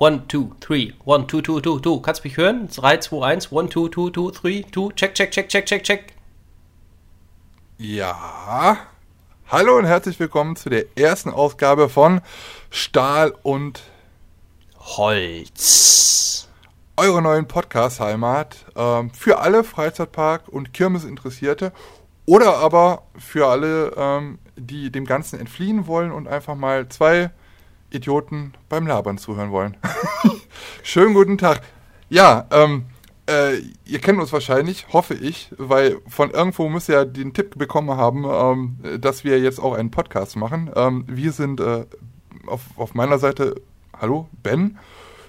One, two, three. One, two, two, two, two. Kannst mich hören? 3, 2, 1. One, two, two, two, three, two. Check, check, check, check, check, check. Ja. Hallo und herzlich willkommen zu der ersten Ausgabe von Stahl und Holz. Eure neuen Podcast-Heimat ähm, für alle Freizeitpark- und Kirmesinteressierte oder aber für alle, ähm, die dem Ganzen entfliehen wollen und einfach mal zwei Idioten beim Labern zuhören wollen. Schönen guten Tag. Ja, ähm, äh, ihr kennt uns wahrscheinlich, hoffe ich, weil von irgendwo müsst ihr ja den Tipp bekommen haben, ähm, dass wir jetzt auch einen Podcast machen. Ähm, wir sind äh, auf, auf meiner Seite, hallo, Ben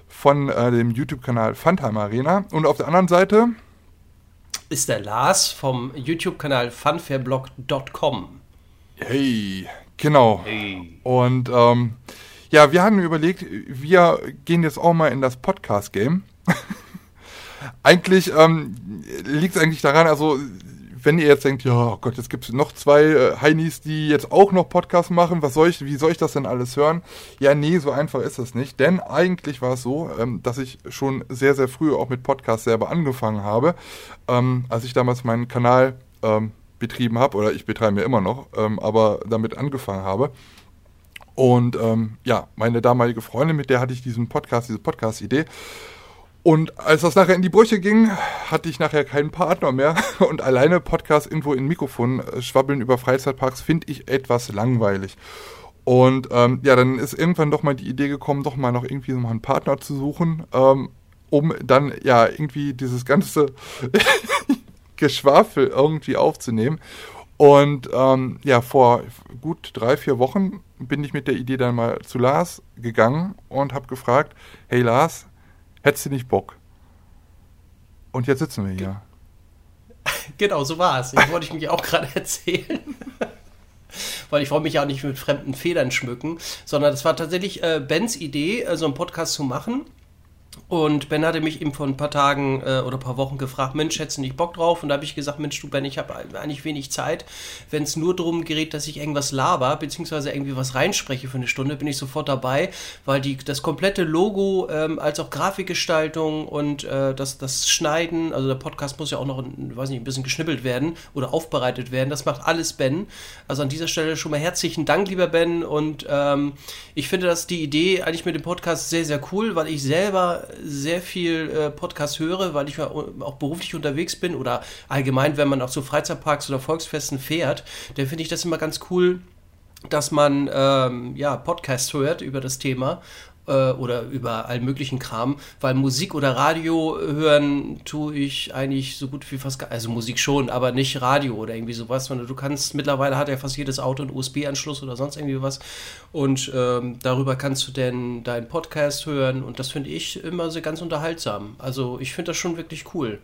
von äh, dem YouTube-Kanal Funtime Arena und auf der anderen Seite ist der Lars vom YouTube-Kanal funfairblog.com. Hey, genau. Hey. Und ähm, ja, wir haben überlegt, wir gehen jetzt auch mal in das Podcast-Game. eigentlich ähm, liegt es eigentlich daran, also wenn ihr jetzt denkt, ja oh Gott, jetzt gibt es noch zwei äh, Heinis, die jetzt auch noch Podcasts machen, was soll ich, wie soll ich das denn alles hören? Ja, nee, so einfach ist das nicht. Denn eigentlich war es so, ähm, dass ich schon sehr, sehr früh auch mit Podcasts selber angefangen habe. Ähm, als ich damals meinen Kanal ähm, betrieben habe, oder ich betreibe mir immer noch, ähm, aber damit angefangen habe. Und ähm, ja, meine damalige Freundin, mit der hatte ich diesen Podcast, diese Podcast-Idee. Und als das nachher in die Brüche ging, hatte ich nachher keinen Partner mehr. Und alleine Podcast irgendwo in Mikrofon äh, schwabbeln über Freizeitparks finde ich etwas langweilig. Und ähm, ja, dann ist irgendwann doch mal die Idee gekommen, doch mal noch irgendwie so mal einen Partner zu suchen, ähm, um dann ja irgendwie dieses ganze Geschwafel irgendwie aufzunehmen. Und ähm, ja, vor gut drei, vier Wochen bin ich mit der Idee dann mal zu Lars gegangen und habe gefragt, hey Lars, hättest du nicht Bock? Und jetzt sitzen wir hier. Genau, so war es. Ich wollte ich mich auch gerade erzählen. Weil ich wollte mich ja auch nicht mit fremden Federn schmücken, sondern das war tatsächlich äh, Bens Idee, äh, so einen Podcast zu machen. Und Ben hatte mich eben vor ein paar Tagen äh, oder ein paar Wochen gefragt, Mensch, hättest du nicht Bock drauf? Und da habe ich gesagt, Mensch, du Ben, ich habe eigentlich wenig Zeit. Wenn es nur darum gerät, dass ich irgendwas laber, beziehungsweise irgendwie was reinspreche für eine Stunde, bin ich sofort dabei, weil die, das komplette Logo ähm, als auch Grafikgestaltung und äh, das, das Schneiden, also der Podcast muss ja auch noch, weiß nicht, ein bisschen geschnippelt werden oder aufbereitet werden, das macht alles Ben. Also an dieser Stelle schon mal herzlichen Dank, lieber Ben. Und ähm, ich finde, dass die Idee eigentlich mit dem Podcast sehr, sehr cool, weil ich selber sehr viel äh, Podcast höre, weil ich auch beruflich unterwegs bin oder allgemein, wenn man auch zu Freizeitparks oder Volksfesten fährt, dann finde ich das immer ganz cool, dass man ähm, ja Podcasts hört über das Thema äh, oder über allen möglichen Kram, weil Musik oder Radio hören tue ich eigentlich so gut wie fast gar, also Musik schon, aber nicht Radio oder irgendwie sowas, sondern du kannst, mittlerweile hat ja fast jedes Auto einen USB-Anschluss oder sonst irgendwie was und ähm, darüber kannst du denn deinen Podcast hören und das finde ich immer so ganz unterhaltsam. Also ich finde das schon wirklich cool.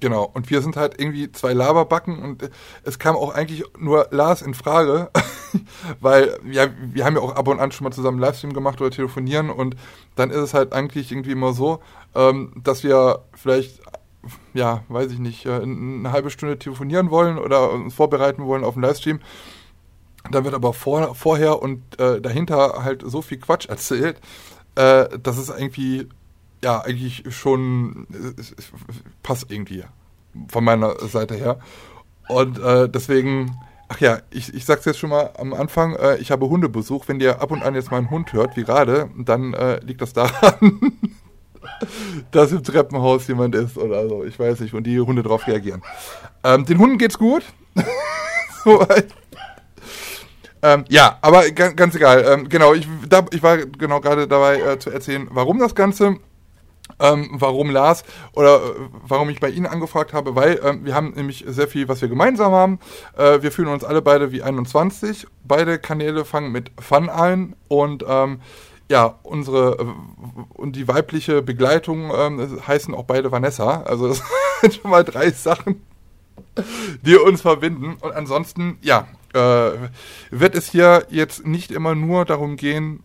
Genau, und wir sind halt irgendwie zwei Laberbacken und es kam auch eigentlich nur Lars in Frage, weil ja, wir haben ja auch ab und an schon mal zusammen Livestream gemacht oder telefonieren und dann ist es halt eigentlich irgendwie immer so, ähm, dass wir vielleicht, ja, weiß ich nicht, äh, eine halbe Stunde telefonieren wollen oder uns vorbereiten wollen auf einen Livestream. Da wird aber vor, vorher und äh, dahinter halt so viel Quatsch erzählt, äh, dass es irgendwie ja, eigentlich schon passt irgendwie von meiner Seite her. Und äh, deswegen, ach ja, ich, ich sag's jetzt schon mal am Anfang, äh, ich habe Hundebesuch. Wenn ihr ab und an jetzt mal einen Hund hört, wie gerade, dann äh, liegt das daran, dass im Treppenhaus jemand ist oder so, ich weiß nicht, und die Hunde drauf reagieren. Ähm, den Hunden geht's gut. Soweit. Ähm, ja, aber ganz, ganz egal. Ähm, genau, ich, da, ich war genau gerade dabei äh, zu erzählen, warum das Ganze ähm, warum Lars oder äh, warum ich bei Ihnen angefragt habe, weil ähm, wir haben nämlich sehr viel, was wir gemeinsam haben. Äh, wir fühlen uns alle beide wie 21. Beide Kanäle fangen mit Fun ein und ähm, ja, unsere äh, und die weibliche Begleitung ähm, heißen auch beide Vanessa. Also das sind schon mal drei Sachen, die uns verbinden. Und ansonsten, ja, äh, wird es hier jetzt nicht immer nur darum gehen,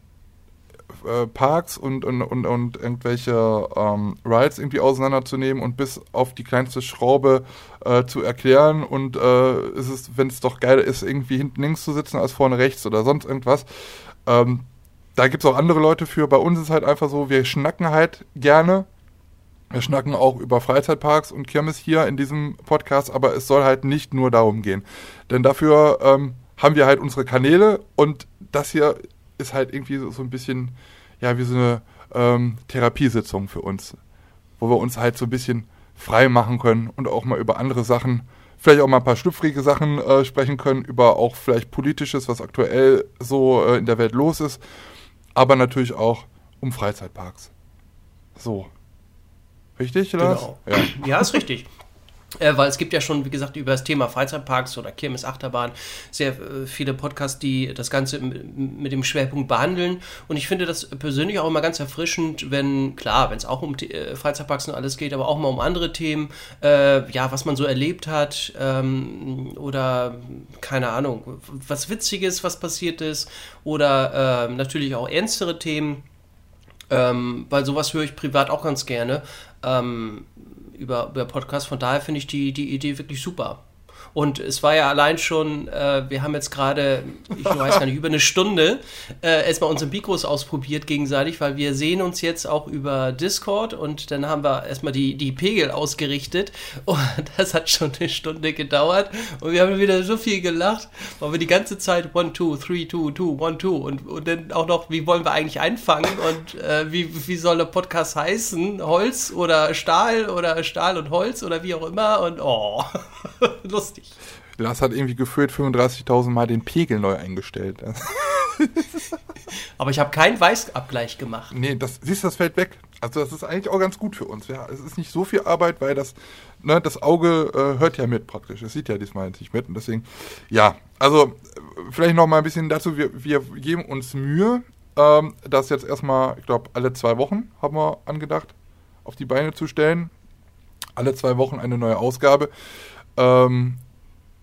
äh, Parks und, und, und, und irgendwelche ähm, Rides irgendwie auseinanderzunehmen und bis auf die kleinste Schraube äh, zu erklären. Und äh, ist es, wenn es doch geil ist, irgendwie hinten links zu sitzen als vorne rechts oder sonst irgendwas. Ähm, da gibt es auch andere Leute für. Bei uns ist halt einfach so, wir schnacken halt gerne. Wir schnacken auch über Freizeitparks und Kirmes hier in diesem Podcast, aber es soll halt nicht nur darum gehen. Denn dafür ähm, haben wir halt unsere Kanäle und das hier ist halt irgendwie so, so ein bisschen, ja, wie so eine ähm, Therapiesitzung für uns, wo wir uns halt so ein bisschen frei machen können und auch mal über andere Sachen, vielleicht auch mal ein paar schlüpfrige Sachen äh, sprechen können, über auch vielleicht politisches, was aktuell so äh, in der Welt los ist, aber natürlich auch um Freizeitparks. So. Richtig, Lars? Genau. Ja. ja, ist richtig. Äh, weil es gibt ja schon, wie gesagt, über das Thema Freizeitparks oder Kirmes Achterbahn sehr äh, viele Podcasts, die das Ganze mit dem Schwerpunkt behandeln. Und ich finde das persönlich auch immer ganz erfrischend, wenn, klar, wenn es auch um äh, Freizeitparks und alles geht, aber auch mal um andere Themen, äh, ja, was man so erlebt hat ähm, oder keine Ahnung, was Witziges, was passiert ist oder ähm, natürlich auch ernstere Themen. Ähm, weil sowas höre ich privat auch ganz gerne. Ähm, über, über Podcast. Von daher finde ich die, die Idee wirklich super. Und es war ja allein schon, äh, wir haben jetzt gerade, ich weiß gar nicht, über eine Stunde äh, erstmal unsere Mikros ausprobiert gegenseitig, weil wir sehen uns jetzt auch über Discord und dann haben wir erstmal die, die Pegel ausgerichtet. Und das hat schon eine Stunde gedauert und wir haben wieder so viel gelacht, weil wir die ganze Zeit 1, 2, 3, 2, 2, 1, 2 und, und dann auch noch, wie wollen wir eigentlich einfangen und äh, wie, wie soll der Podcast heißen? Holz oder Stahl oder Stahl und Holz oder wie auch immer und oh, lustig richtig. Lars hat irgendwie gefühlt 35.000 Mal den Pegel neu eingestellt. Aber ich habe keinen Weißabgleich gemacht. Nee, das, siehst du, das fällt weg. Also das ist eigentlich auch ganz gut für uns. Ja, es ist nicht so viel Arbeit, weil das, ne, das Auge äh, hört ja mit praktisch. Es sieht ja diesmal nicht mit. Und deswegen, ja, also vielleicht noch mal ein bisschen dazu. Wir, wir geben uns Mühe, ähm, das jetzt erstmal, ich glaube, alle zwei Wochen haben wir angedacht, auf die Beine zu stellen. Alle zwei Wochen eine neue Ausgabe. Ähm,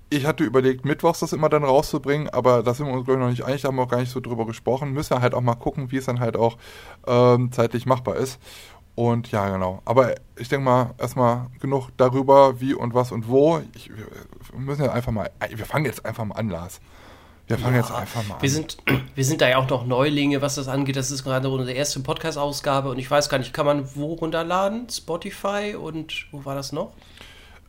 ich hatte überlegt, mittwochs das immer dann rauszubringen, aber da sind wir uns, glaube ich, noch nicht einig, da haben wir auch gar nicht so drüber gesprochen. Müssen wir halt auch mal gucken, wie es dann halt auch ähm, zeitlich machbar ist. Und ja, genau. Aber ich denke mal, erstmal genug darüber, wie und was und wo. Ich, wir müssen ja einfach mal, wir fangen jetzt einfach mal an, Lars. Wir fangen ja, jetzt einfach mal an. Wir sind, wir sind da ja auch noch Neulinge, was das angeht. Das ist gerade unsere erste Podcast-Ausgabe und ich weiß gar nicht, kann man wo runterladen? Spotify und wo war das noch?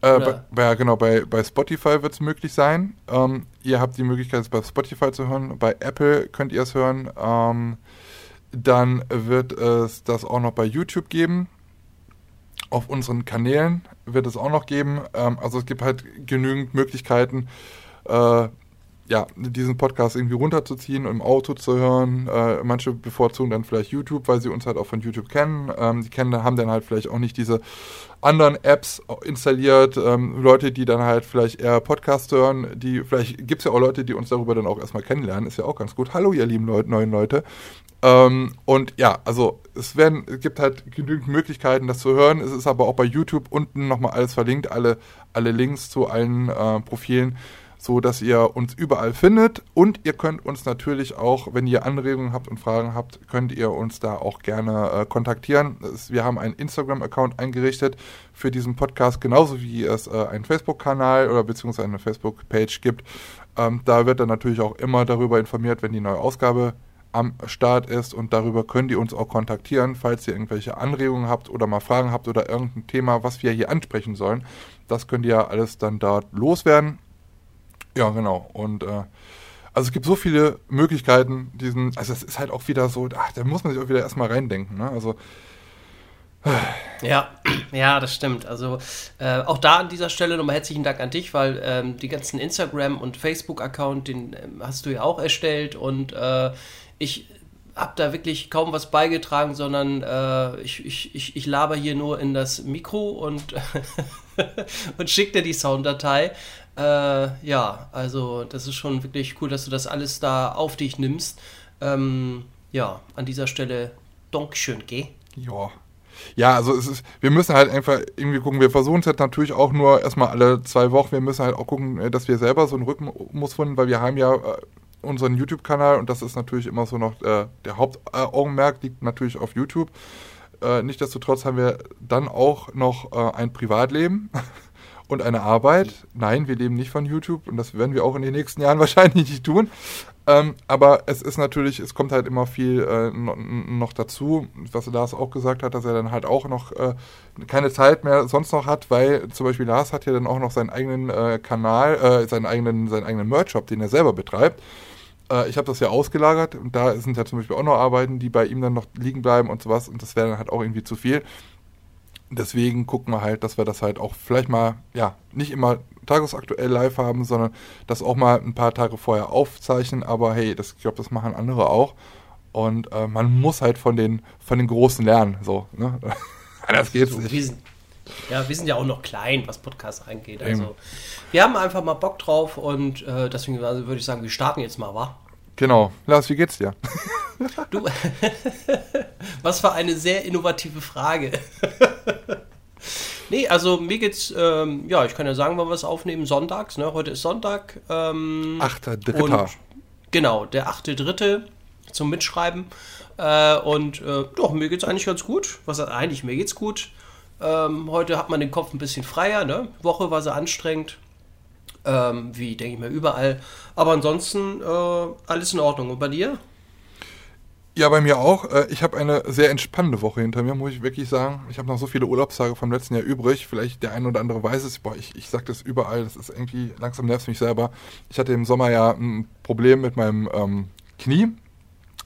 Äh, bei, bei, genau, bei, bei Spotify wird es möglich sein. Ähm, ihr habt die Möglichkeit, es bei Spotify zu hören. Bei Apple könnt ihr es hören. Ähm, dann wird es das auch noch bei YouTube geben. Auf unseren Kanälen wird es auch noch geben. Ähm, also es gibt halt genügend Möglichkeiten, äh, ja, diesen Podcast irgendwie runterzuziehen, im Auto zu hören. Äh, manche bevorzugen dann vielleicht YouTube, weil sie uns halt auch von YouTube kennen. Ähm, die kennen, haben dann halt vielleicht auch nicht diese anderen Apps installiert. Ähm, Leute, die dann halt vielleicht eher Podcast hören, die vielleicht gibt es ja auch Leute, die uns darüber dann auch erstmal kennenlernen, ist ja auch ganz gut. Hallo, ihr lieben Leute, neuen Leute. Ähm, und ja, also es werden, es gibt halt genügend Möglichkeiten, das zu hören. Es ist aber auch bei YouTube unten nochmal alles verlinkt, alle, alle Links zu allen äh, Profilen so dass ihr uns überall findet und ihr könnt uns natürlich auch, wenn ihr Anregungen habt und Fragen habt, könnt ihr uns da auch gerne äh, kontaktieren. Wir haben einen Instagram-Account eingerichtet für diesen Podcast, genauso wie es äh, einen Facebook-Kanal oder beziehungsweise eine Facebook-Page gibt. Ähm, da wird dann natürlich auch immer darüber informiert, wenn die neue Ausgabe am Start ist und darüber könnt ihr uns auch kontaktieren, falls ihr irgendwelche Anregungen habt oder mal Fragen habt oder irgendein Thema, was wir hier ansprechen sollen. Das könnt ihr alles dann dort loswerden. Ja, genau. Und äh, also es gibt so viele Möglichkeiten, diesen, also es ist halt auch wieder so, ach, da muss man sich auch wieder erstmal reindenken, ne? Also ja, ja, das stimmt. Also äh, auch da an dieser Stelle nochmal herzlichen Dank an dich, weil ähm, die ganzen Instagram- und Facebook-Account, den ähm, hast du ja auch erstellt und äh, ich habe da wirklich kaum was beigetragen, sondern äh, ich, ich, ich, ich laber hier nur in das Mikro und, und schicke dir die Sounddatei. Äh, ja, also das ist schon wirklich cool, dass du das alles da auf dich nimmst. Ähm, ja, an dieser Stelle Dankeschön, geh. Ja. Ja, also ist, wir müssen halt einfach irgendwie gucken, wir versuchen es halt natürlich auch nur erstmal alle zwei Wochen, wir müssen halt auch gucken, äh, dass wir selber so einen Rhythmus finden, weil wir haben ja äh, unseren YouTube-Kanal und das ist natürlich immer so noch äh, der Hauptaugenmerk liegt natürlich auf YouTube. Äh, Nichtsdestotrotz haben wir dann auch noch äh, ein Privatleben und eine Arbeit. Nein, wir leben nicht von YouTube und das werden wir auch in den nächsten Jahren wahrscheinlich nicht tun. Ähm, aber es ist natürlich, es kommt halt immer viel äh, noch dazu, was Lars auch gesagt hat, dass er dann halt auch noch äh, keine Zeit mehr sonst noch hat, weil zum Beispiel Lars hat ja dann auch noch seinen eigenen äh, Kanal, äh, seinen eigenen, seinen eigenen Merch-Shop, den er selber betreibt. Äh, ich habe das ja ausgelagert und da sind ja zum Beispiel auch noch Arbeiten, die bei ihm dann noch liegen bleiben und sowas und das wäre dann halt auch irgendwie zu viel. Deswegen gucken wir halt, dass wir das halt auch vielleicht mal, ja, nicht immer tagesaktuell live haben, sondern das auch mal ein paar Tage vorher aufzeichnen. Aber hey, das, ich glaube, das machen andere auch. Und äh, man muss halt von den, von den Großen lernen. So, ne? das geht so, nicht. Wir sind, ja, wir sind ja auch noch klein, was Podcasts angeht. Also, Eben. wir haben einfach mal Bock drauf und äh, deswegen würde ich sagen, wir starten jetzt mal, wa? Genau. Lars, wie geht's dir? Du, was für eine sehr innovative Frage. Nee, also mir geht's, ähm, ja, ich kann ja sagen, wann wir es aufnehmen, sonntags, ne? Heute ist Sonntag. Ähm, Achter, dritter. Genau, der achte, dritte zum Mitschreiben. Äh, und äh, doch, mir geht's eigentlich ganz gut. Was eigentlich, mir geht's gut. Ähm, heute hat man den Kopf ein bisschen freier, ne? Woche war sie anstrengend. Ähm, wie, denke ich mal, überall. Aber ansonsten äh, alles in Ordnung. Und bei dir? Ja, bei mir auch. Äh, ich habe eine sehr entspannende Woche hinter mir, muss ich wirklich sagen. Ich habe noch so viele Urlaubstage vom letzten Jahr übrig. Vielleicht der eine oder andere weiß es. Boah, ich, ich sage das überall. Das ist irgendwie, langsam nervt mich selber. Ich hatte im Sommer ja ein Problem mit meinem ähm, Knie.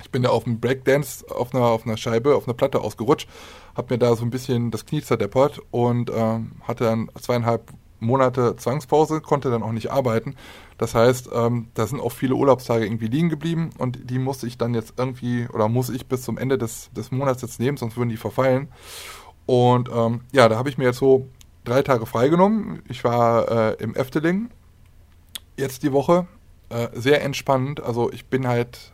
Ich bin ja auf dem Breakdance auf einer, auf einer Scheibe, auf einer Platte ausgerutscht. Habe mir da so ein bisschen das Knie zerdeppert und ähm, hatte dann zweieinhalb Monate Zwangspause, konnte dann auch nicht arbeiten. Das heißt, ähm, da sind auch viele Urlaubstage irgendwie liegen geblieben und die musste ich dann jetzt irgendwie oder muss ich bis zum Ende des, des Monats jetzt nehmen, sonst würden die verfallen. Und ähm, ja, da habe ich mir jetzt so drei Tage freigenommen. Ich war äh, im Efteling jetzt die Woche. Äh, sehr entspannend. Also ich bin halt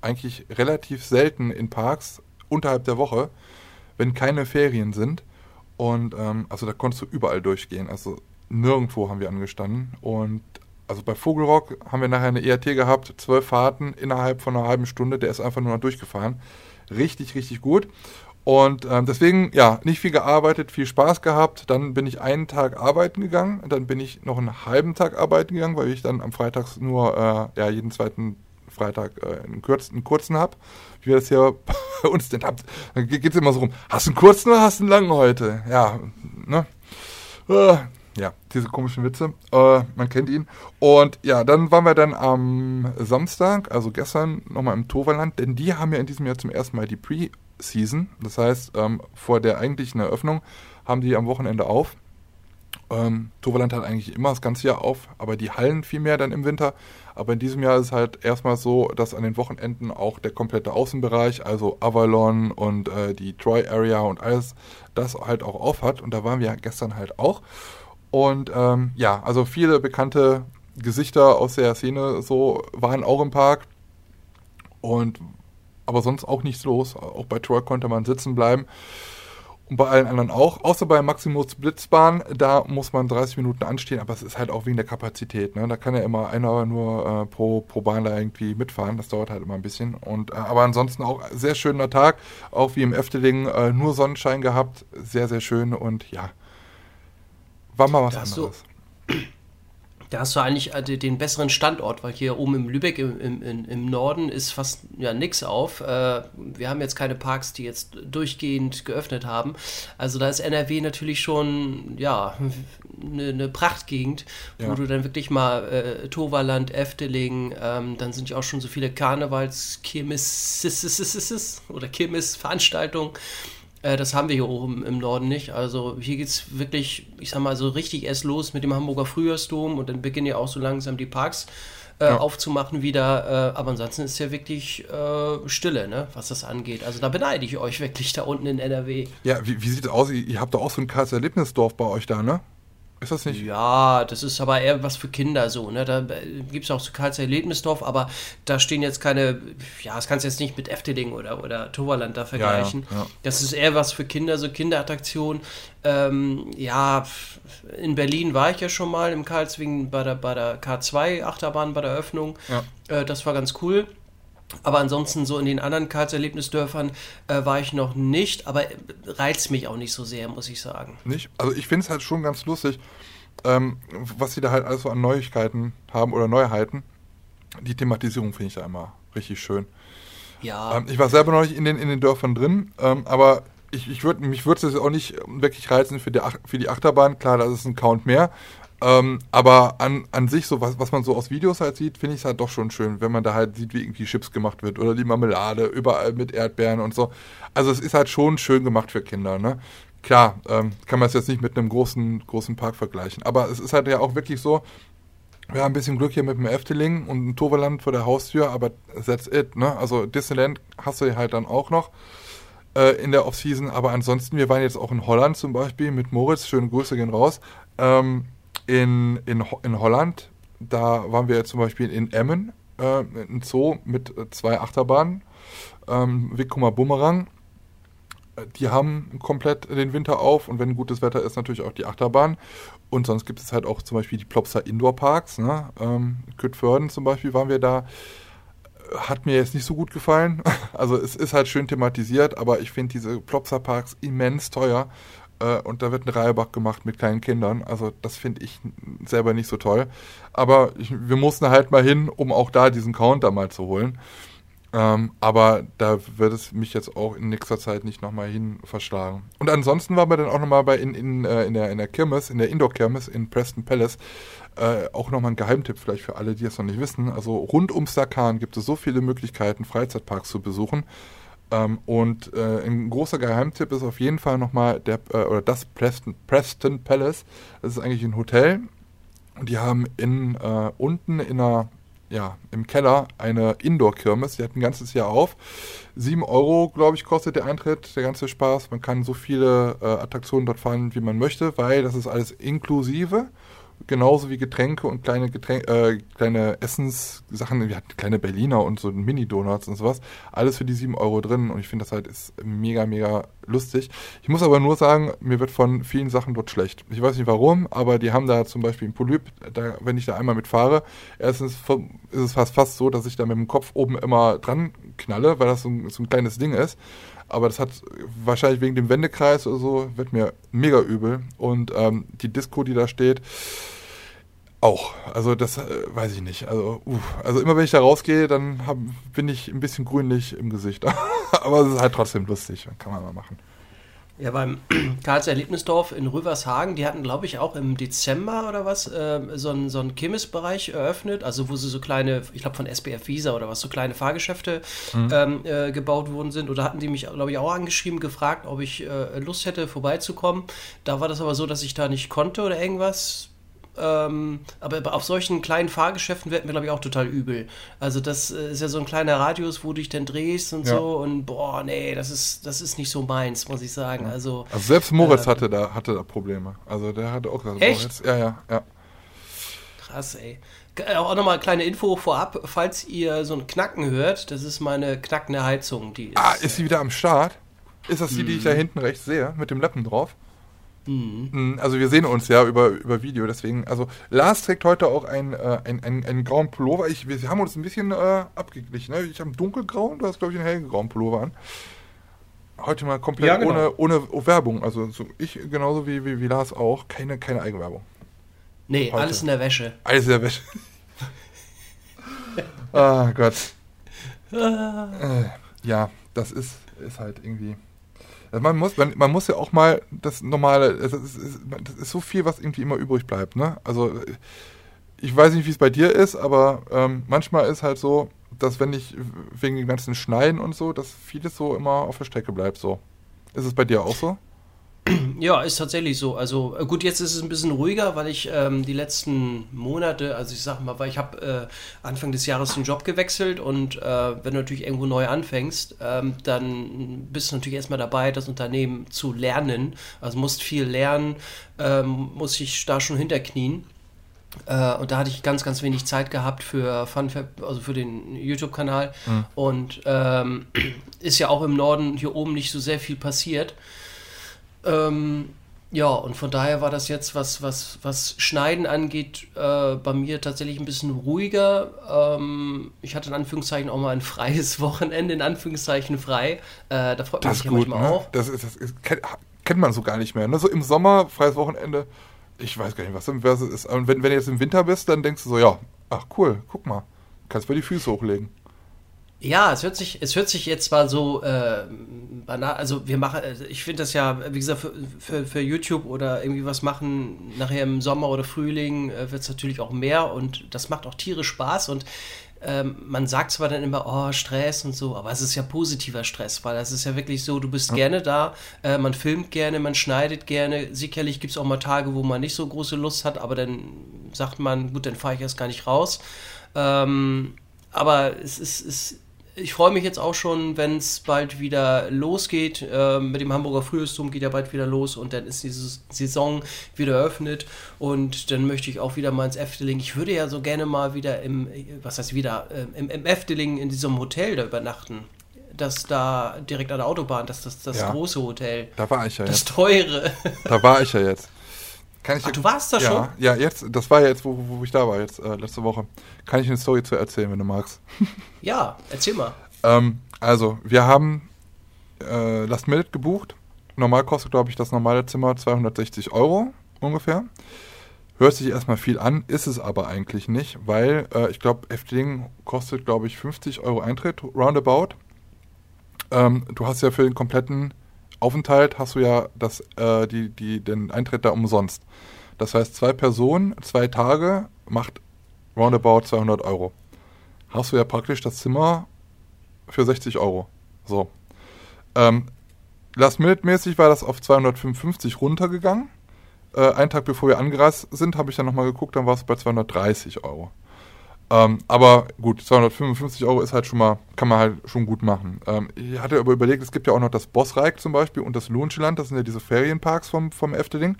eigentlich relativ selten in Parks unterhalb der Woche, wenn keine Ferien sind. Und ähm, also da konntest du überall durchgehen. Also nirgendwo haben wir angestanden. Und also bei Vogelrock haben wir nachher eine ERT gehabt, zwölf Fahrten innerhalb von einer halben Stunde. Der ist einfach nur noch durchgefahren. Richtig, richtig gut. Und ähm, deswegen, ja, nicht viel gearbeitet, viel Spaß gehabt. Dann bin ich einen Tag arbeiten gegangen. Dann bin ich noch einen halben Tag arbeiten gegangen, weil ich dann am Freitag nur, äh, ja, jeden zweiten Freitag äh, einen, kurzen, einen kurzen habe. Wie wir das hier bei uns denn habt. Dann geht es immer so rum. Hast du einen kurzen oder hast du einen langen heute? Ja, ne? Äh, ja, diese komischen Witze. Äh, man kennt ihn. Und ja, dann waren wir dann am Samstag, also gestern, nochmal im Toverland, denn die haben ja in diesem Jahr zum ersten Mal die Pre-Season. Das heißt, ähm, vor der eigentlichen Eröffnung haben die am Wochenende auf. Ähm, Toverland hat eigentlich immer das ganze Jahr auf, aber die Hallen viel mehr dann im Winter. Aber in diesem Jahr ist es halt erstmal so, dass an den Wochenenden auch der komplette Außenbereich, also Avalon und äh, die Troy Area und alles, das halt auch auf hat. Und da waren wir gestern halt auch. Und ähm, ja, also viele bekannte Gesichter aus der Szene so waren auch im Park. Und aber sonst auch nichts los. Auch bei Troy konnte man sitzen bleiben. Und bei allen anderen auch. Außer bei Maximus Blitzbahn, da muss man 30 Minuten anstehen, aber es ist halt auch wegen der Kapazität. Ne? Da kann ja immer einer nur äh, pro, pro Bahn da irgendwie mitfahren. Das dauert halt immer ein bisschen. Und, äh, aber ansonsten auch sehr schöner Tag. Auch wie im Efteling, äh, nur Sonnenschein gehabt. Sehr, sehr schön und ja, war mal was anderes. Du, da hast du eigentlich äh, den besseren Standort, weil hier oben im Lübeck im, im, im Norden ist fast ja nichts auf. Äh, wir haben jetzt keine Parks, die jetzt durchgehend geöffnet haben. Also da ist NRW natürlich schon ja eine, eine Prachtgegend, wo ja. du dann wirklich mal äh, Toverland, Efteling, ähm, dann sind ja auch schon so viele Karnevals, Kirmes oder Kirmesveranstaltungen. Äh, das haben wir hier oben im Norden nicht. Also hier geht es wirklich, ich sag mal, so richtig erst los mit dem Hamburger Frühjahrsdom und dann beginnen ja auch so langsam die Parks äh, ja. aufzumachen wieder. Äh, aber ansonsten ist ja wirklich äh, Stille, ne, was das angeht. Also da beneide ich euch wirklich da unten in NRW. Ja, wie, wie sieht es aus? Ihr habt doch auch so ein Karls-Erlebnisdorf bei euch da, ne? Ist das nicht? Ja, das ist aber eher was für Kinder so. Ne? Da gibt es auch so Karlsruhe Erlebnisdorf, aber da stehen jetzt keine, ja, das kannst du jetzt nicht mit Efteling oder, oder Toverland da vergleichen. Ja, ja, ja. Das ist eher was für Kinder, so Kinderattraktion. Ähm, ja, in Berlin war ich ja schon mal im Karlswing bei der, bei der K2-Achterbahn bei der Eröffnung. Äh, das war ganz cool. Aber ansonsten so in den anderen Karls-Erlebnisdörfern äh, war ich noch nicht, aber reizt mich auch nicht so sehr, muss ich sagen. Nicht? Also ich finde es halt schon ganz lustig. ähm, was sie da halt alles so an Neuigkeiten haben oder Neuheiten. Die Thematisierung finde ich da immer richtig schön. Ja. Ähm, ich war selber noch nicht in den, in den Dörfern drin, ähm, aber ich, ich würd, mich würde es auch nicht wirklich reizen für die, für die Achterbahn. Klar, das ist ein Count mehr. Ähm, aber an, an sich, so was, was man so aus Videos halt sieht, finde ich es halt doch schon schön, wenn man da halt sieht, wie irgendwie Chips gemacht wird oder die Marmelade überall mit Erdbeeren und so. Also es ist halt schon schön gemacht für Kinder, ne? Klar, ähm, kann man es jetzt nicht mit einem großen, großen Park vergleichen. Aber es ist halt ja auch wirklich so, wir haben ein bisschen Glück hier mit dem Efteling und ein Toverland vor der Haustür, aber that's it, ne? Also Disneyland hast du halt dann auch noch äh, in der Off-Season, aber ansonsten, wir waren jetzt auch in Holland zum Beispiel mit Moritz, schöne Grüße gehen raus. Ähm, in, in, in Holland, da waren wir zum Beispiel in Emmen, äh, ein Zoo mit äh, zwei Achterbahnen, ähm, Wickumer Bumerang. Äh, die haben komplett den Winter auf und wenn gutes Wetter ist, natürlich auch die Achterbahn. Und sonst gibt es halt auch zum Beispiel die Plopsa Indoor Parks. Ne? Ähm, Küttförden zum Beispiel waren wir da. Hat mir jetzt nicht so gut gefallen. Also es ist halt schön thematisiert, aber ich finde diese Plopsa Parks immens teuer und da wird ein Reibach gemacht mit kleinen Kindern. Also das finde ich selber nicht so toll. Aber ich, wir mussten halt mal hin, um auch da diesen Counter mal zu holen. Ähm, aber da wird es mich jetzt auch in nächster Zeit nicht nochmal hin verschlagen. Und ansonsten waren wir dann auch nochmal bei in, in, äh, in, der, in der Kirmes, in der Indoor-Kirmes in Preston Palace. Äh, auch nochmal ein Geheimtipp vielleicht für alle, die es noch nicht wissen. Also rund um Sakan gibt es so viele Möglichkeiten, Freizeitparks zu besuchen. Ähm, und äh, ein großer Geheimtipp ist auf jeden Fall nochmal der, äh, oder das Preston, Preston Palace. Das ist eigentlich ein Hotel. Und die haben in, äh, unten in einer, ja, im Keller eine Indoor-Kirmes. Die hat ein ganzes Jahr auf. 7 Euro, glaube ich, kostet der Eintritt, der ganze Spaß. Man kann so viele äh, Attraktionen dort fahren, wie man möchte, weil das ist alles inklusive genauso wie Getränke und kleine Getränke, äh, kleine Essenssachen, wir hatten kleine Berliner und so Mini-Donuts und sowas, alles für die 7 Euro drin und ich finde das halt ist mega, mega lustig. Ich muss aber nur sagen, mir wird von vielen Sachen dort schlecht. Ich weiß nicht warum, aber die haben da zum Beispiel ein Polyp, da, wenn ich da einmal mitfahre, erstens ist es fast, fast so, dass ich da mit dem Kopf oben immer dran knalle, weil das so ein, so ein kleines Ding ist aber das hat wahrscheinlich wegen dem Wendekreis oder so, wird mir mega übel. Und ähm, die Disco, die da steht, auch. Also das äh, weiß ich nicht. Also, uff. also immer wenn ich da rausgehe, dann hab, bin ich ein bisschen grünlich im Gesicht. aber es ist halt trotzdem lustig. Kann man mal machen. Ja, beim Karls Erlebnisdorf in Rüvershagen, die hatten, glaube ich, auch im Dezember oder was, äh, so einen so Kirmesbereich eröffnet, also wo sie so kleine, ich glaube von SBF Visa oder was, so kleine Fahrgeschäfte mhm. ähm, äh, gebaut worden sind. Oder hatten die mich, glaube ich, auch angeschrieben, gefragt, ob ich äh, Lust hätte, vorbeizukommen. Da war das aber so, dass ich da nicht konnte oder irgendwas. Ähm, aber auf solchen kleinen Fahrgeschäften wird mir, glaube ich, auch total übel. Also das äh, ist ja so ein kleiner Radius, wo du dich dann drehst und ja. so und boah, nee, das ist, das ist nicht so meins, muss ich sagen. Ja. Also, also selbst Moritz äh, hatte, da, hatte da Probleme. Also der hatte auch gesagt, Echt? Moritz, ja, ja, ja. Krass, ey. Äh, auch nochmal eine kleine Info vorab, falls ihr so ein Knacken hört, das ist meine knackende Heizung. Die ist, ah, ist sie wieder am Start? Ist das die, die ich da mhm. hinten rechts sehe, mit dem Lappen drauf? Mhm. Also wir sehen uns ja über, über Video, deswegen, also Lars trägt heute auch einen, äh, einen, einen, einen grauen Pullover. Ich, wir haben uns ein bisschen äh, abgeglichen. Ne? Ich habe einen dunkelgrauen, du hast, glaube ich, einen hellgrauen Pullover an. Heute mal komplett ja, genau. ohne, ohne Werbung. Also so ich genauso wie, wie, wie Lars auch. Keine, keine Eigenwerbung. Nee, heute. alles in der Wäsche. Alles in der Wäsche. ah Gott. äh, ja, das ist, ist halt irgendwie. Also man muss, man, man, muss ja auch mal das normale, es ist, das ist so viel, was irgendwie immer übrig bleibt, ne? Also ich weiß nicht, wie es bei dir ist, aber ähm, manchmal ist halt so, dass wenn ich wegen dem ganzen Schneiden und so, dass vieles so immer auf der Strecke bleibt, so. Ist es bei dir auch so? Ja, ist tatsächlich so. Also äh, gut, jetzt ist es ein bisschen ruhiger, weil ich ähm, die letzten Monate, also ich sag mal, weil ich habe äh, Anfang des Jahres den Job gewechselt und äh, wenn du natürlich irgendwo neu anfängst, ähm, dann bist du natürlich erstmal dabei, das Unternehmen zu lernen. Also musst viel lernen, ähm, muss ich da schon hinterknien. Äh, und da hatte ich ganz, ganz wenig Zeit gehabt für Funfab, also für den YouTube-Kanal. Mhm. Und ähm, ist ja auch im Norden hier oben nicht so sehr viel passiert. Ähm, ja, und von daher war das jetzt, was, was, was Schneiden angeht, äh, bei mir tatsächlich ein bisschen ruhiger. Ähm, ich hatte in Anführungszeichen auch mal ein freies Wochenende, in Anführungszeichen frei. Äh, da freut man sich ja manchmal ne? auch. Das, ist, das ist, kennt, kennt, man so gar nicht mehr. Ne? So im Sommer, freies Wochenende, ich weiß gar nicht, was das ist. Und wenn, wenn du jetzt im Winter bist, dann denkst du so, ja, ach cool, guck mal, kannst mal die Füße hochlegen. Ja, es hört sich, es hört sich jetzt zwar so äh, banal, also wir machen, also ich finde das ja, wie gesagt, für, für, für, YouTube oder irgendwie was machen, nachher im Sommer oder Frühling äh, wird es natürlich auch mehr und das macht auch tierisch Spaß und ähm, man sagt zwar dann immer, oh, Stress und so, aber es ist ja positiver Stress, weil es ist ja wirklich so, du bist ja. gerne da, äh, man filmt gerne, man schneidet gerne. Sicherlich gibt es auch mal Tage, wo man nicht so große Lust hat, aber dann sagt man, gut, dann fahre ich erst gar nicht raus. Ähm, aber es ist, es ich freue mich jetzt auch schon, wenn es bald wieder losgeht. Äh, mit dem Hamburger Frühjahrsdom geht ja bald wieder los und dann ist diese Saison wieder eröffnet und dann möchte ich auch wieder mal ins Efteling. Ich würde ja so gerne mal wieder im, was heißt wieder, äh, im, im Efteling in diesem Hotel da übernachten das da direkt an der Autobahn, das das, das ja, große Hotel. Da war ich ja das jetzt. Das teure. Da war ich ja jetzt. Kann ich Ach, du warst da ja, schon? Ja, jetzt, das war ja jetzt, wo, wo ich da war, jetzt äh, letzte Woche. Kann ich eine Story zu erzählen, wenn du magst? Ja, erzähl mal. ähm, also, wir haben äh, Last Minute gebucht. Normal kostet, glaube ich, das normale Zimmer 260 Euro ungefähr. Hört sich erstmal viel an, ist es aber eigentlich nicht, weil äh, ich glaube, Efteling kostet, glaube ich, 50 Euro Eintritt, roundabout. Ähm, du hast ja für den kompletten Aufenthalt hast du ja das, äh, die, die, den Eintritt da umsonst. Das heißt, zwei Personen, zwei Tage macht roundabout 200 Euro. Hast du ja praktisch das Zimmer für 60 Euro. So. Ähm, Last-Minute-mäßig war das auf 255 runtergegangen. Äh, einen Tag bevor wir angereist sind, habe ich dann nochmal geguckt, dann war es bei 230 Euro. Ähm, aber gut, 255 Euro ist halt schon mal, kann man halt schon gut machen. Ähm, ich hatte aber überlegt, es gibt ja auch noch das Bossreich zum Beispiel und das Lohnschland, das sind ja diese Ferienparks vom, vom Efteling.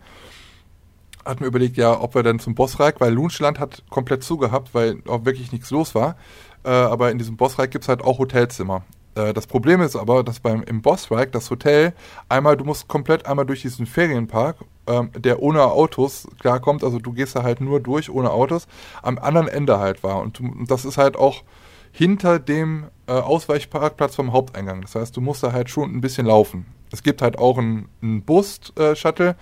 Hat mir überlegt, ja, ob wir dann zum Bossreich, weil Lohnschland hat komplett zugehabt, weil auch wirklich nichts los war. Äh, aber in diesem Bossreich gibt es halt auch Hotelzimmer. Äh, das Problem ist aber, dass beim im Bossreich das Hotel einmal, du musst komplett einmal durch diesen Ferienpark ähm, der ohne Autos klarkommt, also du gehst da halt nur durch ohne Autos, am anderen Ende halt war. Und, und das ist halt auch hinter dem äh, Ausweichparkplatz vom Haupteingang. Das heißt, du musst da halt schon ein bisschen laufen. Es gibt halt auch einen, einen Bus-Shuttle, äh,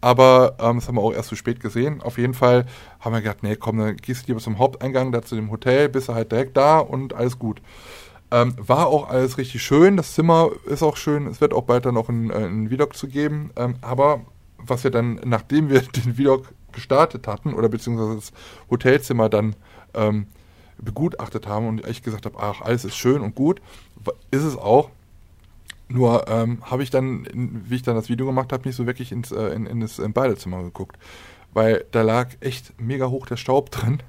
aber ähm, das haben wir auch erst zu spät gesehen. Auf jeden Fall haben wir gedacht, nee, komm, dann gehst du lieber zum Haupteingang, da zu dem Hotel, bist du halt direkt da und alles gut. Ähm, war auch alles richtig schön, das Zimmer ist auch schön, es wird auch bald dann noch ein, äh, Vlog zu geben, ähm, aber was wir dann, nachdem wir den Vlog gestartet hatten, oder beziehungsweise das Hotelzimmer dann ähm, begutachtet haben und ich gesagt habe, ach, alles ist schön und gut, ist es auch. Nur ähm, habe ich dann, wie ich dann das Video gemacht habe, nicht so wirklich ins, äh, in, in das in Badezimmer geguckt. Weil da lag echt mega hoch der Staub drin.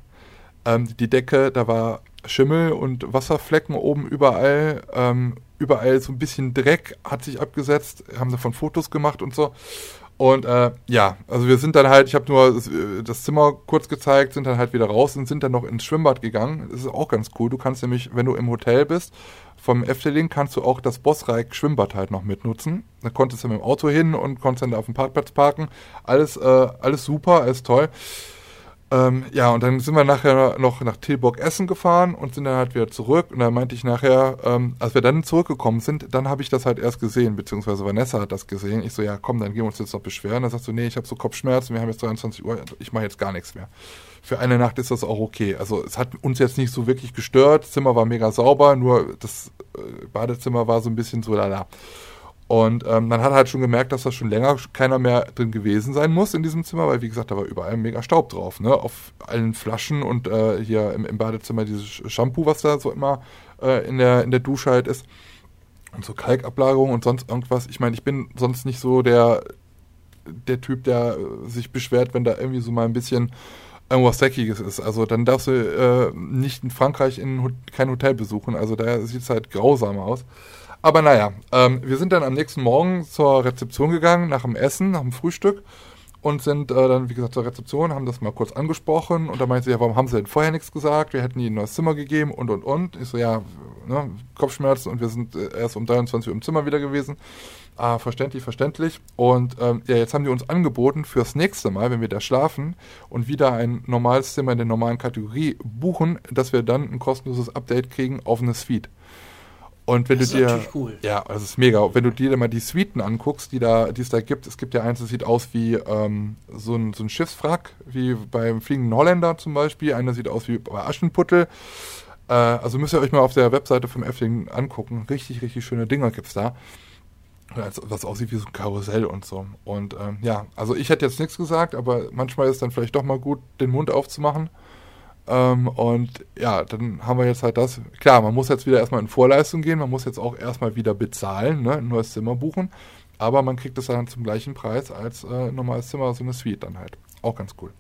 Ähm, die Decke, da war Schimmel und Wasserflecken oben überall. Ähm, überall so ein bisschen Dreck hat sich abgesetzt. Haben davon Fotos gemacht und so. Und äh, ja, also wir sind dann halt, ich habe nur das, äh, das, Zimmer kurz gezeigt, sind dann halt wieder raus und sind dann noch ins Schwimmbad gegangen. Das ist auch ganz cool. Du kannst nämlich, wenn du im Hotel bist, vom Efteling kannst du auch das Bossreich Schwimmbad halt noch mitnutzen. Da konntest du mit dem Auto hin und konntest dann da auf dem Parkplatz parken. Alles, äh, alles super, alles toll. Ähm, ja, und dann sind wir nachher noch nach Tilburg Essen gefahren und sind dann halt wieder zurück. Und dann meinte ich nachher, ähm, als wir dann zurückgekommen sind, dann habe ich das halt erst gesehen, beziehungsweise Vanessa hat das gesehen. Ich so, ja komm, dann gehen wir uns jetzt noch beschweren. Dann sagst du, nee, ich habe so Kopfschmerzen, wir haben jetzt 23 Uhr, ich mache jetzt gar nichts mehr. Für eine Nacht ist das auch okay. Also es hat uns jetzt nicht so wirklich gestört. Das Zimmer war mega sauber, nur das äh, Badezimmer war so ein bisschen so lala. Und ähm, man hat halt schon gemerkt, dass da schon länger keiner mehr drin gewesen sein muss in diesem Zimmer, weil wie gesagt, da war überall mega Staub drauf, ne? Auf allen Flaschen und äh, hier im, im, Badezimmer dieses Shampoo, was da so immer äh, in, der, in der Dusche halt ist. Und so Kalkablagerung und sonst irgendwas. Ich meine, ich bin sonst nicht so der, der Typ, der sich beschwert, wenn da irgendwie so mal ein bisschen irgendwas Dreckiges ist. Also dann darfst du äh, nicht in Frankreich in, kein Hotel besuchen. Also da sieht es halt grausam aus. Aber naja, ähm, wir sind dann am nächsten Morgen zur Rezeption gegangen, nach dem Essen, nach dem Frühstück und sind äh, dann, wie gesagt, zur Rezeption, haben das mal kurz angesprochen und da meinte sie, ja, warum haben sie denn vorher nichts gesagt? Wir hätten ihnen ein neues Zimmer gegeben und und und. Ich so, ja, ne, Kopfschmerzen und wir sind äh, erst um 23 Uhr im Zimmer wieder gewesen. Ah, verständlich, verständlich. Und ähm, ja, jetzt haben die uns angeboten, fürs nächste Mal, wenn wir da schlafen und wieder ein normales Zimmer in der normalen Kategorie buchen, dass wir dann ein kostenloses Update kriegen auf eine Suite. Und wenn Das du ist dir, natürlich cool. ja, das ist mega. Wenn du dir mal die Suiten anguckst, die da, die es da gibt, es gibt ja eins, das sieht aus wie ähm, so, ein, so ein Schiffswrack, wie beim Fliegenden Holländer zum Beispiel. Einer sieht aus wie bei Aschenputtel. Äh, also müsst ihr euch mal auf der Webseite vom Efteling angucken. Richtig, richtig schöne Dinger gibt's da. Also, Was aussieht wie so ein Karussell und so. Und ähm, ja, also ich hätte jetzt nichts gesagt, aber manchmal ist dann vielleicht doch mal gut, den Mund aufzumachen. Ähm, und ja, dann haben wir jetzt halt das. Klar, man muss jetzt wieder erstmal in Vorleistung gehen, man muss jetzt auch erstmal wieder bezahlen, ne, ein neues Zimmer buchen. Aber man kriegt es dann zum gleichen Preis als äh, normales Zimmer, so eine Suite dann halt. Auch ganz cool.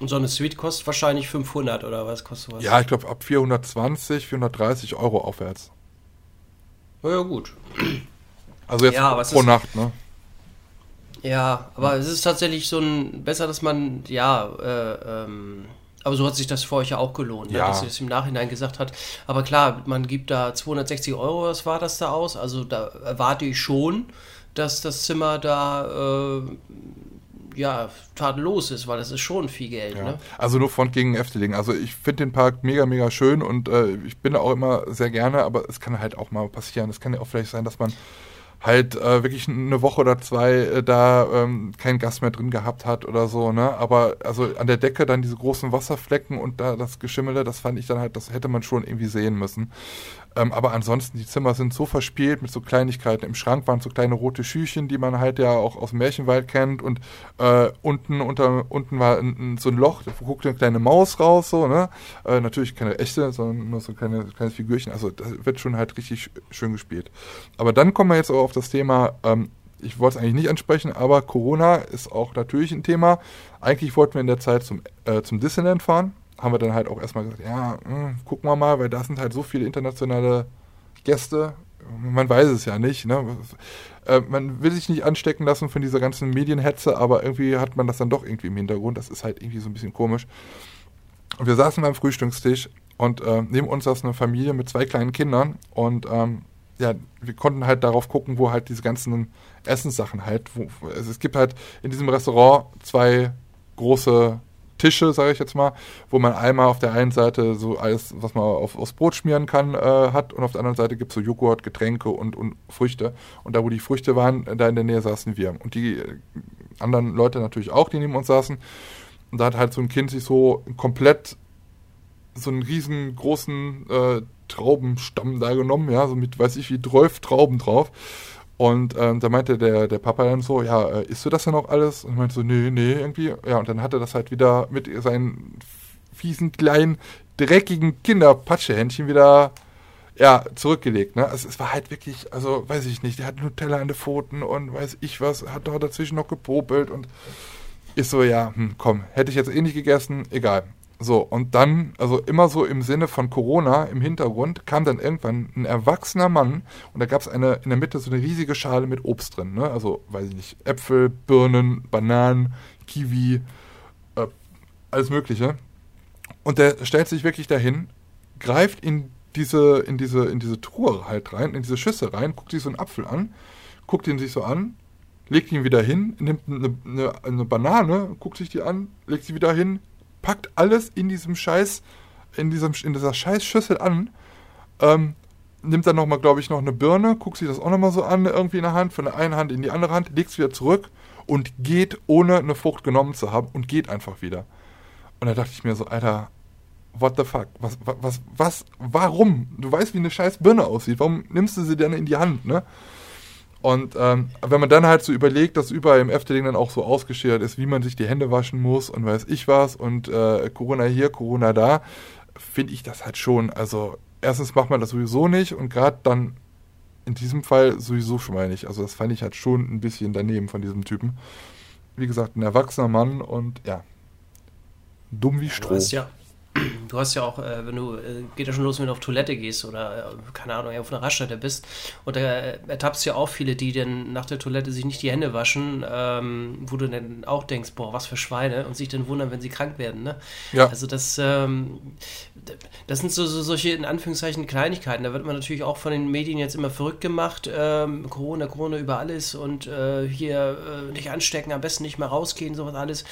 Und so eine Suite kostet wahrscheinlich 500 oder was kostet was? Ja, ich glaube ab 420, 430 Euro aufwärts. Na ja, gut. Also jetzt Ja, pro Nacht, ne? Ja, aber es ist tatsächlich so ein, besser, dass man, ja, äh, ähm, aber so hat sich das für euch ja auch gelohnt, ne, Ja. dass sie das im Nachhinein gesagt hat. Aber klar, man gibt da 260 Euro, was war das da aus? Also da erwarte ich schon, dass das Zimmer da, äh, ja, tadellos ist, weil das ist schon viel Geld, Ja. ne? Also nur Front gegen Efteling. Also ich finde den Park mega, mega schön und äh, ich bin da auch immer sehr gerne, aber es kann halt auch mal passieren. Es kann ja auch vielleicht sein, dass man halt äh, wirklich eine Woche oder zwei äh, da ähm, keinen Gast mehr drin gehabt hat oder so, ne? Aber also an der Decke dann diese großen Wasserflecken und da das Geschimmele, das fand ich dann halt, das hätte man schon irgendwie sehen müssen. Ähm, aber ansonsten, die Zimmer sind so verspielt mit so Kleinigkeiten. Im Schrank waren so kleine rote Schüchen, die man halt ja auch aus dem Märchenwald kennt. Und äh, unten unter unten war ein, so ein Loch, da guckte eine kleine Maus raus, so, ne? Äh, natürlich keine echte, sondern nur so kleine, kleines Figürchen. Also das wird schon halt richtig sch- schön gespielt. Aber dann kommen wir jetzt auch auf das Thema, ähm, ich wollte es eigentlich nicht ansprechen, aber Corona ist auch natürlich ein Thema. Eigentlich wollten wir in der Zeit zum, äh, zum Disneyland fahren. Haben wir dann halt auch erstmal gesagt, ja, mh, gucken wir mal, weil da sind halt so viele internationale Gäste. Man weiß es ja nicht. Ne? Äh, man will sich nicht anstecken lassen von dieser ganzen Medienhetze, aber irgendwie hat man das dann doch irgendwie im Hintergrund. Das ist halt irgendwie so ein bisschen komisch. Und wir saßen beim Frühstückstisch und äh, neben uns saß eine Familie mit zwei kleinen Kindern und ähm, ja, wir konnten halt darauf gucken, wo halt diese ganzen Essenssachen halt, wo, also es gibt halt in diesem Restaurant zwei große Tische, sage ich jetzt mal, wo man einmal auf der einen Seite so alles, was man auf, aufs Brot schmieren kann, äh, hat und auf der anderen Seite gibt es so Joghurt, Getränke und, und Früchte. Und da, wo die Früchte waren, da in der Nähe saßen wir. Und die äh, anderen Leute natürlich auch, die neben uns saßen. Und da hat halt so ein Kind sich so komplett so einen riesengroßen äh, Traubenstamm da genommen, ja, so mit, weiß ich wie, 12 Trauben drauf. Und ähm, da meinte der, der Papa dann so, ja, äh, isst du das denn auch alles? Und ich meinte so, nee, nee, irgendwie. Ja, und dann hat er das halt wieder mit seinen fiesen, kleinen, dreckigen Kinderpatschehändchen wieder, ja, zurückgelegt, ne? Also es war halt wirklich, also, weiß ich nicht, der hat Nutella an den Pfoten und weiß ich was, hat da dazwischen noch gepopelt und ist so, ja, hm, komm, hätte ich jetzt eh nicht gegessen, egal. So, und dann, also immer so im Sinne von Corona im Hintergrund, kam dann irgendwann ein erwachsener Mann und da gab es eine, in der Mitte so eine riesige Schale mit Obst drin, ne? Also, weiß ich nicht, Äpfel, Birnen, Bananen, Kiwi, äh, alles Mögliche. Und der stellt sich wirklich dahin, greift in diese, in diese, in diese Truhe halt rein, in diese Schüssel rein, guckt sich so einen Apfel an, guckt ihn sich so an, legt ihn wieder hin, nimmt eine, eine, eine Banane, guckt sich die an, legt sie wieder hin, packt alles in diesem Scheiß, in, diesem, in dieser Scheißschüssel an, ähm, nimmt dann nochmal, glaube ich, noch eine Birne, guckt sich das auch nochmal so an, irgendwie in der Hand, von der einen Hand in die andere Hand, legt es wieder zurück und geht, ohne eine Frucht genommen zu haben, und geht einfach wieder. Und da dachte ich mir so, Alter, what the fuck? Was, was, was, warum? Du weißt, wie eine scheiß Birne aussieht. Warum nimmst du sie denn in die Hand, ne? Und ähm, wenn man dann halt so überlegt, dass überall im Efteling dann auch so ausgeschildert ist, wie man sich die Hände waschen muss und weiß ich was und äh, Corona hier, Corona da, finde ich das halt schon. Also erstens macht man das sowieso nicht und gerade dann in diesem Fall sowieso schon mal nicht. Also das fand ich halt schon ein bisschen daneben von diesem Typen. Wie gesagt, ein erwachsener Mann und ja, dumm wie Stroh. ja, du hast ja auch, äh, wenn du, äh, geht ja schon los, wenn du auf Toilette gehst oder, äh, keine Ahnung, auf einer Raststätte bist. Und da äh, ertappst du ja auch viele, die dann nach der Toilette sich nicht die Hände waschen, ähm, wo du dann auch denkst, boah, was für Schweine und sich dann wundern, wenn sie krank werden, ne? Ja. Also das, ähm, das sind so, so solche, in Anführungszeichen, Kleinigkeiten. Da wird man natürlich auch von den Medien jetzt immer verrückt gemacht. Ähm, Corona, Corona über alles und äh, hier äh, nicht anstecken, am besten nicht mehr rausgehen, sowas alles.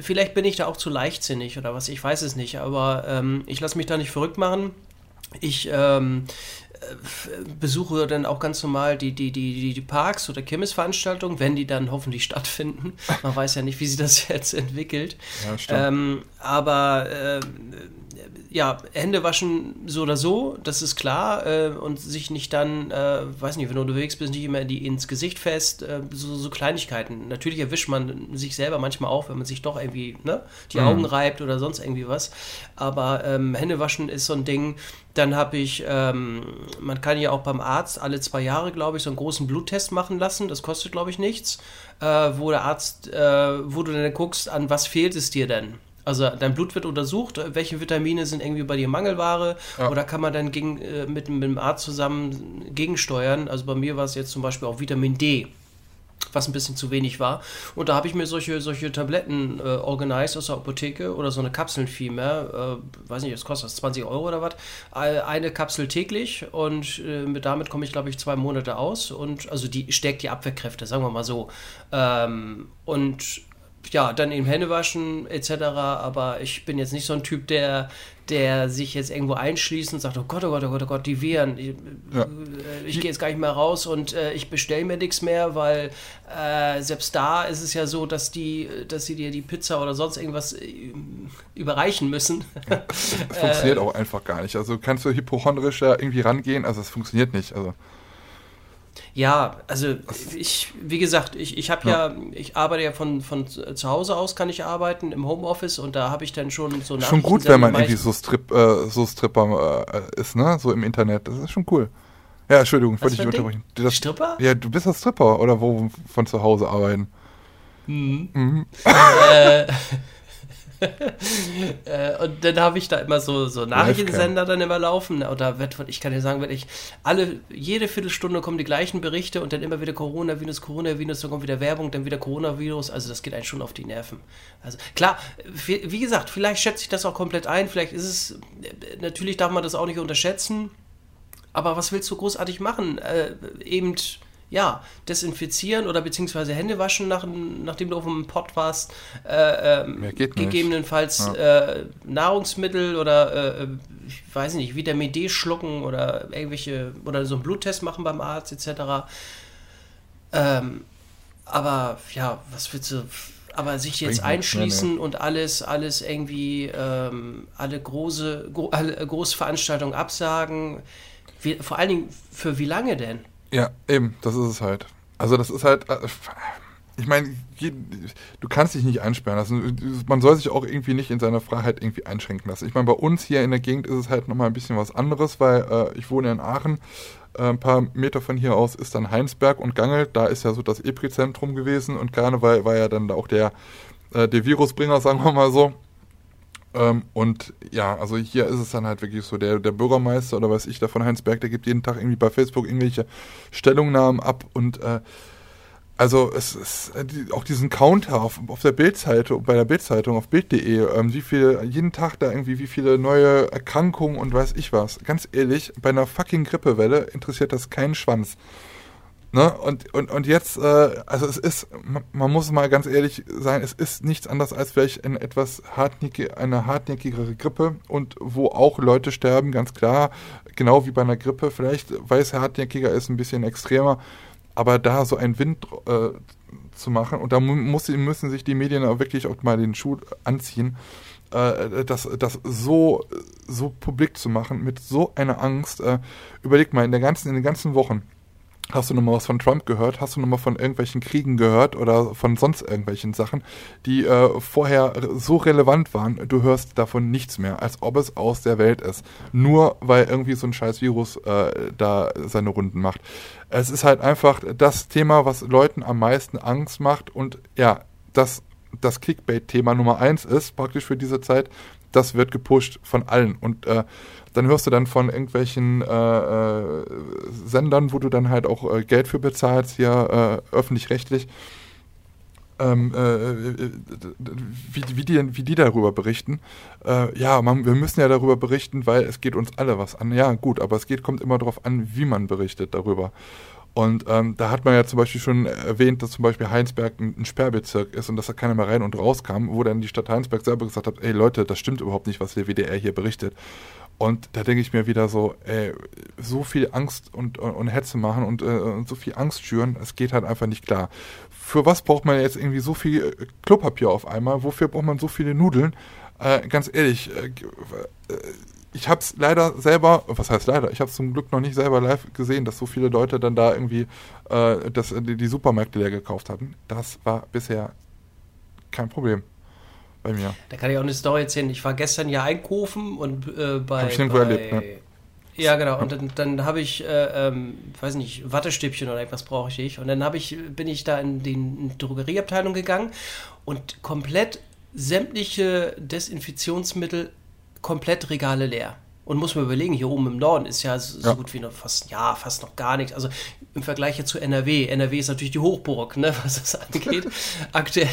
Vielleicht bin ich da auch zu leichtsinnig oder was, ich weiß es nicht, aber ähm, ich lasse mich da nicht verrückt machen. Ich ähm, besuche dann auch ganz normal die, die, die, die Parks oder Kirmesveranstaltungen, wenn die dann hoffentlich stattfinden. Man weiß ja nicht, wie sich das jetzt entwickelt. Ja, ähm, aber äh, ja, Hände waschen so oder so, das ist klar. Äh, und sich nicht dann, äh, weiß nicht, wenn du unterwegs bist, nicht immer die ins Gesicht fest, äh, so, so, Kleinigkeiten. Natürlich erwischt man sich selber manchmal auch, wenn man sich doch irgendwie ne, die mhm. Augen reibt oder sonst irgendwie was. Aber ähm, Hände waschen ist so ein Ding. Dann habe ich, ähm, man kann ja auch beim Arzt alle zwei Jahre, glaube ich, so einen großen Bluttest machen lassen. Das kostet, glaube ich, nichts. Äh, wo der Arzt, äh, wo du dann guckst, an was fehlt es dir denn? Also dein Blut wird untersucht, welche Vitamine sind irgendwie bei dir Mangelware ja. oder kann man dann gegen, äh, mit, mit dem Arzt zusammen gegensteuern. Also bei mir war es jetzt zum Beispiel auch Vitamin D, was ein bisschen zu wenig war. Und da habe ich mir solche, solche Tabletten äh, organisiert aus der Apotheke oder so eine Kapseln vielmehr. Äh, weiß nicht, was kostet das? 20 Euro oder was? Eine Kapsel täglich und äh, damit komme ich, glaube ich, zwei Monate aus. Und also die stärkt die Abwehrkräfte, sagen wir mal so. Ähm, und ja, dann eben Hände waschen etc. Aber ich bin jetzt nicht so ein Typ, der, der sich jetzt irgendwo einschließt und sagt, oh Gott, oh Gott, oh Gott, oh Gott, die Viren. Ich, ja. ich gehe jetzt gar nicht mehr raus und äh, ich bestelle mir nichts mehr, weil äh, selbst da ist es ja so, dass die, dass sie dir die Pizza oder sonst irgendwas äh, überreichen müssen. Das funktioniert auch einfach gar nicht. Also kannst du hypochondrisch da irgendwie rangehen, also es funktioniert nicht. Also ja, also ich, wie gesagt, ich, ich habe ja. ja. ich arbeite ja von, von zu Hause aus, kann ich arbeiten, im Homeoffice und da habe ich dann schon so Schon gut, wenn man irgendwie so, Strip, äh, so Stripper äh, ist, ne? So im Internet. Das ist schon cool. Ja, Entschuldigung, wollte ich nicht unterbrechen. Das, Stripper? Ja, du bist ein Stripper oder wo von zu Hause arbeiten. Mhm. mhm. äh, und dann habe ich da immer so, so Nachrichtensender dann immer laufen. Oder wird, ich kann dir sagen, wenn ich alle, jede Viertelstunde kommen die gleichen Berichte und dann immer wieder Coronavirus, Coronavirus, dann kommt wieder Werbung, dann wieder Coronavirus. Also das geht eigentlich schon auf die Nerven. Also klar, wie, wie gesagt, vielleicht schätze ich das auch komplett ein. Vielleicht ist es, natürlich darf man das auch nicht unterschätzen. Aber was willst du großartig machen? Äh, eben ja, desinfizieren oder beziehungsweise Hände waschen, nach, nachdem du auf dem Pott warst. Äh, äh, gegebenenfalls ja. äh, Nahrungsmittel oder, äh, ich weiß nicht, Vitamin D schlucken oder irgendwelche, oder so einen Bluttest machen beim Arzt etc. Ähm, aber ja, was willst du aber sich jetzt einschließen und alles, alles irgendwie, ähm, alle große, gro alle Großveranstaltungen absagen. Wie, vor allen Dingen, für wie lange denn? Ja, eben, das ist es halt. Also das ist halt, äh, ich meine, du kannst dich nicht einsperren lassen. Man soll sich auch irgendwie nicht in seiner Freiheit irgendwie einschränken lassen. Ich meine, bei uns hier in der Gegend ist es halt nochmal ein bisschen was anderes, weil äh, ich wohne in Aachen. Äh, ein paar Meter von hier aus ist dann Heinsberg und Gangelt. Da ist ja so das Epizentrum gewesen und Karneval war ja dann auch der, äh, der Virusbringer, sagen wir mal so. Ähm, und ja, also hier ist es dann halt wirklich so, der, der Bürgermeister oder was ich da von Heinsberg, der gibt jeden Tag irgendwie bei Facebook irgendwelche Stellungnahmen ab und äh, also es ist äh, auch diesen Counter auf, auf der Bildzeitung, bei der Bildzeitung auf Bild.de, ähm, wie viele, jeden Tag da irgendwie, wie viele neue Erkrankungen und weiß ich was. Ganz ehrlich, bei einer fucking Grippewelle interessiert das keinen Schwanz. Ne? Und, und, und jetzt, äh, also es ist, man, muss mal ganz ehrlich sein, es ist nichts anderes als vielleicht ein etwas hartnäckig, eine hartnäckigere Grippe und wo auch Leute sterben, ganz klar, genau wie bei einer Grippe, vielleicht, weil es hartnäckiger ist, ein bisschen extremer, aber da so ein Wind äh, zu machen und da muss, müssen sich die Medien auch wirklich auch mal den Schuh anziehen, äh, das, das so, so publik zu machen, mit so einer Angst. Äh, überleg mal, in, der ganzen, in den ganzen Wochen, Hast du nochmal was von Trump gehört? Hast du nochmal von irgendwelchen Kriegen gehört oder von sonst irgendwelchen Sachen, die äh, vorher so relevant waren? Du hörst davon nichts mehr, als ob es aus der Welt ist. Nur weil irgendwie so ein scheiß Virus äh, da seine Runden macht. Es ist halt einfach das Thema, was Leuten am meisten Angst macht und ja, das das Clickbait-Thema Nummer eins ist, praktisch für diese Zeit, das wird gepusht von allen. Und äh, dann hörst du dann von irgendwelchen äh, äh, Sendern, wo du dann halt auch äh, Geld für bezahlst, hier äh, öffentlich-rechtlich, ähm, äh, wie, wie, die, wie die darüber berichten. Äh, ja, man, wir müssen ja darüber berichten, weil es geht uns alle was an. Ja, gut, aber es geht, kommt immer darauf an, wie man berichtet darüber. Und ähm, da hat man ja zum Beispiel schon erwähnt, dass zum Beispiel Heinsberg ein, ein, Sperrbezirk ist und dass da keiner mehr rein und raus kam, wo dann die Stadt Heinsberg selber gesagt hat, ey Leute, das stimmt überhaupt nicht, was der WDR hier berichtet. Und da denke ich mir wieder so, ey, so viel Angst und, und, und Hetze machen und, äh, und so viel Angst schüren, es geht halt einfach nicht klar. Für was braucht man jetzt irgendwie so viel äh, Klopapier auf einmal? Wofür braucht man so viele Nudeln? Äh, ganz ehrlich, äh, äh ich habe es leider selber, was heißt leider, ich habe zum Glück noch nicht selber live gesehen, dass so viele Leute dann da irgendwie äh, das, die, die Supermärkte leer gekauft hatten. Das war bisher kein Problem bei mir. Da kann ich auch eine Story erzählen. Ich war gestern ja einkaufen und äh, bei. Hab ich bei, erlebt, ne? Ja, genau. Und dann, dann habe ich, äh, ähm, weiß nicht, Wattestäbchen oder etwas brauche ich nicht. Und dann ich, bin ich da in die, in die Drogerieabteilung gegangen und komplett sämtliche Desinfektionsmittel, komplett Regale leer. Und muss man überlegen, hier oben im Norden ist ja so, ja. gut wie noch fast, ja, fast noch gar nichts. Also im Vergleich zu NRW. NRW ist natürlich die Hochburg, ne, was das angeht, aktuell.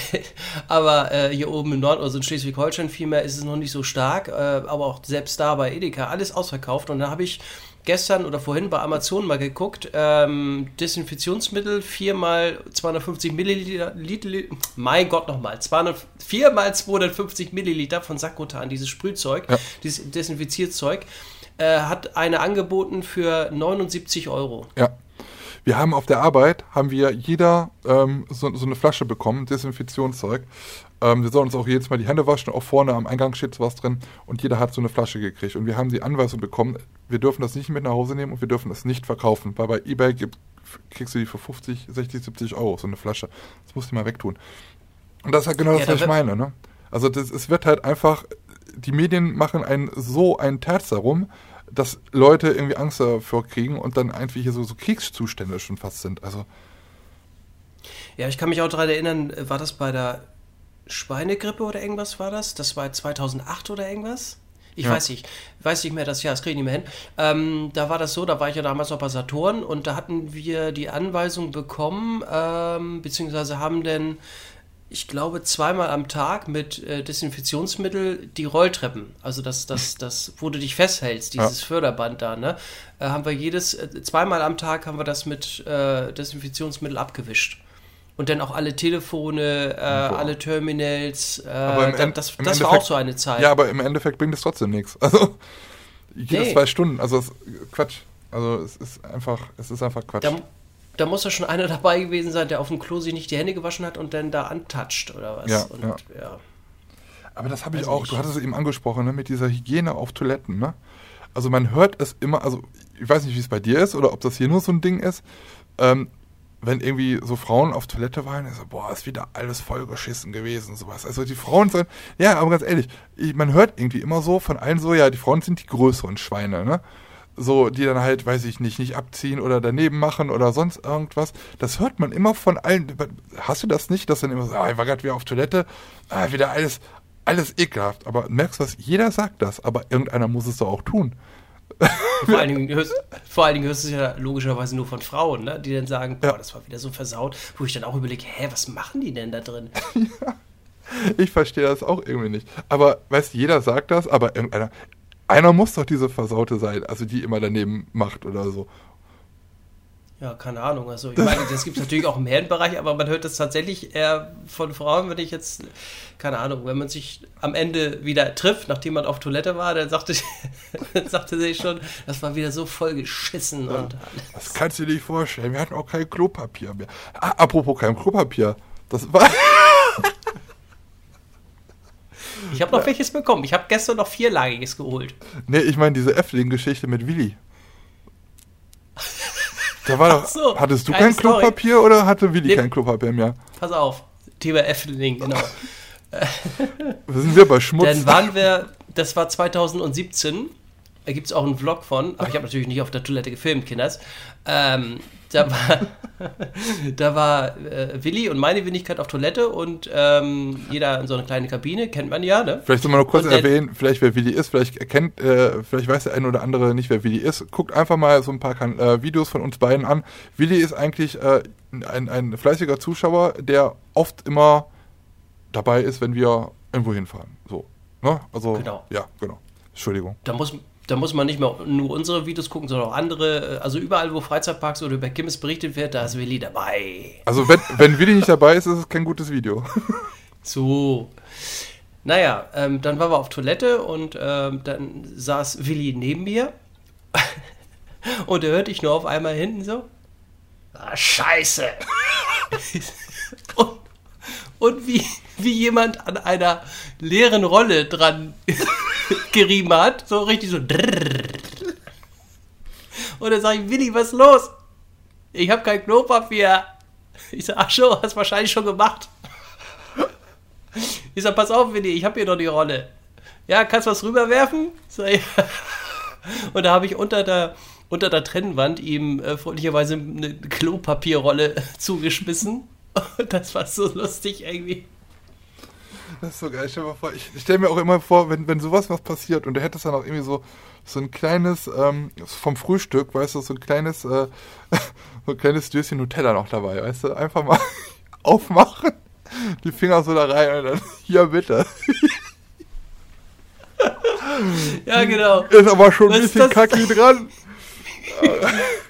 Aber äh, hier oben im Norden, also in Schleswig-Holstein vielmehr, ist es noch nicht so stark. Äh, aber auch selbst da bei Edeka, alles ausverkauft. Und da habe ich gestern oder vorhin bei Amazon mal geguckt. Ähm, Desinfektionsmittel 4 mal 250 Milliliter. Liter, mein Gott nochmal. 4 mal 250 Milliliter von Sakotan, dieses Sprühzeug, ja. dieses Desinfizierzeug, äh, hat eine angeboten für 79 Euro. Ja. Wir haben auf der Arbeit, haben wir jeder ähm, so, so, eine Flasche bekommen, Desinfektionszeug. Ähm, wir sollen uns auch jedes Mal die Hände waschen, auch vorne am Eingang steht was drin und jeder hat so eine Flasche gekriegt. Und wir haben die Anweisung bekommen, wir dürfen das nicht mit nach Hause nehmen und wir dürfen es nicht verkaufen, weil bei Ebay gibt, kriegst du die für 50, 60, 70 Euro, so eine Flasche. Das musst du mal wegtun. Und das ist halt genau ja, das, was ich meine. Ne? Also das, es wird halt einfach, die Medien machen einen, so einen Terz darum, dass Leute irgendwie Angst davor kriegen und dann einfach hier so, so Kriegszustände schon fast sind. Also. Ja, ich kann mich auch daran erinnern, war das bei der Schweinegrippe oder irgendwas war das? Das war 2008 oder irgendwas? Ich ja. weiß nicht, weiß nicht mehr das Jahr, das kriege ich nicht mehr hin. Ähm, da war das so, da war ich ja damals noch bei Saturn und da hatten wir die Anweisung bekommen, ähm, beziehungsweise haben denn ich glaube, zweimal am Tag mit äh, Desinfektionsmittel die Rolltreppen. Also das, das, das, wo du dich festhältst, dieses ja. Förderband da, ne? Äh, haben wir jedes, äh, zweimal am Tag haben wir das mit äh, Desinfektionsmittel abgewischt. Und dann auch alle Telefone, äh, alle Terminals. Äh, aber im das, das war auch so eine Zeit. Ja, aber im Endeffekt bringt es trotzdem nichts. Also jede nee. zwei Stunden, also Quatsch. Also es ist einfach, es ist einfach Quatsch. Da, da muss ja schon einer dabei gewesen sein, der auf dem Klo sich nicht die Hände gewaschen hat und dann da antatscht oder was. Ja, und, ja. ja. Aber das habe ich auch, nicht. du hattest es eben angesprochen, ne, mit dieser Hygiene auf Toiletten, ne? Also man hört es immer, also ich weiß nicht, wie es bei dir ist oder ob das hier nur so ein Ding ist, ähm, wenn irgendwie so Frauen auf Toilette waren, so, boah, ist wieder alles vollgeschissen gewesen, sowas. Also die Frauen sind, ja, aber ganz ehrlich, ich, man hört irgendwie immer so von allen so, ja, die Frauen sind die größeren Schweine, ne? So, die dann halt, weiß ich nicht, nicht abziehen oder daneben machen oder sonst irgendwas. Das hört man immer von allen. Hast du das nicht, dass dann immer so, ah, ich war gerade wieder auf Toilette, ah, wieder alles, alles ekelhaft. Aber merkst du was, jeder sagt das, aber irgendeiner muss es doch auch tun. Vor allen, Dingen hörst, vor allen Dingen hörst du es ja logischerweise nur von Frauen, ne? die dann sagen, boah, ja. das war wieder so versaut, wo ich dann auch überlege, hä, was machen die denn da drin? ja. Ich verstehe das auch irgendwie nicht. Aber weißt du, jeder sagt das, aber irgendeiner, einer muss doch diese Versaute sein, also die immer daneben macht oder so. Ja, keine Ahnung. Also ich meine, das gibt es natürlich auch im Herrenbereich, aber man hört das tatsächlich eher von Frauen, wenn ich jetzt, keine Ahnung, wenn man sich am Ende wieder trifft, nachdem man auf Toilette war, dann sagte, dann sagte sie schon, das war wieder so voll geschissen ja, und alles. Das kannst du dir nicht vorstellen. Wir hatten auch kein Klopapier mehr. Ah, apropos kein Klopapier. Das war. Ich habe noch ja. welches bekommen. Ich habe gestern noch vierlagiges geholt. Nee, ich meine diese Äffling-Geschichte mit Willi. Da war doch. So, hattest du kein Story. Klopapier oder hatte Willi nee, kein Klopapier mehr? Pass auf. Thema Äffling, genau. Wo sind wir bei Schmutz? Dann waren wir, das war 2017. Da gibt es auch einen Vlog von, aber ich habe natürlich nicht auf der Toilette gefilmt, Kinders. Ähm, da war, da war äh, Willi und meine Wenigkeit auf Toilette und ähm, jeder in so eine kleine Kabine, kennt man ja, ne? Vielleicht soll man noch kurz erwähnen, vielleicht wer Willi ist, vielleicht erkennt, äh, vielleicht weiß der eine oder andere nicht, wer Willi ist. Guckt einfach mal so ein paar äh, Videos von uns beiden an. Willi ist eigentlich äh, ein, ein fleißiger Zuschauer, der oft immer dabei ist, wenn wir irgendwo hinfahren. So. Ne? Also, genau. ja, genau. Entschuldigung. Da muss, da muss man nicht mehr nur unsere Videos gucken, sondern auch andere. Also überall, wo Freizeitparks oder über Kimmes berichtet wird, da ist Willi dabei. Also wenn, wenn Willi nicht dabei ist, ist es kein gutes Video. So. Naja, ähm, dann waren wir auf Toilette und ähm, dann saß Willi neben mir. und da hörte ich nur auf einmal hinten so: ah, Scheiße! und, und wie, wie jemand an einer leeren Rolle dran gerieben hat, so richtig so. Und dann sage ich: Willi, was ist los? Ich habe kein Klopapier. Ich sage: Ach so, hast wahrscheinlich schon gemacht. Ich sag, pass auf, Willi, ich habe hier doch die Rolle. Ja, kannst du was rüberwerfen? Sag, ja. Und da habe ich unter der, unter der Trennwand ihm äh, freundlicherweise eine Klopapierrolle zugeschmissen. Und das war so lustig irgendwie. Das ist so geil. Stell, vor, ich stelle mir auch immer vor, wenn, wenn sowas was passiert und du hättest dann auch irgendwie so, so ein kleines, ähm, vom Frühstück, weißt du, so ein kleines, äh, so ein kleines Döschen Nutella noch dabei, weißt du, einfach mal aufmachen die Finger so da rein und dann, hier bitte. Ja, genau. Ist aber schon ein bisschen kacki dran.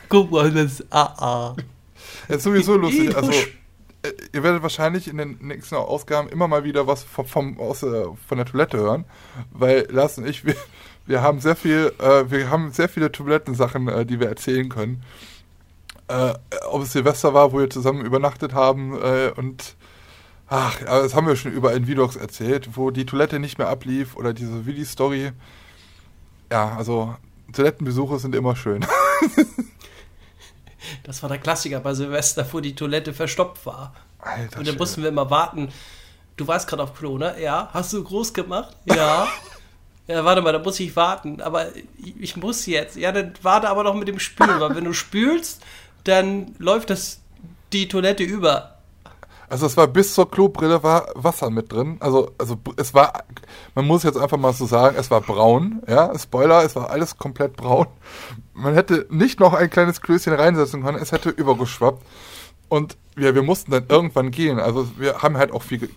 Guck mal, das ist AA. ist sowieso lustig. Also, ihr werdet wahrscheinlich in den nächsten Ausgaben immer mal wieder was vom, vom aus, äh, von der Toilette hören, weil Lars und ich, wir, wir haben sehr viel, äh, wir haben sehr viele Toilettensachen, äh, die wir erzählen können. Äh, ob es Silvester war, wo wir zusammen übernachtet haben äh, und Ach, das haben wir schon über in Vidox erzählt, wo die Toilette nicht mehr ablief oder diese Willi-Story. Ja, also Toilettenbesuche sind immer schön. das war der Klassiker bei Silvester, wo die Toilette verstopft war. Alter, Und dann mussten wir immer warten. Du warst gerade auf Klo, ne? Ja. Hast du groß gemacht? Ja. ja, warte mal, da muss ich warten. Aber ich muss jetzt. Ja, dann warte aber noch mit dem Spülen, weil wenn du spülst, dann läuft das die Toilette über. Also es war bis zur Klobrille war Wasser mit drin. Also, also es war, man muss jetzt einfach mal so sagen, es war braun. Ja, Spoiler, es war alles komplett braun. Man hätte nicht noch ein kleines Klößchen reinsetzen können, es hätte übergeschwappt. Und wir, wir mussten dann irgendwann gehen. Also wir haben halt auch viel,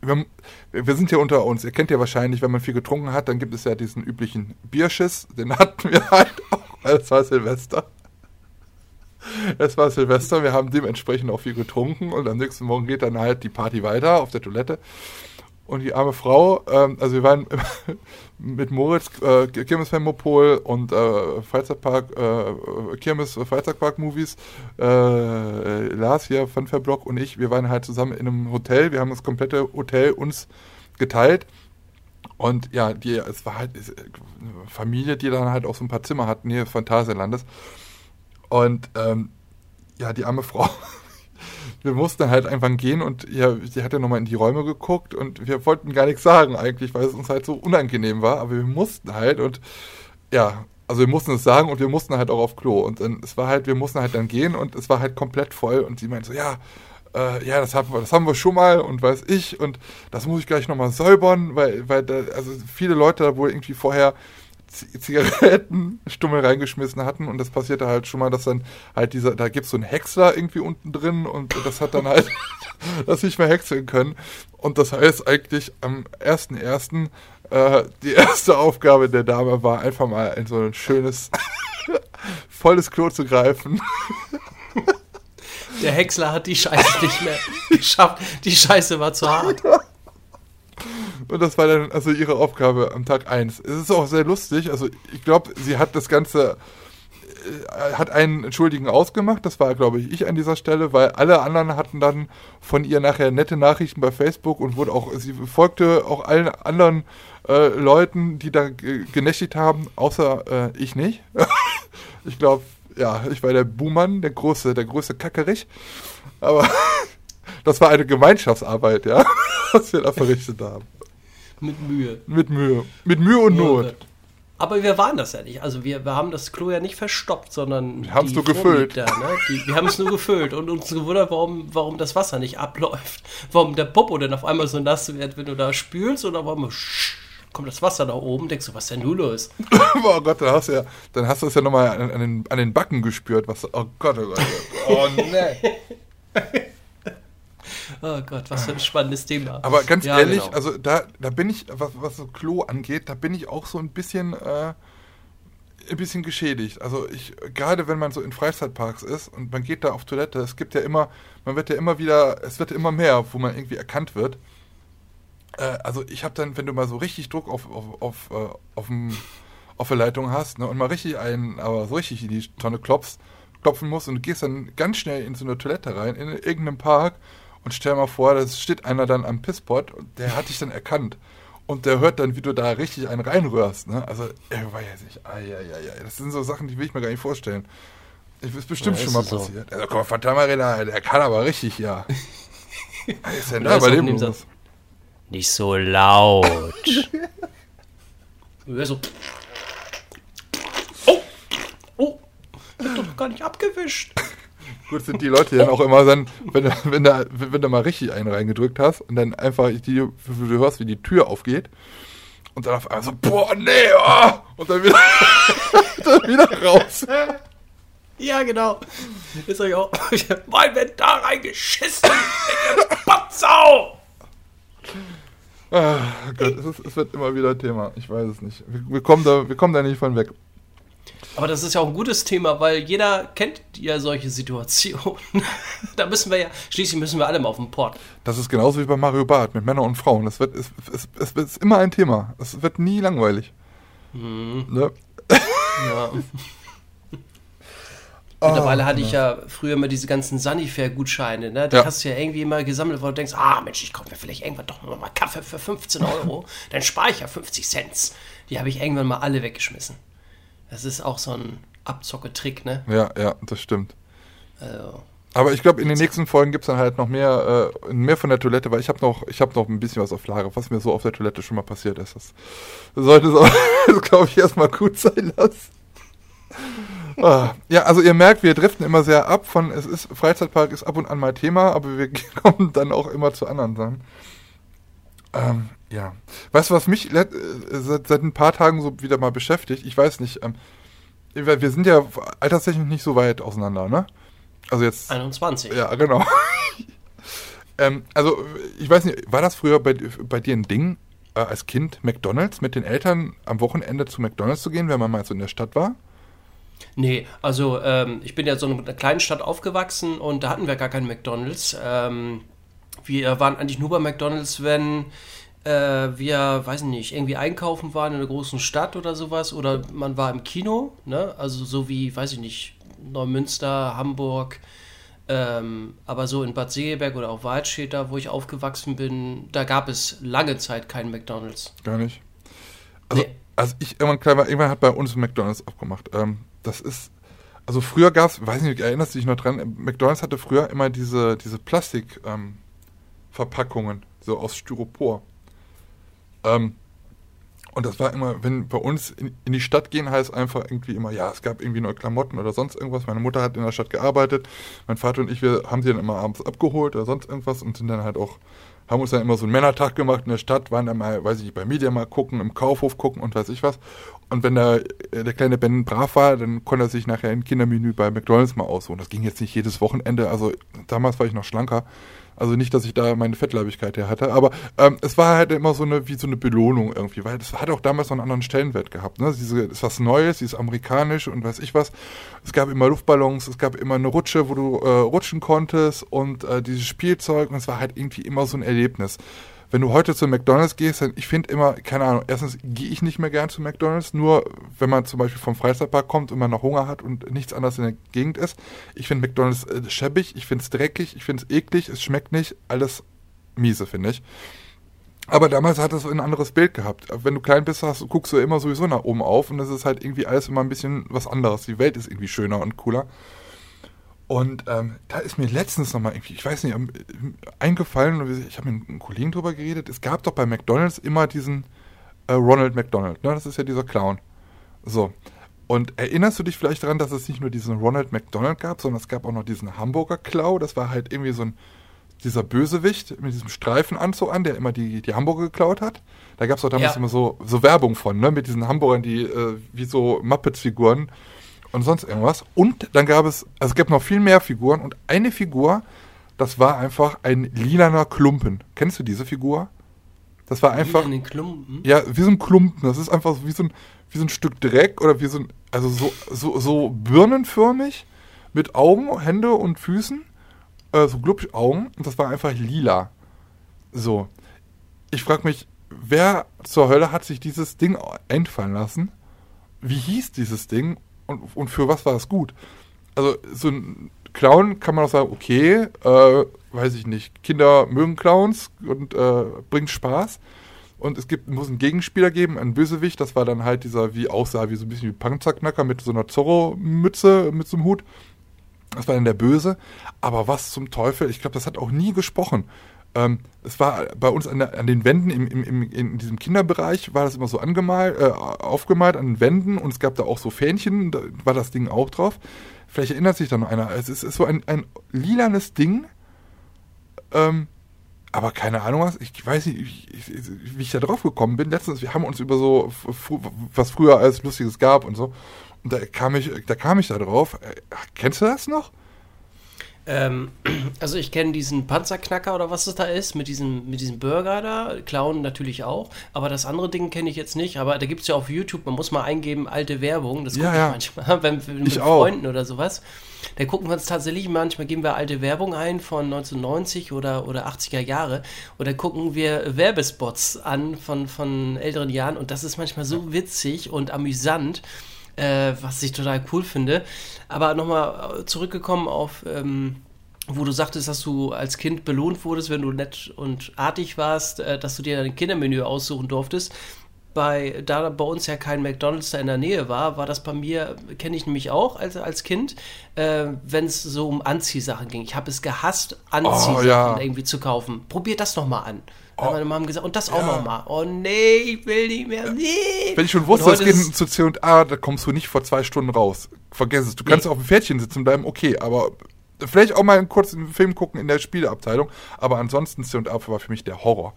wir, wir sind hier unter uns. Ihr kennt ja wahrscheinlich, wenn man viel getrunken hat, dann gibt es ja diesen üblichen Bierschiss. Den hatten wir halt auch, weil es war Silvester. Es war Silvester, wir haben dementsprechend auch viel getrunken und am nächsten Morgen geht dann halt die Party weiter auf der Toilette. Und die arme Frau, ähm, also wir waren mit Moritz, äh, Kirmes Femopol und äh, Freizeitpark, äh, Kirmes Freizeitpark Movies, äh, Lars hier Verblock und ich, wir waren halt zusammen in einem Hotel, wir haben das komplette Hotel uns geteilt. Und ja, die, es war halt eine Familie, die dann halt auch so ein paar Zimmer hatten hier Phantasialandes. Und ähm, ja, die arme Frau, wir mussten halt einfach gehen und ja, sie hat ja nochmal in die Räume geguckt und wir wollten gar nichts sagen eigentlich, weil es uns halt so unangenehm war, aber wir mussten halt und ja, also wir mussten es sagen und wir mussten halt auch auf Klo. Und dann, es war halt, wir mussten halt dann gehen und es war halt komplett voll und sie meinte so, ja, äh, ja, das haben, wir, das haben wir schon mal und weiß ich und das muss ich gleich nochmal säubern, weil, weil da, also viele Leute da wohl irgendwie vorher Zigarettenstummel reingeschmissen hatten und das passierte halt schon mal, dass dann halt dieser, da gibt es so einen Häcksler irgendwie unten drin und das hat dann halt das nicht mehr häckseln können. Und das heißt eigentlich am 1.1. Äh, die erste Aufgabe der Dame war einfach mal in so ein schönes, volles Klo zu greifen. Der Häcksler hat die Scheiße nicht mehr geschafft. Die Scheiße war zu hart. Und das war dann also ihre Aufgabe am Tag 1. Es ist auch sehr lustig. Also ich glaube, sie hat das Ganze, äh, hat einen Entschuldigen ausgemacht. Das war, glaube ich, ich an dieser Stelle, weil alle anderen hatten dann von ihr nachher nette Nachrichten bei Facebook und wurde auch, sie folgte auch allen anderen äh, Leuten, die da genächtigt haben, außer äh, ich nicht. ich glaube, ja, ich war der Buhmann, der große, der große Kackerich. Aber das war eine Gemeinschaftsarbeit, ja, was wir da verrichtet haben. Mit Mühe. Mit Mühe. Mit Mühe und oh Not. Gott. Aber wir waren das ja nicht. Also wir, wir haben das Klo ja nicht verstoppt, sondern wir haben es nur gefüllt. ne? die, wir haben es nur gefüllt und uns gewundert, warum, warum das Wasser nicht abläuft. Warum der Popo denn auf einmal so nass wird, wenn du da spülst oder warum kommt das Wasser da oben, denkst du, was ist denn nun los? oh Gott, dann hast du ja, dann hast du es ja nochmal an, an, den, an den Backen gespürt. Was, oh Gott, oh Gott. Oh, nee. Oh Gott, was für ein spannendes Thema. Aber ganz ja, ehrlich, genau. also da, da bin ich, was, was so Klo angeht, da bin ich auch so ein bisschen, äh, ein bisschen geschädigt. Also ich, gerade wenn man so in Freizeitparks ist und man geht da auf Toilette, es gibt ja immer, man wird ja immer wieder, es wird ja immer mehr, wo man irgendwie erkannt wird. äh, also ich habe dann, wenn du mal so richtig Druck auf, auf, auf, äh, auf, dem, auf der Leitung hast ne, und mal richtig einen, aber so richtig in die Tonne klopfst, klopfen musst und du gehst dann ganz schnell in so eine Toilette rein, in irgendeinem Park und stell mal vor, da steht einer dann am Pisspot und der hat dich dann erkannt. Und der hört dann, wie du da richtig einen reinrührst. Ne? Also, er weiß nicht. Ai, ai, ai, das sind so Sachen, die will ich mir gar nicht vorstellen. Das ist bestimmt ja, schon mal passiert. So. Also, komm, verdammt mal, der kann aber richtig, ja. Was ist denn da bei dem los? Nicht so laut. so. Oh! Oh! Ich hab doch gar nicht abgewischt. Gut sind die Leute dann auch immer dann, wenn, wenn, du, wenn du mal richtig einen reingedrückt hast und dann einfach die, du hörst, wie die Tür aufgeht und dann auf einmal so, boah, nee, oh! und dann wieder, dann wieder raus. Ja, genau. Ist euch auch. Mal wird da reingeschissen. Potsau! Ah, Gott, es, ist, es, wird immer wieder Thema. Ich weiß es nicht. Wir, wir, kommen da, wir kommen da nicht von weg. Aber das ist ja auch ein gutes Thema, weil jeder kennt ja solche Situationen. da müssen wir ja, schließlich müssen wir alle mal auf den Port. Das ist genauso wie bei Mario Barth mit Männern und Frauen. Das wird, es, es, es, es ist immer ein Thema. Es wird nie langweilig. Mhm. Ne? Ja. Mittlerweile hatte ich ja früher immer diese ganzen Sanifair-Gutscheine, ne? Die ja. hast du ja irgendwie immer gesammelt, wo du denkst, ah Mensch, ich kaufe mir vielleicht irgendwann doch mal Kaffee für 15 Euro, dann spare ich ja 50 Cent. Die habe ich irgendwann mal alle weggeschmissen. Das ist auch so ein Abzocke-Trick, ne? Ja, ja, das stimmt. Also, aber ich glaube, in den nächsten Folgen gibt es dann halt noch mehr, äh, mehr von der Toilette, weil ich habe noch, ich noch ein bisschen was auf Lager, was mir so auf der Toilette schon mal passiert ist. Das sollte es glaube ich, erstmal gut sein lassen. ah, ja, also ihr merkt, wir driften immer sehr ab von, es ist, Freizeitpark ist ab und an mal Thema, aber wir kommen dann auch immer zu anderen Sachen. Ähm, ja. Weißt du, was mich äh, seit, seit ein paar Tagen so wieder mal beschäftigt? Ich weiß nicht. Ähm, wir sind ja alterstechnisch nicht so weit auseinander, ne? Also jetzt. 21. Ja, genau. ähm, also, ich weiß nicht, war das früher bei, bei dir ein Ding, äh, als Kind McDonalds mit den Eltern am Wochenende zu McDonalds zu gehen, wenn man mal so in der Stadt war? Nee, also ähm, ich bin ja so in einer kleinen Stadt aufgewachsen und da hatten wir gar keinen McDonalds. Ähm, wir waren eigentlich nur bei McDonalds, wenn äh, wir, weiß nicht, irgendwie einkaufen waren in einer großen Stadt oder sowas oder man war im Kino, ne? Also so wie, weiß ich nicht, Neumünster, Hamburg, ähm, aber so in Bad Segeberg oder auch Waldstädter, wo ich aufgewachsen bin, da gab es lange Zeit keinen McDonalds. Gar nicht. Also, nee. als ich irgendwann klein war, irgendwann hat bei uns McDonalds aufgemacht. Ähm, das ist, also früher gab es, weiß nicht, erinnerst du dich noch dran, McDonalds hatte früher immer diese, diese Plastikverpackungen, ähm, so aus Styropor. Ähm, und das war immer, wenn bei uns in, in, die Stadt gehen, heißt einfach irgendwie immer, ja, es gab irgendwie neue Klamotten oder sonst irgendwas. Meine Mutter hat in der Stadt gearbeitet. Mein Vater und ich, wir haben sie dann immer abends abgeholt oder sonst irgendwas und sind dann halt auch, haben uns dann immer so einen Männertag gemacht in der Stadt, waren dann mal, weiß ich nicht, bei Media mal gucken, im Kaufhof gucken und weiß ich was. Und wenn der, der kleine Ben brav war, dann konnte er sich nachher ein Kindermenü bei McDonalds mal aussuchen. Das ging jetzt nicht jedes Wochenende, also damals war ich noch schlanker. Also nicht, dass ich da meine Fettleibigkeit her hatte, aber ähm, es war halt immer so eine, wie so eine Belohnung irgendwie, weil das hat auch damals noch einen anderen Stellenwert gehabt. Ne? Diese, ist was Neues, dieses amerikanisch und weiß ich was. Es gab immer Luftballons, es gab immer eine Rutsche, wo du äh, rutschen konntest und äh, dieses Spielzeug und es war halt irgendwie immer so ein Erlebnis wenn du heute zu McDonalds gehst, dann ich finde immer, keine Ahnung, erstens gehe ich nicht mehr gern zu McDonalds, nur wenn man zum Beispiel vom Freizeitpark kommt und man noch Hunger hat und nichts anderes in der Gegend ist. Ich finde McDonalds äh, schäbig, ich finde es dreckig, ich finde es eklig, es schmeckt nicht, alles miese, finde ich. Aber damals hat es ein anderes Bild gehabt. Wenn du klein bist, hast, guckst du immer sowieso nach oben auf und es ist halt irgendwie alles immer ein bisschen was anderes. Die Welt ist irgendwie schöner und cooler. Und ähm, da ist mir letztens nochmal irgendwie, ich weiß nicht, eingefallen, ich habe mit einem Kollegen drüber geredet, es gab doch bei McDonalds immer diesen äh, Ronald McDonald, ne? Das ist ja dieser Clown. So. Und erinnerst du dich vielleicht daran, dass es nicht nur diesen Ronald McDonald gab, sondern es gab auch noch diesen Hamburger Clown, das war halt irgendwie so ein, dieser Bösewicht mit diesem Streifenanzug an, der immer die, die Hamburger geklaut hat. Da gab es auch damals ja. immer so, so Werbung von, ne? Mit diesen Hamburgern, die äh, wie so Muppets-Figuren und sonst irgendwas. Und dann gab es, also es gab noch viel mehr Figuren und eine Figur, das war einfach ein lilaner Klumpen. Kennst du diese Figur? Das war einfach. Lilane Klumpen? Ja, wie so ein Klumpen. Das ist einfach wie so ein, wie so ein Stück Dreck oder wie so ein, also so, so, so birnenförmig mit Augen, Hände und Füßen. Äh, so Glubschaugen. Und das war einfach lila. So. ich frage mich, wer zur Hölle hat sich dieses Ding einfallen lassen? Wie hieß dieses Ding und, und für was war es gut? Also so ein Clown kann man auch sagen, okay, äh, weiß ich nicht, Kinder mögen Clowns und äh, bringt Spaß. Und es gibt, muss einen Gegenspieler geben, einen Bösewicht, das war dann halt dieser, wie aussah, wie so ein bisschen wie Panzerknacker mit so einer Zorro-Mütze, mit so einem Hut. Das war dann der Böse. Aber was zum Teufel, ich glaube, das hat auch nie gesprochen. Ähm, es war bei uns an, der, an den Wänden im, im, im, in diesem Kinderbereich war das immer so angemalt, äh, aufgemalt an den Wänden und es gab da auch so Fähnchen, da war das Ding auch drauf. Vielleicht erinnert sich da noch einer. Es ist, ist so ein, ein lilanes Ding, ähm, aber keine Ahnung was, ich weiß nicht, ich, ich, wie ich da drauf gekommen bin. Letztens, wir haben uns über so, was früher alles Lustiges gab und so. Und da kam ich, da kam ich da drauf. Äh, kennst du das noch? Ähm, also ich kenne diesen Panzerknacker oder was es da ist, mit diesem, mit diesem Burger da, Clown natürlich auch, aber das andere Ding kenne ich jetzt nicht, aber da gibt es ja auf YouTube, man muss mal eingeben, alte Werbung, das ja, gucke ich ja. manchmal, wenn, wenn mit auch. Freunden oder sowas. Da gucken wir uns tatsächlich manchmal, geben wir alte Werbung ein von 1990 oder, oder 80er Jahre oder gucken wir Werbespots an von, von älteren Jahren und das ist manchmal so witzig und amüsant äh, was ich total cool finde. Aber nochmal zurückgekommen auf, ähm, wo du sagtest, dass du als Kind belohnt wurdest, wenn du nett und artig warst, äh, dass du dir ein Kindermenü aussuchen durftest. Bei, da bei uns ja kein McDonalds da in der Nähe war, war das bei mir, kenne ich nämlich auch als, als Kind, äh, wenn es so um Anziehsachen ging. Ich habe es gehasst, Anziehsachen oh, ja. irgendwie zu kaufen. Probier das nochmal an. Oh. Hat meine Mom gesagt, und das auch ja. nochmal. Oh nee, ich will nicht mehr. Nee. Wenn ich schon wusste, das geht zu C und A, da kommst du nicht vor zwei Stunden raus. Vergiss es. Du kannst nee. auf dem Pferdchen sitzen bleiben, okay, aber vielleicht auch mal einen kurzen Film gucken in der Spieleabteilung. Aber ansonsten C und A war für mich der Horror.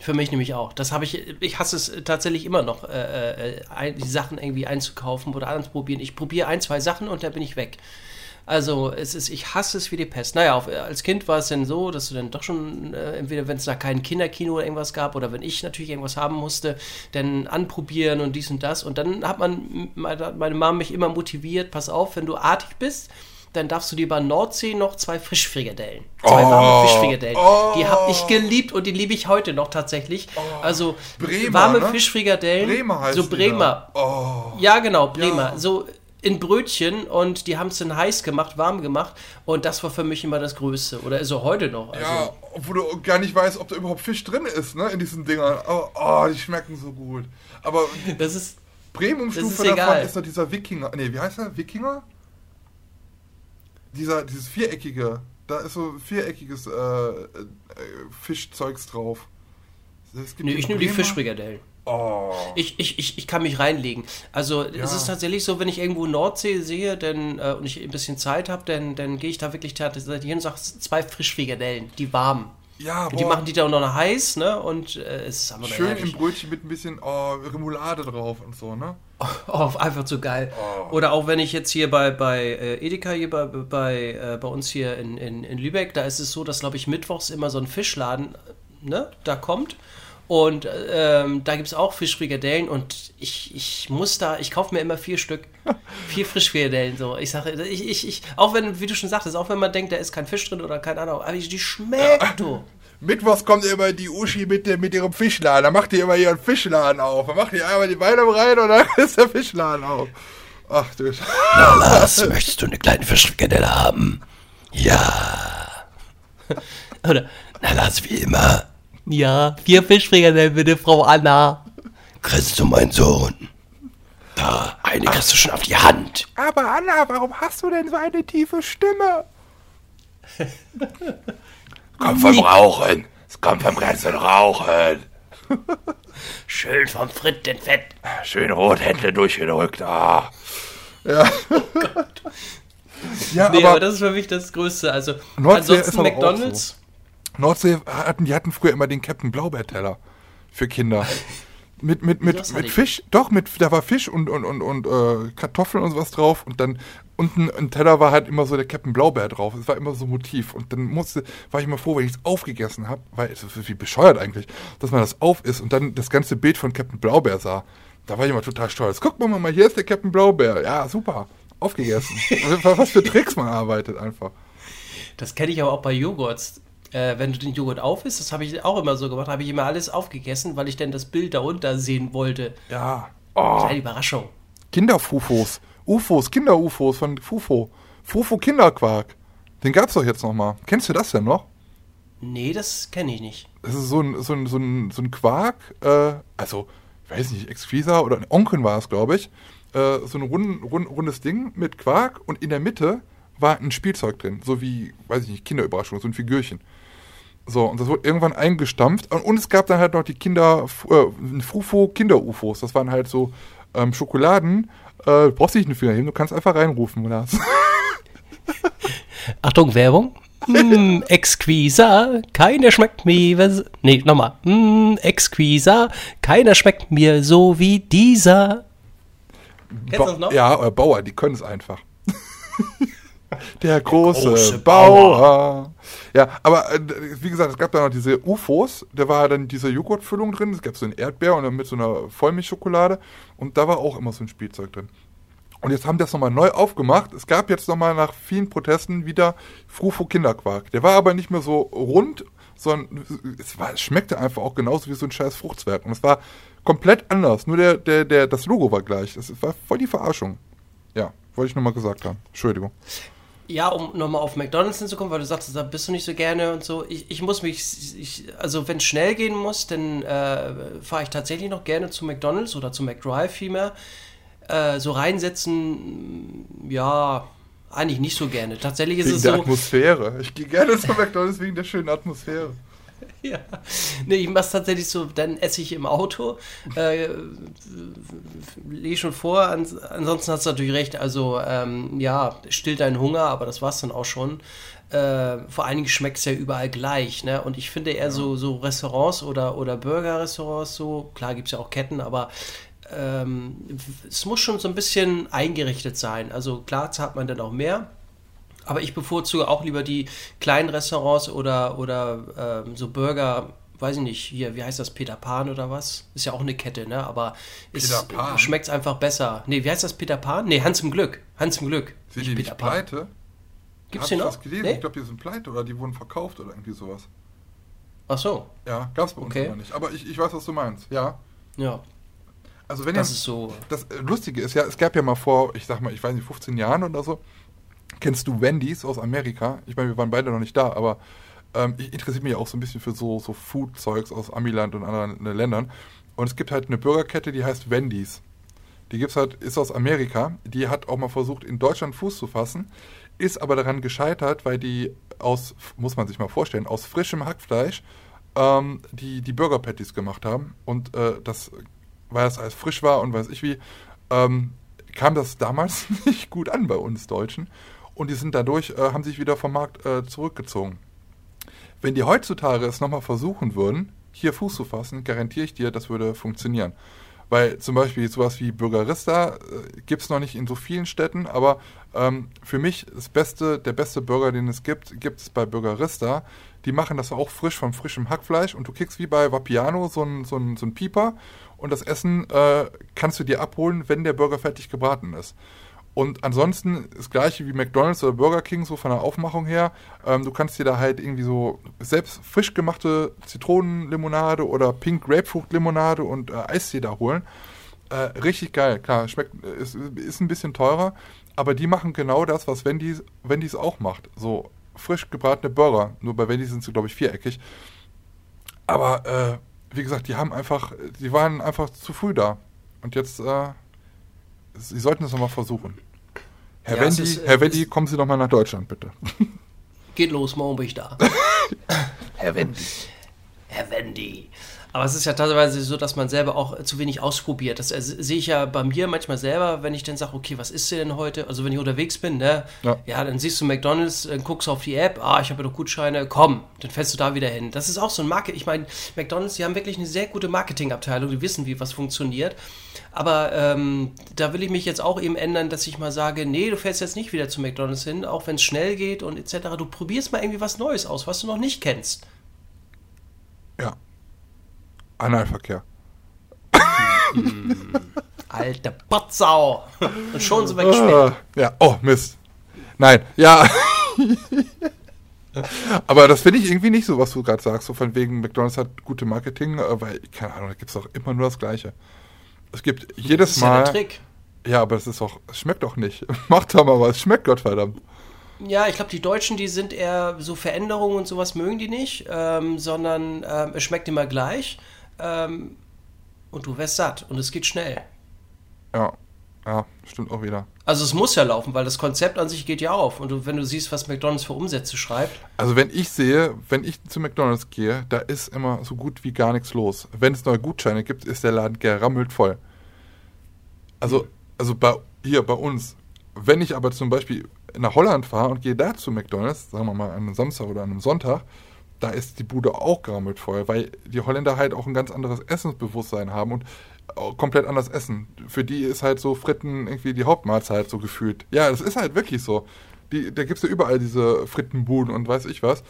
Für mich nämlich auch. Das habe ich, ich hasse es tatsächlich immer noch, äh, äh, die Sachen irgendwie einzukaufen oder anzuprobieren. Ich probiere ein, zwei Sachen und dann bin ich weg. Also es ist, ich hasse es wie die Pest. Naja, auf, als Kind war es dann so, dass du dann doch schon, äh, entweder wenn es da kein Kinderkino oder irgendwas gab oder wenn ich natürlich irgendwas haben musste, dann anprobieren und dies und das. Und dann hat man, meine Mama mich immer motiviert, pass auf, wenn du artig bist, dann darfst du dir bei Nordsee noch zwei Frischfrikadellen. Zwei oh, warme Fischfrikadellen. Oh, die habe ich geliebt und die liebe ich heute noch tatsächlich. Oh, also Bremer, warme ne? Fischfrikadellen. Bremer heißt So Bremer. Oh. Ja, genau, Bremer. Ja. So in Brötchen und die haben es dann heiß gemacht, warm gemacht und das war für mich immer das Größte oder ist auch heute noch. Also ja, obwohl du gar nicht weißt, ob da überhaupt Fisch drin ist, ne, in diesen Dingern. Oh, oh die schmecken so gut. Aber das ist Premium-Stufe davon egal. ist doch dieser Wikinger. Nee, wie heißt der? Wikinger? Dieser, dieses viereckige. Da ist so viereckiges äh, äh, Fischzeugs drauf. Nee, ich nehme die Fischbrigадellen. Oh. Ich, ich, ich, ich kann mich reinlegen. Also ja. es ist tatsächlich so, wenn ich irgendwo Nordsee sehe denn, äh, und ich ein bisschen Zeit habe, dann, dann gehe ich da wirklich hin und sage zwei Frischfrikadellen, die warm. Ja, boah. Die machen die da noch heiß, ne? Und äh, es ist einfach Schön im Brötchen mit ein bisschen oh, Remoulade drauf und so, ne? Oh, einfach so geil. Oh. Oder auch wenn ich jetzt hier bei, bei äh, Edeka, hier bei, bei, äh, bei uns hier in, in, in Lübeck, da ist es so, dass, glaube ich, mittwochs immer so ein Fischladen, ne, da kommt. Und ähm, da gibt es auch Fischfrikadellen und ich, ich muss da, ich kaufe mir immer vier Stück, vier Frischfrikadellen. So. Ich sage, ich, ich, ich, auch wenn, wie du schon sagtest, auch wenn man denkt, da ist kein Fisch drin oder keine Ahnung, aber die schmeckt ja. du. Mittwochs kommt immer die Uschi mit, mit ihrem Fischladen. Da macht die immer ihren Fischladen auf. Da macht die einmal die Beine rein und dann ist der Fischladen auf. Ach du Na Lars, möchtest du eine kleine Fischfrikadelle haben? Ja. Oder, na Lars, wie immer. Ja, vier Fischfrikadellen bitte, Frau Anna. Kriegst du, mein Sohn? Da, eine kriegst du schon auf die Hand. Aber Anna, warum hast du denn so eine tiefe Stimme? kommt vom Rauchen. Es kommt vom ganzen Rauchen. Schön vom Frittenfett. Schön Rothändle durchgedrückt. Ah. Ja. Oh Gott. Ja, nee, aber, aber, das ist für mich das Größte. Also, Nordsee ansonsten McDonalds. Nordsee hatten, die hatten früher immer den Captain Blaubeer-Teller für Kinder. Mit, mit, mit, mit Fisch, doch, mit, da war Fisch und, und, und, und äh, Kartoffeln und sowas drauf und dann unten im Teller war halt immer so der Captain Blaubeer drauf. Es war immer so ein Motiv. Und dann musste, war ich immer froh, wenn ich es aufgegessen habe, weil es ist wie bescheuert eigentlich, dass man das auf ist und dann das ganze Bild von Captain Blaubeer sah. Da war ich immer total stolz. Guck mal, mal, hier ist der Captain Blaubeer. Ja, super. Aufgegessen. Was für Tricks man arbeitet einfach. Das kenne ich aber auch bei Joghurts äh, wenn du den Joghurt auf isst, das habe ich auch immer so gemacht, habe ich immer alles aufgegessen, weil ich dann das Bild darunter sehen wollte. Ja. Oh. Kleine Überraschung. Kinderfufos. UFOs, Kinder-UFOs von Fufo. Fufo Kinderquark. Den gab's doch jetzt noch mal. Kennst du das denn noch? Nee, das kenne ich nicht. Das ist so ein, so ein, so ein, so ein Quark, äh, also, ich weiß nicht, Exquisa oder Onken war es, glaube ich. Äh, so ein rund, rund, rundes Ding mit Quark und in der Mitte war ein Spielzeug drin. So wie, weiß ich nicht, Kinderüberraschung, so ein Figürchen. So, und das wurde irgendwann eingestampft. Und, und es gab dann halt noch die Kinder, äh, Frufo Kinder-UFOs. Das waren halt so ähm, Schokoladen. Äh, du brauchst nicht einen Finger heben, du kannst einfach reinrufen. Achtung, Werbung. Mm, exquisa, keiner schmeckt mir. Nee, nochmal. Mm, exquisa, keiner schmeckt mir so wie dieser. Kennst du das noch? Ja, oder Bauer, die können es einfach. Der große, Der große Bauer. Bauer. Ja, aber äh, wie gesagt, es gab da noch diese UFOs, da war dann diese Joghurtfüllung drin, es gab so ein Erdbeer und dann mit so einer Vollmilchschokolade und da war auch immer so ein Spielzeug drin. Und jetzt haben das nochmal neu aufgemacht. Es gab jetzt nochmal nach vielen Protesten wieder Frufo Kinderquark. Der war aber nicht mehr so rund, sondern es, war, es schmeckte einfach auch genauso wie so ein scheiß Fruchtzwerg. Und es war komplett anders. Nur der, der, der, das Logo war gleich. Es war voll die Verarschung. Ja, wollte ich nochmal gesagt haben. Entschuldigung. Ja, um nochmal auf McDonalds hinzukommen, weil du sagst, da bist du nicht so gerne und so. Ich, ich muss mich, ich, also wenn es schnell gehen muss, dann äh, fahre ich tatsächlich noch gerne zu McDonalds oder zu McDrive vielmehr. Äh, so reinsetzen, ja, eigentlich nicht so gerne. Tatsächlich ist wegen es der so. Atmosphäre. Ich gehe gerne zu McDonalds wegen der schönen Atmosphäre. Ja, nee, ich mache tatsächlich so, dann esse ich im Auto. Äh, lege schon vor, ans, ansonsten hast du natürlich recht. Also, ähm, ja, stillt deinen Hunger, aber das war es dann auch schon. Äh, vor allen Dingen schmeckt es ja überall gleich, ne? Und ich finde eher ja. so, so Restaurants oder, oder Burger-Restaurants so, klar gibt es ja auch Ketten, aber ähm, es muss schon so ein bisschen eingerichtet sein. Also klar zahlt man dann auch mehr. Aber ich bevorzuge auch lieber die kleinen Restaurants oder, oder ähm, so Burger, weiß ich nicht, hier, wie heißt das, Peter Pan oder was? Ist ja auch eine Kette, ne? Aber es schmeckt einfach besser. Nee, wie heißt das, Peter Pan? Nee, Hans im Glück. Hans im Glück. Sind die Peter nicht Pan. pleite? Gibt's die noch? Das gelesen? Nee? Ich glaube, die sind pleite oder die wurden verkauft oder irgendwie sowas. Ach so. Ja, gab's bei uns okay. aber nicht. Aber ich, ich weiß, was du meinst, ja. Ja, also wenn das ihr, ist so. Das Lustige ist ja, es gab ja mal vor, ich sag mal, ich weiß nicht, 15 Jahren oder so, kennst du Wendy's aus Amerika? Ich meine, wir waren beide noch nicht da, aber ähm, ich interessiere mich auch so ein bisschen für so, so Food-Zeugs aus Amiland und anderen äh, Ländern. Und es gibt halt eine Burgerkette, die heißt Wendy's. Die gibt's halt, ist aus Amerika. Die hat auch mal versucht, in Deutschland Fuß zu fassen, ist aber daran gescheitert, weil die aus, muss man sich mal vorstellen, aus frischem Hackfleisch ähm, die, die Burger Patties gemacht haben. Und äh, das weil es alles frisch war und weiß ich wie, ähm, kam das damals nicht gut an bei uns Deutschen. Und die sind dadurch, äh, haben sich wieder vom Markt äh, zurückgezogen. Wenn die heutzutage es nochmal versuchen würden, hier Fuß zu fassen, garantiere ich dir, das würde funktionieren. Weil zum Beispiel sowas wie Burgerista äh, gibt es noch nicht in so vielen Städten, aber ähm, für mich das beste, der beste Burger, den es gibt, gibt es bei Burgerista. Die machen das auch frisch von frischem Hackfleisch und du kriegst wie bei Vapiano so einen so so ein Pieper und das Essen äh, kannst du dir abholen, wenn der Burger fertig gebraten ist. Und ansonsten das gleiche wie McDonalds oder Burger King, so von der Aufmachung her. Ähm, du kannst dir da halt irgendwie so selbst frisch gemachte Zitronenlimonade oder Pink Grapefruit Limonade und äh, Eistee da holen. Äh, richtig geil, klar, schmeckt, ist, ist ein bisschen teurer, aber die machen genau das, was Wendy's, Wendy's auch macht. So frisch gebratene Burger. Nur bei Wendy's sind sie, glaube ich, viereckig. Aber äh, wie gesagt, die haben einfach, die waren einfach zu früh da. Und jetzt, äh, sie sollten es nochmal versuchen. Herr ja, Wendy, ist, Herr Wendy, kommen Sie noch mal nach Deutschland, bitte. Geht los, morgen bin ich da. Herr Wendy. Herr Wendy. Aber es ist ja teilweise so, dass man selber auch zu wenig ausprobiert. Das äh, sehe ich ja bei mir manchmal selber, wenn ich dann sage, okay, was ist denn heute? Also wenn ich unterwegs bin, ne? Ja, ja dann siehst du McDonalds, dann guckst auf die App, ah, ich habe ja noch Gutscheine, komm, dann fällst du da wieder hin. Das ist auch so ein Market. Ich meine, McDonalds, die haben wirklich eine sehr gute Marketingabteilung, die wissen, wie was funktioniert. Aber ähm, da will ich mich jetzt auch eben ändern, dass ich mal sage, nee, du fährst jetzt nicht wieder zu McDonalds hin, auch wenn es schnell geht und etc. Du probierst mal irgendwie was Neues aus, was du noch nicht kennst. Ja, Analverkehr. Alte Potsau. Und schon sind wir gesperrt. Ja, oh, Mist. Nein, ja. Aber das finde ich irgendwie nicht so, was du gerade sagst, so von wegen McDonalds hat gute Marketing, äh, weil, keine Ahnung, da gibt es doch immer nur das Gleiche. Es gibt jedes Das ist Mal. ja der Trick. Ja, aber es ist auch, es schmeckt doch nicht. Macht doch mal was, es schmeckt Gottverdammt. Ja, ich glaube, die Deutschen, die sind eher so Veränderungen und sowas mögen die nicht, ähm, sondern ähm, es schmeckt immer gleich ähm, und du wirst satt und es geht schnell. Ja, ja, stimmt auch wieder. Also es muss ja laufen, weil das Konzept an sich geht ja auf. Und du, wenn du siehst, was McDonalds für Umsätze schreibt, Also wenn ich sehe, wenn ich zu McDonalds gehe, da ist immer so gut wie gar nichts los. Wenn es neue Gutscheine gibt, ist der Laden gerammelt voll. Also, also bei, hier bei uns. Wenn ich aber zum Beispiel nach Holland fahre und gehe da zu McDonalds, sagen wir mal an einem Samstag oder an einem Sonntag, da ist die Bude auch gerammelt voll, weil die Holländer halt auch ein ganz anderes Essensbewusstsein haben und komplett anders essen. Für die ist halt so Fritten irgendwie die Hauptmahlzeit so gefühlt. Ja, das ist halt wirklich so. Die, da gibt es ja überall diese Frittenbuden und weiß ich was.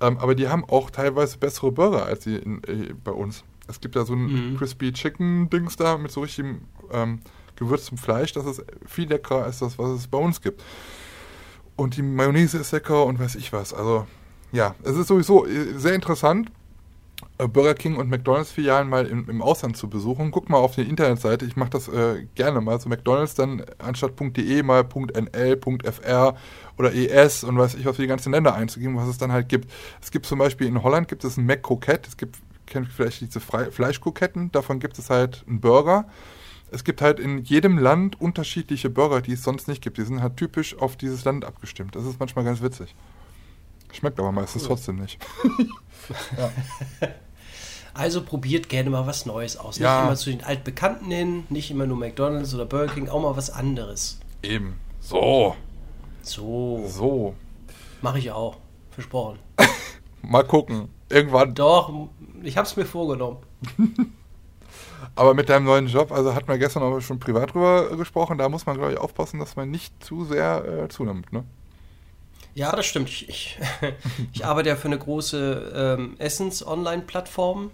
Ähm, aber die haben auch teilweise bessere Burger als die in, äh, bei uns. Es gibt ja so ein Mhm. Crispy Chicken Dings da mit so richtigem ähm, gewürztem Fleisch. Das ist viel leckerer als das, was es bei uns gibt. Und die Mayonnaise ist lecker und weiß ich was. Also ja, es ist sowieso äh, sehr interessant, äh, Burger King und McDonalds Filialen mal im, im Ausland zu besuchen. Guck mal auf die Internetseite. Ich mache das äh, gerne mal. So McDonalds dann anstatt .de mal .nl, .fr oder ES und weiß ich was für die ganzen Länder einzugeben, was es dann halt gibt. Es gibt zum Beispiel in Holland gibt es ein Mac Croquette. Es gibt kennt vielleicht diese Fre Fleischkroketten. Davon gibt es halt einen Burger. Es gibt halt in jedem Land unterschiedliche Burger, die es sonst nicht gibt. Die sind halt typisch auf dieses Land abgestimmt. Das ist manchmal ganz witzig. Schmeckt aber meistens trotzdem nicht. also probiert gerne mal was Neues aus. Ja. Nicht immer zu den Altbekannten hin, nicht immer nur McDonalds oder Burger King, auch mal was anderes. Eben. So. So, So. mache ich auch. Versprochen. Mal gucken. Irgendwann. Doch, ich habe es mir vorgenommen. Aber mit deinem neuen Job, also hat man gestern auch schon privat drüber gesprochen, da muss man, glaube ich, aufpassen, dass man nicht zu sehr äh, zunimmt, ne? Ja, das stimmt. Ich, ich, ich arbeite ja für eine große ähm, Essens-Online-Plattform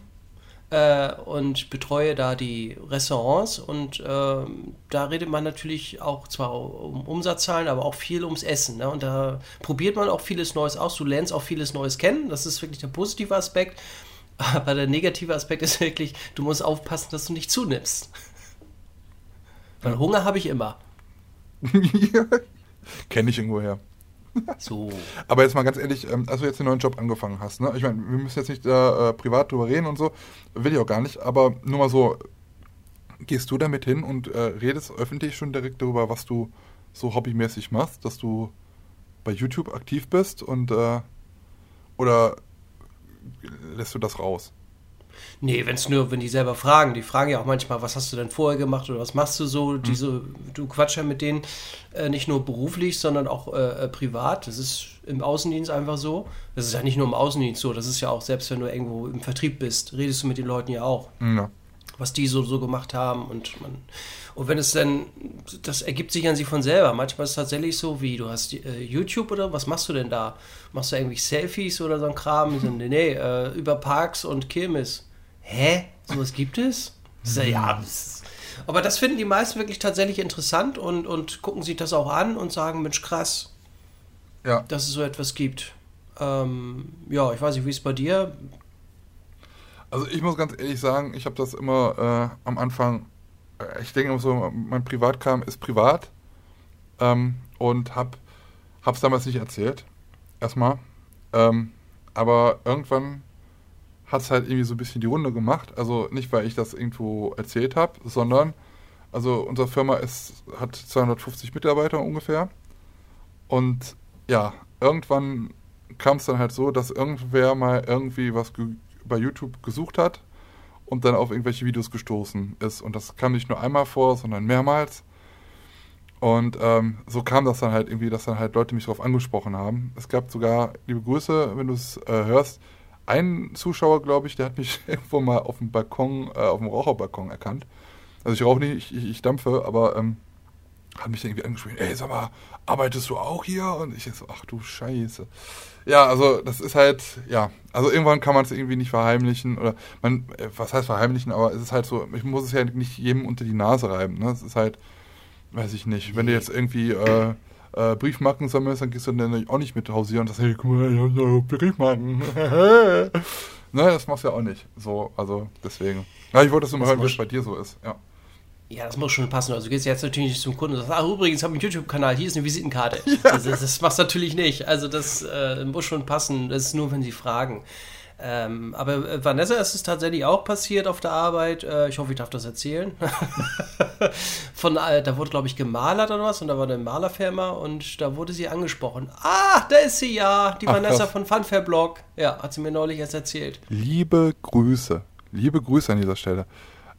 äh, und betreue da die Restaurants und ähm, da redet man natürlich auch zwar um Umsatzzahlen, aber auch viel ums Essen. Ne? Und da probiert man auch vieles Neues aus. Du lernst auch vieles Neues kennen. Das ist wirklich der positive Aspekt. Aber der negative Aspekt ist wirklich, du musst aufpassen, dass du nicht zunimmst. Weil Hunger habe ich immer. Kenne ich irgendwo her. So. Aber jetzt mal ganz ehrlich, ähm, als du jetzt den neuen Job angefangen hast, ne? Ich meine, wir müssen jetzt nicht da äh, privat drüber reden und so, will ich auch gar nicht, aber nur mal so, gehst du damit hin und äh, redest öffentlich schon direkt darüber, was du so hobbymäßig machst, dass du bei YouTube aktiv bist und äh, oder lässt du das raus? Nee, wenn es nur, wenn die selber fragen, die fragen ja auch manchmal, was hast du denn vorher gemacht oder was machst du so? Mhm. Diese, du quatsch ja mit denen äh, nicht nur beruflich, sondern auch äh, äh, privat. Das ist im Außendienst einfach so. Das ist ja nicht nur im Außendienst so, das ist ja auch, selbst wenn du irgendwo im Vertrieb bist, redest du mit den Leuten ja auch, Ja. was die so, so gemacht haben und man. Und wenn es dann, das ergibt sich an sich von selber. Manchmal ist es tatsächlich so, wie du hast äh, YouTube oder was machst du denn da? Machst du irgendwie Selfies oder so ein Kram? Nee, nee, äh, über Parks und Kirmes. Hä? Sowas gibt es? Sag, ja. Aber das finden die meisten wirklich tatsächlich interessant und, und gucken sich das auch an und sagen, Mensch, krass, Ja. dass es so etwas gibt. Ähm, ja, ich weiß nicht, wie es bei dir? Also ich muss ganz ehrlich sagen, ich habe das immer äh, am Anfang, äh, ich denke immer so, mein Privatkram ist privat ähm, und hab, hab's damals nicht erzählt, erstmal. Ähm, aber irgendwann hat es halt irgendwie so ein bisschen die Runde gemacht. Also nicht, weil ich das irgendwo erzählt habe, sondern, also unsere Firma ist, hat 250 Mitarbeiter ungefähr. Und ja, irgendwann kam es dann halt so, dass irgendwer mal irgendwie was bei YouTube gesucht hat und dann auf irgendwelche Videos gestoßen ist. Und das kam nicht nur einmal vor, sondern mehrmals. Und ähm, so kam das dann halt irgendwie, dass dann halt Leute mich darauf angesprochen haben. Es gab sogar, liebe Grüße, wenn du es äh, hörst, einen Zuschauer, glaube ich, der hat mich irgendwo mal auf dem Balkon, äh, auf dem Raucherbalkon erkannt. Also ich rauche nicht, ich, ich, dampfe, aber ähm, hat mich irgendwie angesprochen, ey, sag mal, arbeitest du auch hier? Und ich so, ach du Scheiße. Ja, also das ist halt, ja, also irgendwann kann man es irgendwie nicht verheimlichen oder man, äh, was heißt verheimlichen, aber es ist halt so, ich muss es ja nicht jedem unter die Nase reiben, ne? Es ist halt, weiß ich nicht, wenn du jetzt irgendwie äh, äh, Briefmarken sammelst, dann gehst du dann auch nicht mit hausieren und sagst, hey, guck mal, ich hab Briefmarken. ne, das machst du ja auch nicht. So, also deswegen. Ja, ich wollte das nur mal hören, wie es bei dir so ist. Ja. Ja, das muss schon passen. Also du gehst jetzt natürlich nicht zum Kunden und sagst, ach übrigens, ich habe einen YouTube-Kanal, hier ist eine Visitenkarte. Ja. Also, das, das machst du natürlich nicht. Also das äh, muss schon passen. Das ist nur, wenn sie fragen. Ähm, aber äh, Vanessa ist es tatsächlich auch passiert auf der Arbeit. Äh, ich hoffe, ich darf das erzählen. Von, äh, da wurde, glaube ich, gemalert oder was und da war eine Malerfirma und da wurde sie angesprochen. Ah, da ist sie ja, die Ach, Vanessa krass. von Funfair Blog. Ja, hat sie mir neulich erst erzählt. Liebe Grüße. Liebe Grüße an dieser Stelle.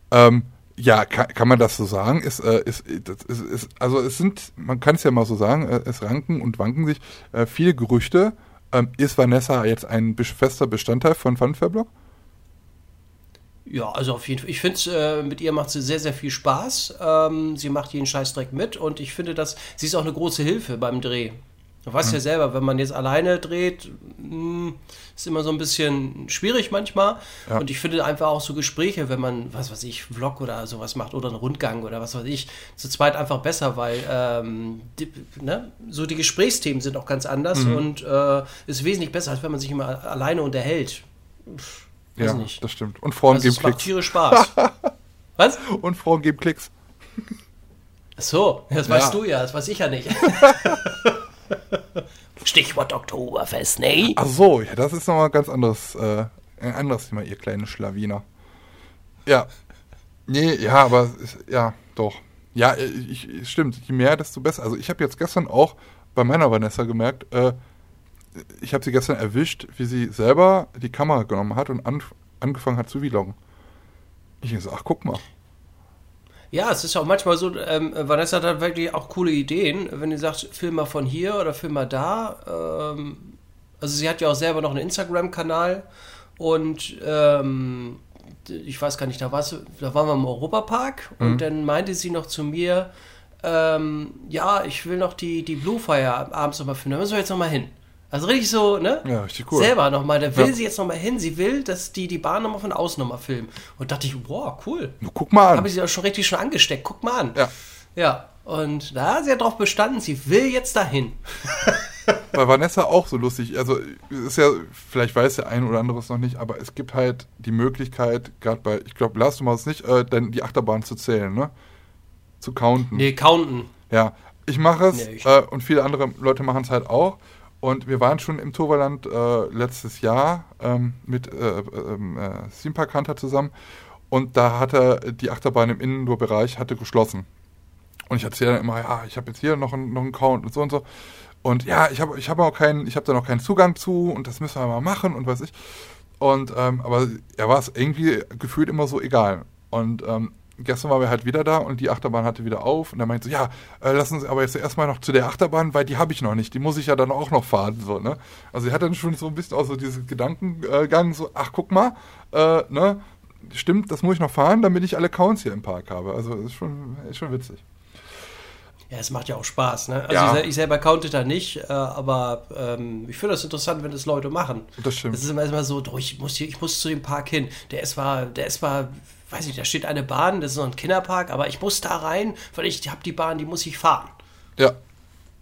Ähm, ja, kann, kann man das so sagen? Ist, äh, ist, ist, also es sind, man kann es ja mal so sagen, äh, es ranken und wanken sich äh, viele Gerüchte ähm, ist Vanessa jetzt ein fester Bestandteil von Funfair-Blog? Ja, also auf jeden Fall. Ich finde, äh, mit ihr macht sie sehr, sehr viel Spaß. Ähm, sie macht jeden Scheißdreck mit und ich finde, dass sie ist auch eine große Hilfe beim Dreh. Du weißt ja selber, wenn man jetzt alleine dreht, hm, ist immer so ein bisschen schwierig manchmal. Ja. Und ich finde einfach auch so Gespräche, wenn man, was weiß ich, Vlog oder sowas macht oder einen Rundgang oder was weiß ich, zu zweit einfach besser, weil ähm, die, ne? so die Gesprächsthemen sind auch ganz anders mhm. und äh, ist wesentlich besser, als wenn man sich immer alleine unterhält. Pff, ja, nicht. das stimmt. Und Frauen also geben Klicks. Macht tierisch Spaß. was? Und Frauen geben Klicks. Ach so, das ja. weißt du ja, das weiß ich ja nicht. Stichwort Oktoberfest, ne? Ach so, ja, das ist nochmal ein ganz anderes, äh, ein anderes Thema, ihr kleinen Schlawiner. Ja. Nee, ja, aber ja, doch. Ja, äh, ich, stimmt, je mehr, desto besser. Also ich habe jetzt gestern auch bei meiner Vanessa gemerkt, äh, ich habe sie gestern erwischt, wie sie selber die Kamera genommen hat und an, angefangen hat zu vloggen. Ich so, ach, guck mal. Ja, es ist auch manchmal so, ähm, Vanessa hat halt wirklich auch coole Ideen, wenn die sagt, film mal von hier oder film mal da. Ähm, also sie hat ja auch selber noch einen Instagram-Kanal und ähm, ich weiß gar nicht, da, da waren wir im Europapark mhm. und dann meinte sie noch zu mir, ähm, ja, ich will noch die, die Blue Fire abends nochmal filmen, da müssen wir jetzt nochmal hin. Also richtig so, ne? Ja, richtig cool. Selber nochmal. Da will ja. sie jetzt nochmal hin. Sie will, dass die die Bahn nochmal von außen nochmal filmen. Und dachte ich, wow, cool. Guck mal an. Habe ich sie auch schon richtig schon angesteckt. Guck mal an. Ja. Ja. Und da hat sie ja drauf bestanden, sie will jetzt dahin. Bei Vanessa auch so lustig. Also ist ja, vielleicht weiß der ein oder andere es noch nicht, aber es gibt halt die Möglichkeit, gerade bei, ich glaube, Lars, du machst es nicht, äh, dann die Achterbahn zu zählen, ne? Zu counten. Nee, counten. Ja, ich mache es nee, äh, und viele andere Leute machen es halt auch. Und wir waren schon im Toverland äh, letztes Jahr ähm, mit äh, ähm, äh, Theme Park Hunter zusammen und da hatte die Achterbahn im Indoor-Bereich hatte geschlossen. Und ich erzähle dann immer, ja, ich habe jetzt hier noch, ein, noch einen Count und so und so. Und ja, ich habe ich hab auch keinen, ich habe da noch keinen Zugang zu und das müssen wir mal machen und weiß ich. Und ähm, aber er war es irgendwie gefühlt immer so egal. Und ähm, gestern waren wir halt wieder da und die Achterbahn hatte wieder auf und er meinte so, ja, äh, lassen Sie aber jetzt erstmal noch zu der Achterbahn, weil die habe ich noch nicht, die muss ich ja dann auch noch fahren, so, ne? Also er hat dann schon so ein bisschen auch so diesen Gedankengang, so, ach, guck mal, äh, ne, stimmt, das muss ich noch fahren, damit ich alle Counts hier im Park habe. Also das ist schon, ist schon witzig. Ja, es macht ja auch Spaß, ne? Also ja. ich, selber counte da nicht, äh, aber ähm, ich finde das interessant, wenn das Leute machen. Das stimmt. Das ist immer, immer so, ich muss, hier, ich muss zu dem Park hin. Der ist zwar, der ist zwar weiß nicht, da steht eine Bahn, das ist so ein Kinderpark, aber ich muss da rein, weil ich habe die Bahn, die muss ich fahren. Ja.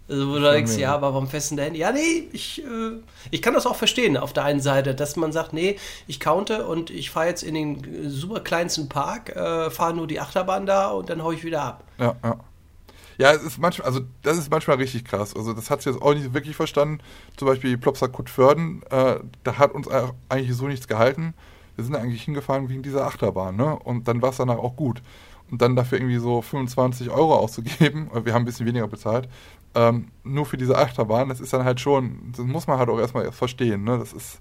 Also wo du denkst, ja, aber warum festen der Handy? Ja, nee, ich, äh, ich kann das auch verstehen auf der einen Seite, dass man sagt, nee, ich counte und ich fahre jetzt in den super kleinsten Park, äh, fahre nur die Achterbahn da und dann haue ich wieder ab. Ja, ja. Ja, es ist manchmal, also das ist manchmal richtig krass. Also das hat sie jetzt auch nicht wirklich verstanden. Zum Beispiel Plopsa Kutförden, äh, da hat uns eigentlich so nichts gehalten wir sind eigentlich hingefahren wegen dieser Achterbahn, ne? Und dann war es danach auch gut. Und dann dafür irgendwie so 25 Euro auszugeben, wir haben ein bisschen weniger bezahlt, ähm, nur für diese Achterbahn, das ist dann halt schon, das muss man halt auch erstmal verstehen, ne? Das ist,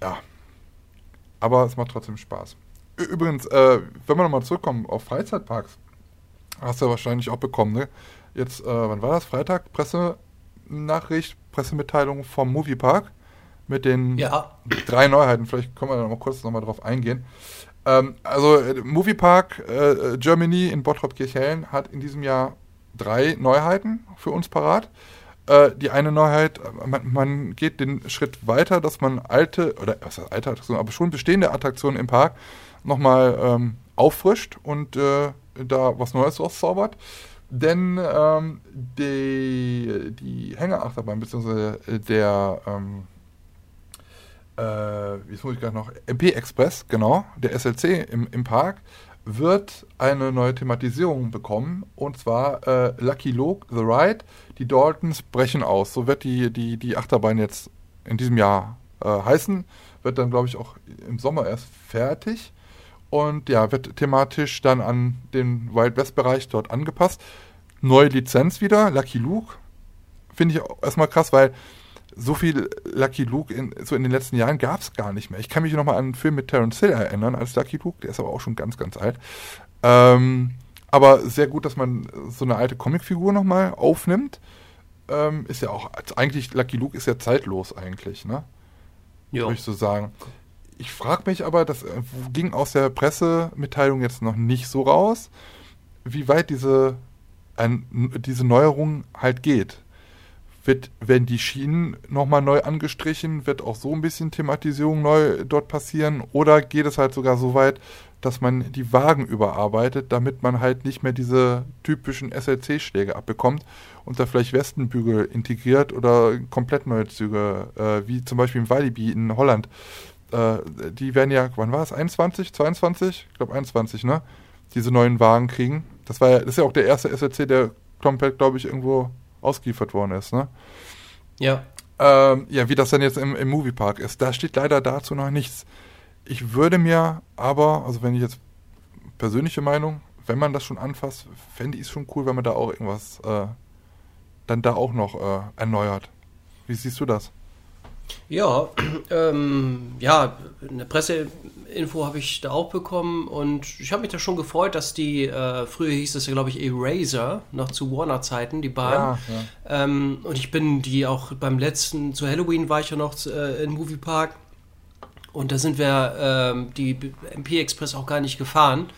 ja. Aber es macht trotzdem Spaß. Übrigens, äh, wenn wir nochmal zurückkommen auf Freizeitparks, hast du ja wahrscheinlich auch bekommen, ne? Jetzt, äh, wann war das? Freitag? Pressenachricht, Pressemitteilung vom Moviepark mit den ja. drei Neuheiten. Vielleicht können wir da noch mal kurz noch mal drauf eingehen. Ähm, also äh, Moviepark äh, Germany in Bottrop-Kirchhellen hat in diesem Jahr drei Neuheiten für uns parat. Äh, die eine Neuheit, man, man, geht den Schritt weiter, dass man alte, oder was heißt alte Attraktionen, aber schon bestehende Attraktionen im Park nochmal ähm, auffrischt und äh, da was Neues rauszaubert. denn ähm, die, die Hängerachterbahn, beziehungsweise der, ähm, äh, jetzt muss ich gerade noch, MP Express, genau, der SLC im, im Park, wird eine neue Thematisierung bekommen und zwar äh, Lucky Luke, The Ride, die Daltons brechen aus. So wird die, die, die Achterbahn jetzt in diesem Jahr äh, heißen. Wird dann, glaube ich, auch im Sommer erst fertig. Und ja, wird thematisch dann an den Wild West Bereich dort angepasst. Neue Lizenz wieder, Lucky Luke. Finde ich erstmal krass, weil so viel Lucky Luke in, so in den letzten Jahren gab es gar nicht mehr. Ich kann mich noch mal an einen Film mit Terence Hill erinnern als Lucky Luke, der ist aber auch schon ganz, ganz alt. Ähm, aber sehr gut, dass man so eine alte Comicfigur noch mal aufnimmt. Ähm, ist ja auch, eigentlich, Lucky Luke ist ja zeitlos eigentlich, ne? Ja. Würde ich so sagen. Ich frage mich aber, das äh, ging aus der Pressemitteilung jetzt noch nicht so raus, wie weit diese, ein, diese Neuerung halt geht wird, werden die Schienen nochmal neu angestrichen, wird auch so ein bisschen Thematisierung neu dort passieren oder geht es halt sogar so weit, dass man die Wagen überarbeitet, damit man halt nicht mehr diese typischen SLC-Schläge abbekommt und da vielleicht Westenbügel integriert oder komplett neue Züge, äh, wie zum Beispiel im Walibi in Holland. Äh, die werden ja, wann war es? 21, 22? Ich glaube 21, ne? Diese neuen Wagen kriegen. Das war ja, das ist ja auch der erste SLC, der komplett, glaube ich, irgendwo ausgeliefert worden ist, ne? Ja. Ähm, ja, wie das dann jetzt im, im Moviepark ist. Da steht leider dazu noch nichts. Ich würde mir aber, also wenn ich jetzt persönliche Meinung, wenn man das schon anfasst, fände ich es schon cool, wenn man da auch irgendwas äh, dann da auch noch äh, erneuert. Wie siehst du das? Ja, ähm, ja, eine Presseinfo habe ich da auch bekommen und ich habe mich da schon gefreut, dass die, äh, früher hieß es ja, glaube ich, Eraser, noch zu Warner-Zeiten, die Bahn. Ja, ja. Ähm, und ich bin die auch beim letzten, zu Halloween war ich ja noch äh, im Moviepark und da sind wir ähm, die MP Express auch gar nicht gefahren.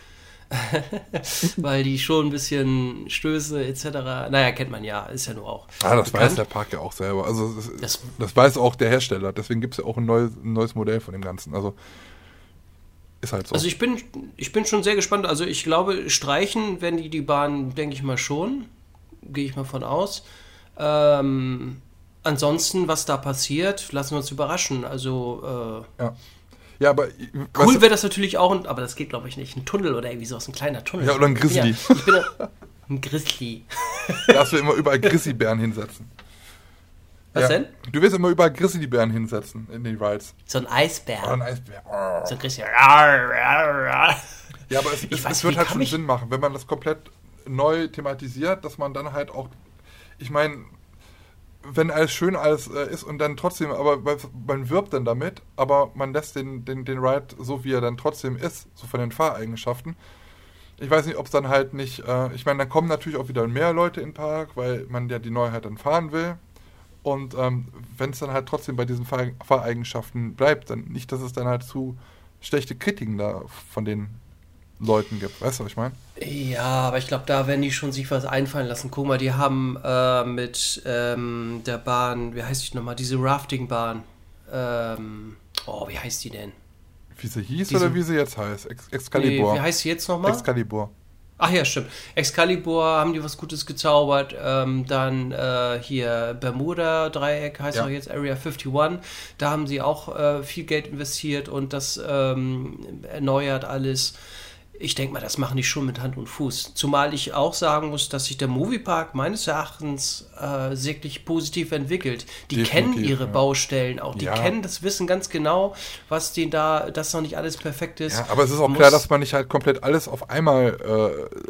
weil die schon ein bisschen Stöße etc. Naja, kennt man ja, ist ja nur auch. Ah, das bekannt. weiß der Park ja auch selber. Also das, das, das weiß auch der Hersteller. Deswegen gibt es ja auch ein neues, ein neues Modell von dem Ganzen. Also ist halt so. Also ich bin, ich bin schon sehr gespannt. Also ich glaube, streichen werden die die Bahn, denke ich mal schon. Gehe ich mal von aus. Ähm, ansonsten, was da passiert, lassen wir uns überraschen. Also äh, ja. Ja, aber. Cool wäre das natürlich auch, aber das geht, glaube ich, nicht. Ein Tunnel oder irgendwie so, ein kleiner Tunnel. Ja, oder ein Grizzly. Ja, ich bin ein Grizzly. Darfst du immer überall Grizzlybären hinsetzen. Was ja. denn? Du wirst immer überall Grizzlybären hinsetzen in den Rides. So ein Eisbär. Oder ein Eisbär. Oh. So ein Grizzly. Ja, aber es, es, weiß, es wird halt schon Sinn machen, wenn man das komplett neu thematisiert, dass man dann halt auch. Ich meine, wenn alles schön alles äh, ist und dann trotzdem, aber man wirbt dann damit, aber man lässt den, den, den Ride so, wie er dann trotzdem ist, so von den Fahreigenschaften. Ich weiß nicht, ob es dann halt nicht, äh, ich meine, dann kommen natürlich auch wieder mehr Leute in den Park, weil man ja die Neuheit dann fahren will. Und ähm, wenn es dann halt trotzdem bei diesen Fahr Fahreigenschaften bleibt, dann nicht, dass es dann halt zu schlechte Kritiken da von den Leuten gibt. Weißt du, was ich meine? Ja, aber ich glaube, da werden die schon sich was einfallen lassen. Guck mal, die haben äh, mit ähm, der Bahn, wie heißt die nochmal, diese Rafting-Bahn. Ähm, oh, wie heißt die denn? Wie sie hieß diese, oder wie sie jetzt heißt? Ex Excalibur. Nee, wie heißt sie jetzt nochmal? Excalibur. Ach ja, stimmt. Excalibur haben die was Gutes gezaubert. Ähm, dann äh, hier Bermuda-Dreieck heißt ja. auch jetzt Area 51. Da haben sie auch äh, viel Geld investiert und das ähm, erneuert alles ich denke mal, das machen die schon mit Hand und Fuß. Zumal ich auch sagen muss, dass sich der Moviepark meines Erachtens äh, wirklich positiv entwickelt. Die Definitiv, kennen ihre ja. Baustellen auch. Die ja. kennen das Wissen ganz genau, was denen da, dass noch nicht alles perfekt ist. Ja, aber es ist auch muss, klar, dass man nicht halt komplett alles auf einmal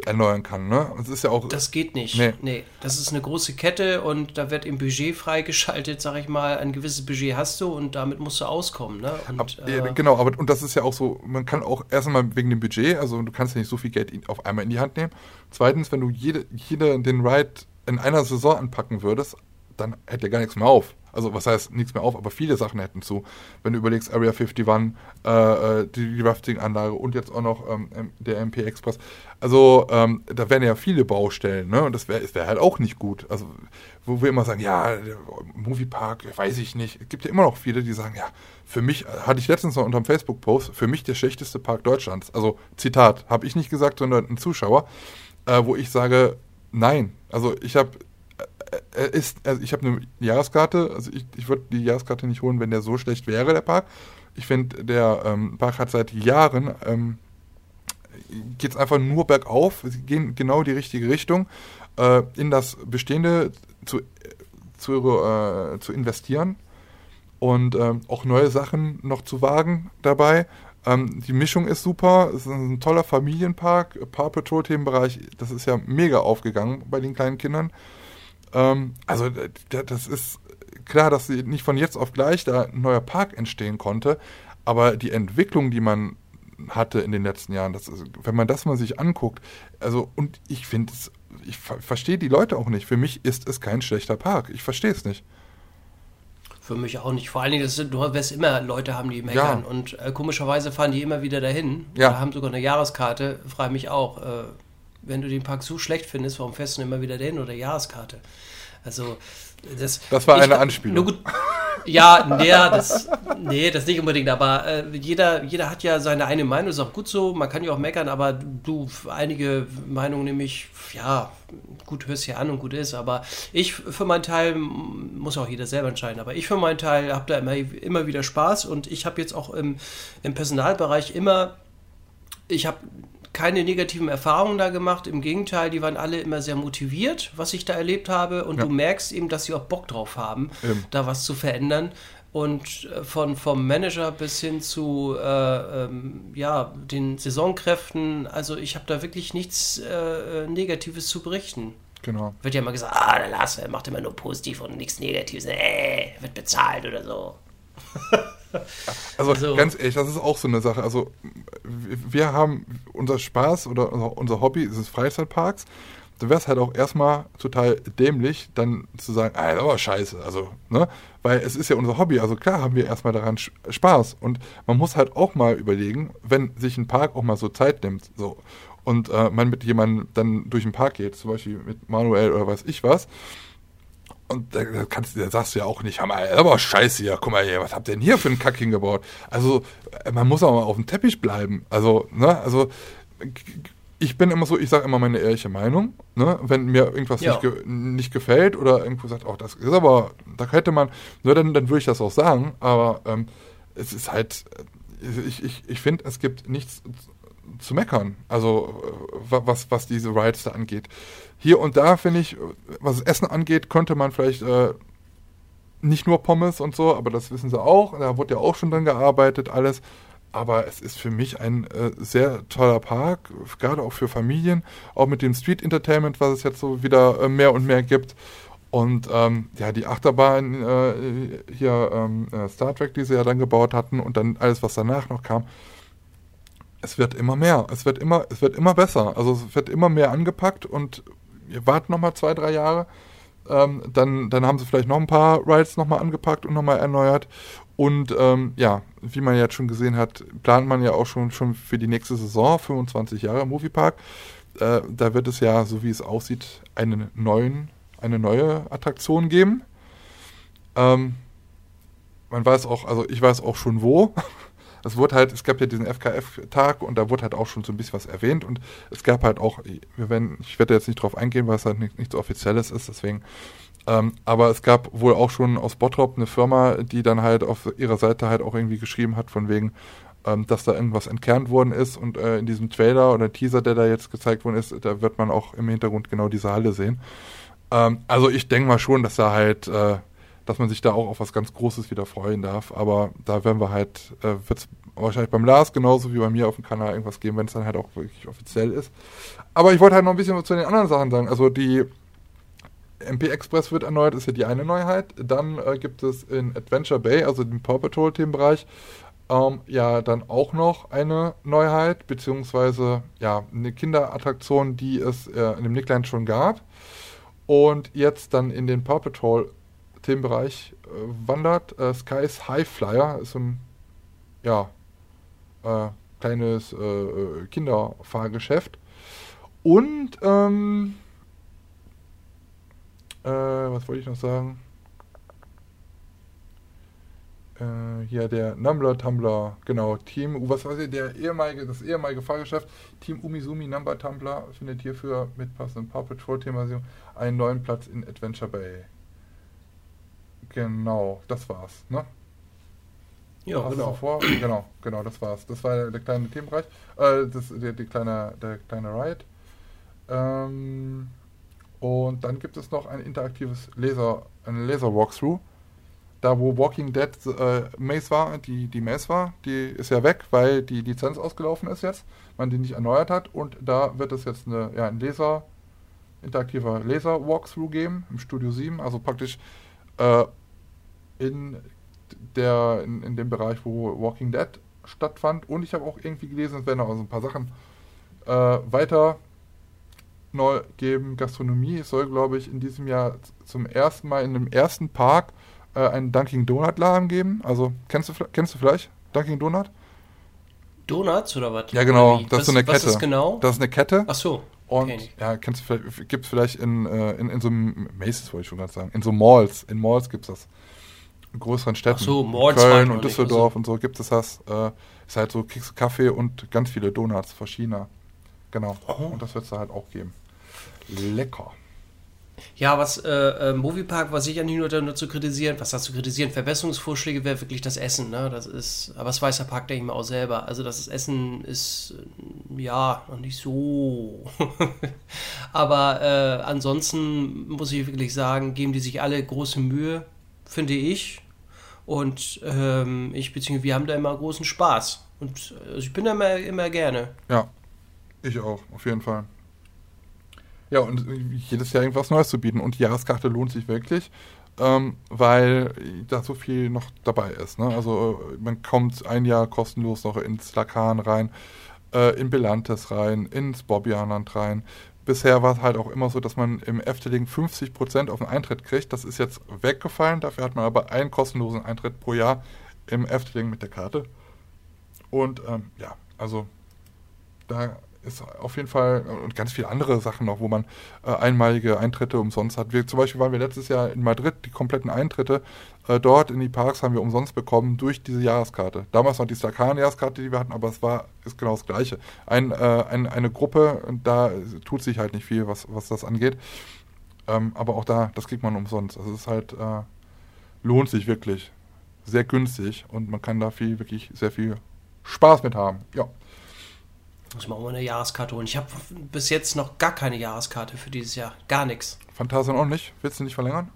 äh, erneuern kann. Ne? Das ist ja auch. Das geht nicht. Nee. nee. Das ist eine große Kette und da wird im Budget freigeschaltet, sag ich mal. Ein gewisses Budget hast du und damit musst du auskommen. Ne? Und, Ab, äh, genau, aber und das ist ja auch so, man kann auch erstmal wegen dem Budget, also du kannst ja nicht so viel Geld auf einmal in die Hand nehmen. Zweitens, wenn du jede, jede den Ride in einer Saison anpacken würdest, dann hätte er gar nichts mehr auf. Also was heißt nichts mehr auf, aber viele Sachen hätten zu. Wenn du überlegst, Area 51, äh, äh, die, die Rafting-Anlage und jetzt auch noch ähm, der MP Express. Also ähm, da wären ja viele Baustellen, ne? Und das wäre wär halt auch nicht gut. Also wo wir immer sagen, ja, Moviepark, weiß ich nicht. Es gibt ja immer noch viele, die sagen, ja, für mich, hatte ich letztens noch unter dem Facebook-Post, für mich der schlechteste Park Deutschlands. Also Zitat, habe ich nicht gesagt, sondern ein Zuschauer, äh, wo ich sage, nein. Also ich habe er ist, also ich eine Jahreskarte, also ich, ich würde die Jahreskarte nicht holen, wenn der so schlecht wäre, der Park. Ich finde, der ähm, Park hat seit Jahren, ähm, geht es einfach nur bergauf, sie gehen genau die richtige Richtung, äh, in das Bestehende zu, zu, äh, zu investieren und äh, auch neue Sachen noch zu wagen dabei. Ähm, die Mischung ist super, es ist ein toller Familienpark, Paw Patrol Themenbereich, das ist ja mega aufgegangen bei den kleinen Kindern. Ähm, also das ist klar, dass nicht von jetzt auf gleich da ein neuer Park entstehen konnte, aber die Entwicklung, die man hatte in den letzten Jahren, das ist, wenn man das mal sich anguckt, also und ich finde es, ich verstehe die Leute auch nicht. Für mich ist es kein schlechter Park. Ich verstehe es nicht. Für mich auch nicht. Vor allen Dingen, das sind, du wirst immer Leute haben, die meckern. Ja. Und äh, komischerweise fahren die immer wieder dahin. Ja. Oder haben sogar eine Jahreskarte. Frage mich auch. Äh, wenn du den Park so schlecht findest, warum fährst du immer wieder dahin oder Jahreskarte? Also, das, das war eine Anspielung. Gut, ja, nee, das, nee, das nicht unbedingt, aber äh, jeder, jeder hat ja seine eine Meinung, ist auch gut so, man kann ja auch meckern, aber du, einige Meinungen nämlich, ja, gut, hörst ja an und gut ist, aber ich für meinen Teil, muss auch jeder selber entscheiden, aber ich für meinen Teil habe da immer, immer wieder Spaß und ich habe jetzt auch im, im Personalbereich immer, ich habe keine negativen Erfahrungen da gemacht. Im Gegenteil, die waren alle immer sehr motiviert, was ich da erlebt habe. Und ja. du merkst eben, dass sie auch Bock drauf haben, eben. da was zu verändern. Und äh, von, vom Manager bis hin zu äh, ähm, ja, den Saisonkräften, also ich habe da wirklich nichts äh, Negatives zu berichten. Genau. Wird ja immer gesagt, ah, der Lars macht immer nur positiv und nichts Negatives. Äh, wird bezahlt oder so. Also so. ganz ehrlich, das ist auch so eine Sache. Also wir haben unser Spaß oder unser Hobby ist es Freizeitparks. Du wärst halt auch erstmal total dämlich, dann zu sagen, ah, das aber scheiße. Also, ne? Weil es ist ja unser Hobby. Also klar haben wir erstmal daran Spaß. Und man muss halt auch mal überlegen, wenn sich ein Park auch mal so Zeit nimmt, so, und äh, man mit jemandem dann durch den Park geht, zum Beispiel mit Manuel oder weiß ich was, und da, kannst, da sagst du ja auch nicht, mal, aber scheiße hier, guck mal hier, was habt ihr denn hier für einen Kack hingebaut? Also, äh, man muss auch mal auf dem Teppich bleiben. Also, ne, also, ich bin immer so, ich sage immer meine ehrliche Meinung, ne, wenn mir irgendwas ja. nicht, ge nicht gefällt oder irgendwo sagt, oh, das ist aber, da hätte man, ne, dann, dann würde ich das auch sagen, aber ähm, es ist halt, äh, ich, ich, ich finde, es gibt nichts zu meckern, also äh, was, was diese Rides da angeht hier und da finde ich, was das Essen angeht, könnte man vielleicht äh, nicht nur Pommes und so, aber das wissen sie auch. Da wurde ja auch schon dran gearbeitet, alles. Aber es ist für mich ein äh, sehr toller Park, gerade auch für Familien, auch mit dem Street Entertainment, was es jetzt so wieder äh, mehr und mehr gibt. Und ähm, ja, die Achterbahn äh, hier, ähm, äh, Star Trek, die sie ja dann gebaut hatten und dann alles, was danach noch kam, es wird immer mehr. Es wird immer, es wird immer besser. Also es wird immer mehr angepackt und wir warten nochmal zwei, drei Jahre. Ähm, dann, dann haben sie vielleicht noch ein paar Rides nochmal angepackt und nochmal erneuert. Und ähm, ja, wie man jetzt schon gesehen hat, plant man ja auch schon, schon für die nächste Saison, 25 Jahre Moviepark. Äh, da wird es ja, so wie es aussieht, einen neuen, eine neue Attraktion geben. Ähm, man weiß auch, also ich weiß auch schon wo. es wurde halt, es gab ja diesen FKF-Tag und da wurde halt auch schon so ein bisschen was erwähnt und es gab halt auch, wir werden, ich werde jetzt nicht drauf eingehen, weil es halt nicht, nichts Offizielles ist, deswegen, ähm, aber es gab wohl auch schon aus Bottrop eine Firma, die dann halt auf ihrer Seite halt auch irgendwie geschrieben hat, von wegen, ähm, dass da irgendwas entkernt worden ist und äh, in diesem Trailer oder Teaser, der da jetzt gezeigt worden ist, da wird man auch im Hintergrund genau diese Halle sehen. Ähm, also ich denke mal schon, dass da halt äh, dass man sich da auch auf was ganz Großes wieder freuen darf. Aber da werden wir halt, äh, wird es wahrscheinlich beim Lars genauso wie bei mir auf dem Kanal irgendwas geben, wenn es dann halt auch wirklich offiziell ist. Aber ich wollte halt noch ein bisschen zu den anderen Sachen sagen. Also die MP Express wird erneuert, ist ja die eine Neuheit. Dann äh, gibt es in Adventure Bay, also dem Paw Patrol Themenbereich, ähm, ja dann auch noch eine Neuheit, beziehungsweise ja eine Kinderattraktion, die es äh, in dem Nickland schon gab. Und jetzt dann in den Paw Patrol Themenbereich äh, wandert. Äh, Sky's High Flyer ist ein ja, äh, kleines äh, äh, Kinderfahrgeschäft. Und ähm, äh, was wollte ich noch sagen? äh, hier der Numbler Tumblr, genau, Team, was weiß ich, der ehemalige, das ehemalige Fahrgeschäft, Team Umizumi Number Tumblr findet hierfür mit passendem Paw Patrol Thema einen neuen Platz in Adventure Bay. Genau, das war's, ne? Ja, Hast genau. Vor? Genau, genau, das war's. Das war der kleine Themenbereich, äh, das, der, die kleine, der kleine Riot. Ähm, und dann gibt es noch ein interaktives Laser, ein Laser-Walkthrough da wo Walking Dead äh, Maze war, die, die Maze war, die ist ja weg, weil die Lizenz ausgelaufen ist jetzt, man die nicht erneuert hat und da wird es jetzt eine, ja, ein Laser, interaktiver Laser-Walkthrough geben im Studio 7, also praktisch äh, in der, in, in dem Bereich, wo Walking Dead stattfand und ich habe auch irgendwie gelesen, es werden auch so ein paar Sachen äh, weiter neu geben. Gastronomie soll, glaube ich, in diesem Jahr zum ersten Mal in dem ersten Park äh, einen Dunkin' Donut Laden geben. Also kennst du, kennst du vielleicht Dunkin' Donut? Donuts oder was? Ja, genau. Das was, ist so eine Kette. Was ist genau? Das ist eine Kette. Ach so. Und okay. ja, kennst du vielleicht, gibt es vielleicht in, äh, in, in so Maces, wollte ich schon gerade sagen, in so Malls. In Malls gibt es das. In größeren Städten. Ach so, Malls Köln und Düsseldorf so. und so gibt es das. Äh, ist halt so, kriegst du Kaffee und ganz viele Donuts verschiedener. Genau. Oh. Und das wird es da halt auch geben. Lecker. Ja, was äh, äh, Moviepark war sicher nicht nur, nur zu kritisieren. Was da zu kritisieren? Verbesserungsvorschläge wäre wirklich das Essen. Ne? Das ist, aber das weiß der Park, denke ich mal, auch selber. Also das Essen ist ja noch nicht so. aber äh, ansonsten muss ich wirklich sagen, geben die sich alle große Mühe, finde ich. Und ähm, ich beziehungsweise wir haben da immer großen Spaß. Und also ich bin da immer, immer gerne. Ja, ich auch, auf jeden Fall. Ja, und jedes Jahr irgendwas Neues zu bieten. Und die Jahreskarte lohnt sich wirklich, ähm, weil da so viel noch dabei ist. Ne? Also äh, man kommt ein Jahr kostenlos noch ins Lakan rein, äh, in Belantes rein, ins Bobbianland rein. Bisher war es halt auch immer so, dass man im Efteling 50% auf den Eintritt kriegt. Das ist jetzt weggefallen. Dafür hat man aber einen kostenlosen Eintritt pro Jahr im Efteling mit der Karte. Und ähm, ja, also da ist auf jeden Fall und ganz viele andere Sachen noch, wo man äh, einmalige Eintritte umsonst hat. Wir, zum Beispiel waren wir letztes Jahr in Madrid, die kompletten Eintritte äh, dort in die Parks haben wir umsonst bekommen durch diese Jahreskarte. Damals noch die Stakan-Jahreskarte, die wir hatten, aber es war ist genau das Gleiche. Ein, äh, ein, eine Gruppe, da tut sich halt nicht viel, was, was das angeht. Ähm, aber auch da, das kriegt man umsonst. Also es ist halt, äh, lohnt sich wirklich. Sehr günstig und man kann da viel, wirklich sehr viel Spaß mit haben. Ja. Muss ich mal eine Jahreskarte holen. Ich habe bis jetzt noch gar keine Jahreskarte für dieses Jahr. Gar nichts. Phantasian auch nicht? Willst du nicht verlängern?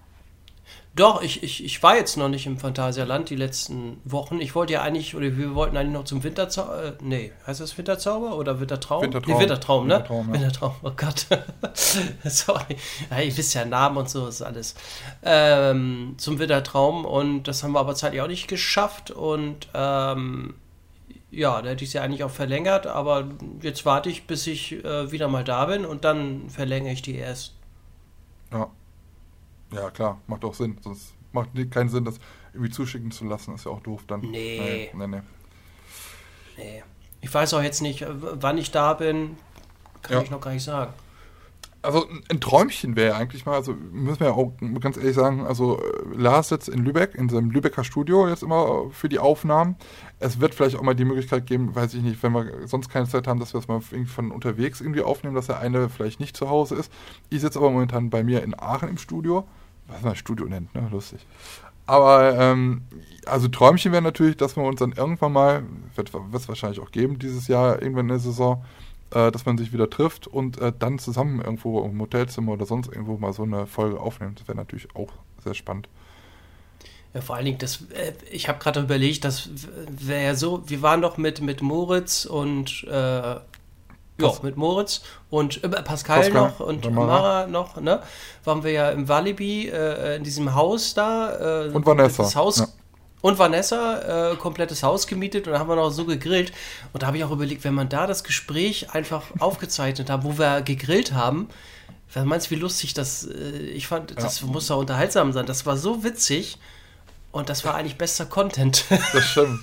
Doch, ich, ich, ich war jetzt noch nicht im Phantasialand die letzten Wochen. Ich wollte ja eigentlich, oder wir wollten eigentlich noch zum Winterzauber. Äh, nee, heißt das Winterzauber oder Wintertraum? Wintertraum. Nee, Wintertraum, ne? Wintertraum, ja. Wintertraum, oh Gott. Sorry. Ja, ihr wisst ja Namen und so ist alles. Ähm, zum Wintertraum und das haben wir aber zeitlich auch nicht geschafft und ähm, ja, da hätte ich sie eigentlich auch verlängert, aber jetzt warte ich, bis ich äh, wieder mal da bin und dann verlängere ich die erst. Ja. Ja, klar, macht auch Sinn. Sonst macht keinen Sinn, das irgendwie zuschicken zu lassen. Ist ja auch doof dann. Nee. Nee, nee. nee. Ich weiß auch jetzt nicht, wann ich da bin. Kann ja. ich noch gar nicht sagen also ein Träumchen wäre eigentlich mal, also müssen wir ja auch ganz ehrlich sagen, also äh, Lars sitzt in Lübeck, in seinem Lübecker Studio jetzt immer für die Aufnahmen. Es wird vielleicht auch mal die Möglichkeit geben, weiß ich nicht, wenn wir sonst keine Zeit haben, dass wir es mal von unterwegs irgendwie aufnehmen, dass der eine vielleicht nicht zu Hause ist. Ich sitze aber momentan bei mir in Aachen im Studio, was man Studio nennt, ne, lustig. Aber ähm, also Träumchen wäre natürlich, dass wir uns dann irgendwann mal, wird es wahrscheinlich auch geben dieses Jahr, irgendwann in der Saison, äh, dass man sich wieder trifft und äh, dann zusammen irgendwo im Hotelzimmer oder sonst irgendwo mal so eine Folge aufnimmt. Das wäre natürlich auch sehr spannend. Ja, vor allen Dingen, das, äh, ich habe gerade überlegt, das wäre ja so, wir waren doch mit, mit Moritz und äh, ja, mit Moritz und äh, Pascal, Pascal, noch und Mara. noch, ne? Waren wir ja im Walibi äh, in diesem Haus da. und Vanessa. Das Haus, ja und Vanessa, äh, komplettes Haus gemietet und da haben wir noch so gegrillt. Und da habe ich auch überlegt, wenn man da das Gespräch einfach aufgezeichnet hat, wo wir gegrillt haben, was meinst du, wie lustig das, äh, ich fand, das muss doch unterhaltsam sein. Das war so witzig und das war eigentlich bester Content. Das stimmt.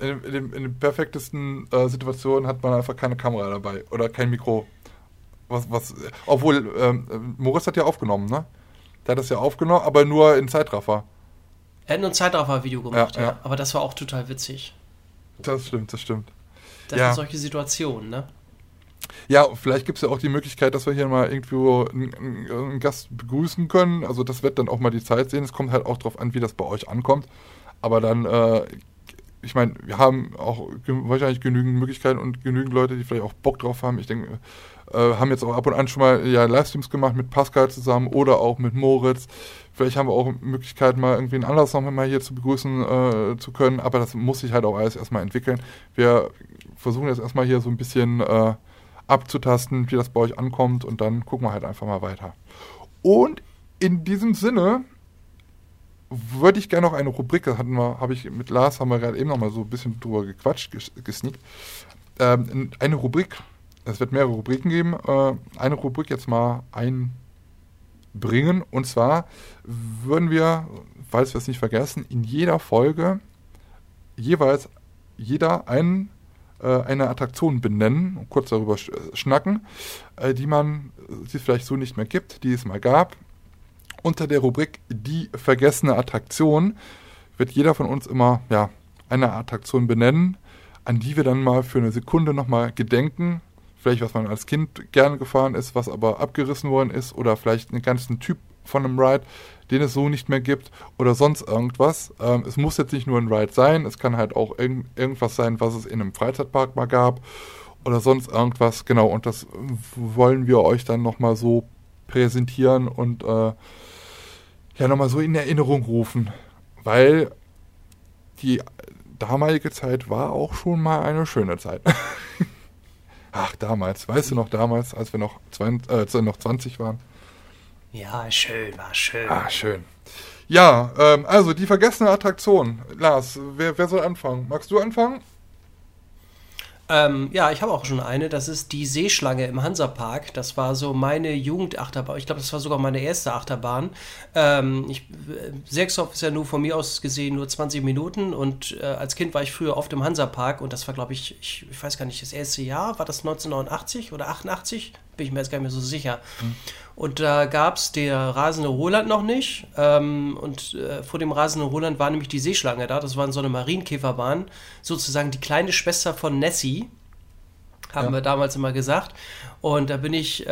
In, in, den, in den perfektesten äh, Situationen hat man einfach keine Kamera dabei oder kein Mikro. Was, was, obwohl, ähm, Moritz hat ja aufgenommen, ne? Der hat das ja aufgenommen, aber nur in Zeitraffer. Er hat nur ein Zeitraffer-Video gemacht, Ja, ja, ja. Aber das war auch total witzig. Das stimmt, das stimmt. Das Ja. sind solche Situationen, ne? Ja, vielleicht gibt es ja auch die Möglichkeit, dass wir hier mal irgendwo einen, einen- Gast begrüßen können. Also das wird dann auch mal die Zeit sehen. Es kommt halt auch drauf an, wie das bei euch ankommt. Aber dann, äh, ich meine, wir haben auch wahrscheinlich genügend Möglichkeiten und genügend Leute, die vielleicht auch Bock drauf haben. Ich denke, äh, haben jetzt auch ab und an schon mal ja, Livestreams gemacht mit Pascal zusammen oder auch mit Moritz. Vielleicht haben wir auch Möglichkeiten, mal irgendwie einen Anlass noch mal hier zu begrüßen äh, zu können. Aber das muss sich halt auch alles erstmal entwickeln. Wir versuchen jetzt erstmal hier so ein bisschen äh, abzutasten, wie das bei euch ankommt und dann gucken wir halt einfach mal weiter. Und in diesem Sinne würde ich gerne noch eine Rubrik, das hatten wir, habe ich mit Lars, haben wir gerade eben noch mal so ein bisschen drüber gequatscht, ges gesneakt. Ähm, eine Rubrik, es wird mehrere Rubriken geben, äh, eine Rubrik jetzt mal einbringen und zwar würden wir, falls wir es nicht vergessen, in jeder Folge jeweils jeder einen eine Attraktion benennen und kurz darüber äh, schnacken, äh, die man, die es vielleicht so nicht mehr gibt, die es mal gab. Unter der Rubrik Die vergessene Attraktion wird jeder von uns immer ja, eine Attraktion benennen, an die wir dann mal für eine Sekunde nochmal gedenken. Vielleicht, was man als Kind gerne gefahren ist, was aber abgerissen worden ist, oder vielleicht einen ganzen Typ von einem Ride, den es so nicht mehr gibt, oder sonst irgendwas. Ähm, es muss jetzt nicht nur ein Ride sein, es kann halt auch irgend, irgendwas sein, was es in einem Freizeitpark mal gab, oder sonst irgendwas. Genau, und das wollen wir euch dann nochmal so präsentieren und äh, ja nochmal so in Erinnerung rufen, weil die damalige Zeit war auch schon mal eine schöne Zeit. Ach, damals, weißt du noch damals, als wir noch, 20, äh, als wir noch 20 waren? Ja, schön, war schön. Ah, schön. Ja, ähm, also die vergessene Attraktion. Lars, wer, wer soll anfangen? Magst du anfangen? Ähm, ja, ich habe auch schon eine. Das ist die Seeschlange im Hansapark. Das war so meine Jugendachterbahn. Ich glaube, das war sogar meine erste Achterbahn. Ähm, ich, äh, Sechshoff ist ja nur von mir aus gesehen nur 20 Minuten. Und äh, als Kind war ich früher oft im Hansapark. Und das war, glaube ich, ich, ich weiß gar nicht, das erste Jahr. War das 1989 oder 88? Bin ich mir jetzt gar nicht mehr so sicher. Und da gab es der rasende Roland noch nicht. Ähm, und äh, vor dem rasenden Roland war nämlich die Seeschlange da. Das war so eine Marienkäferbahn. Sozusagen die kleine Schwester von Nessie. Haben Ja. wir damals immer gesagt. Und da bin ich, äh,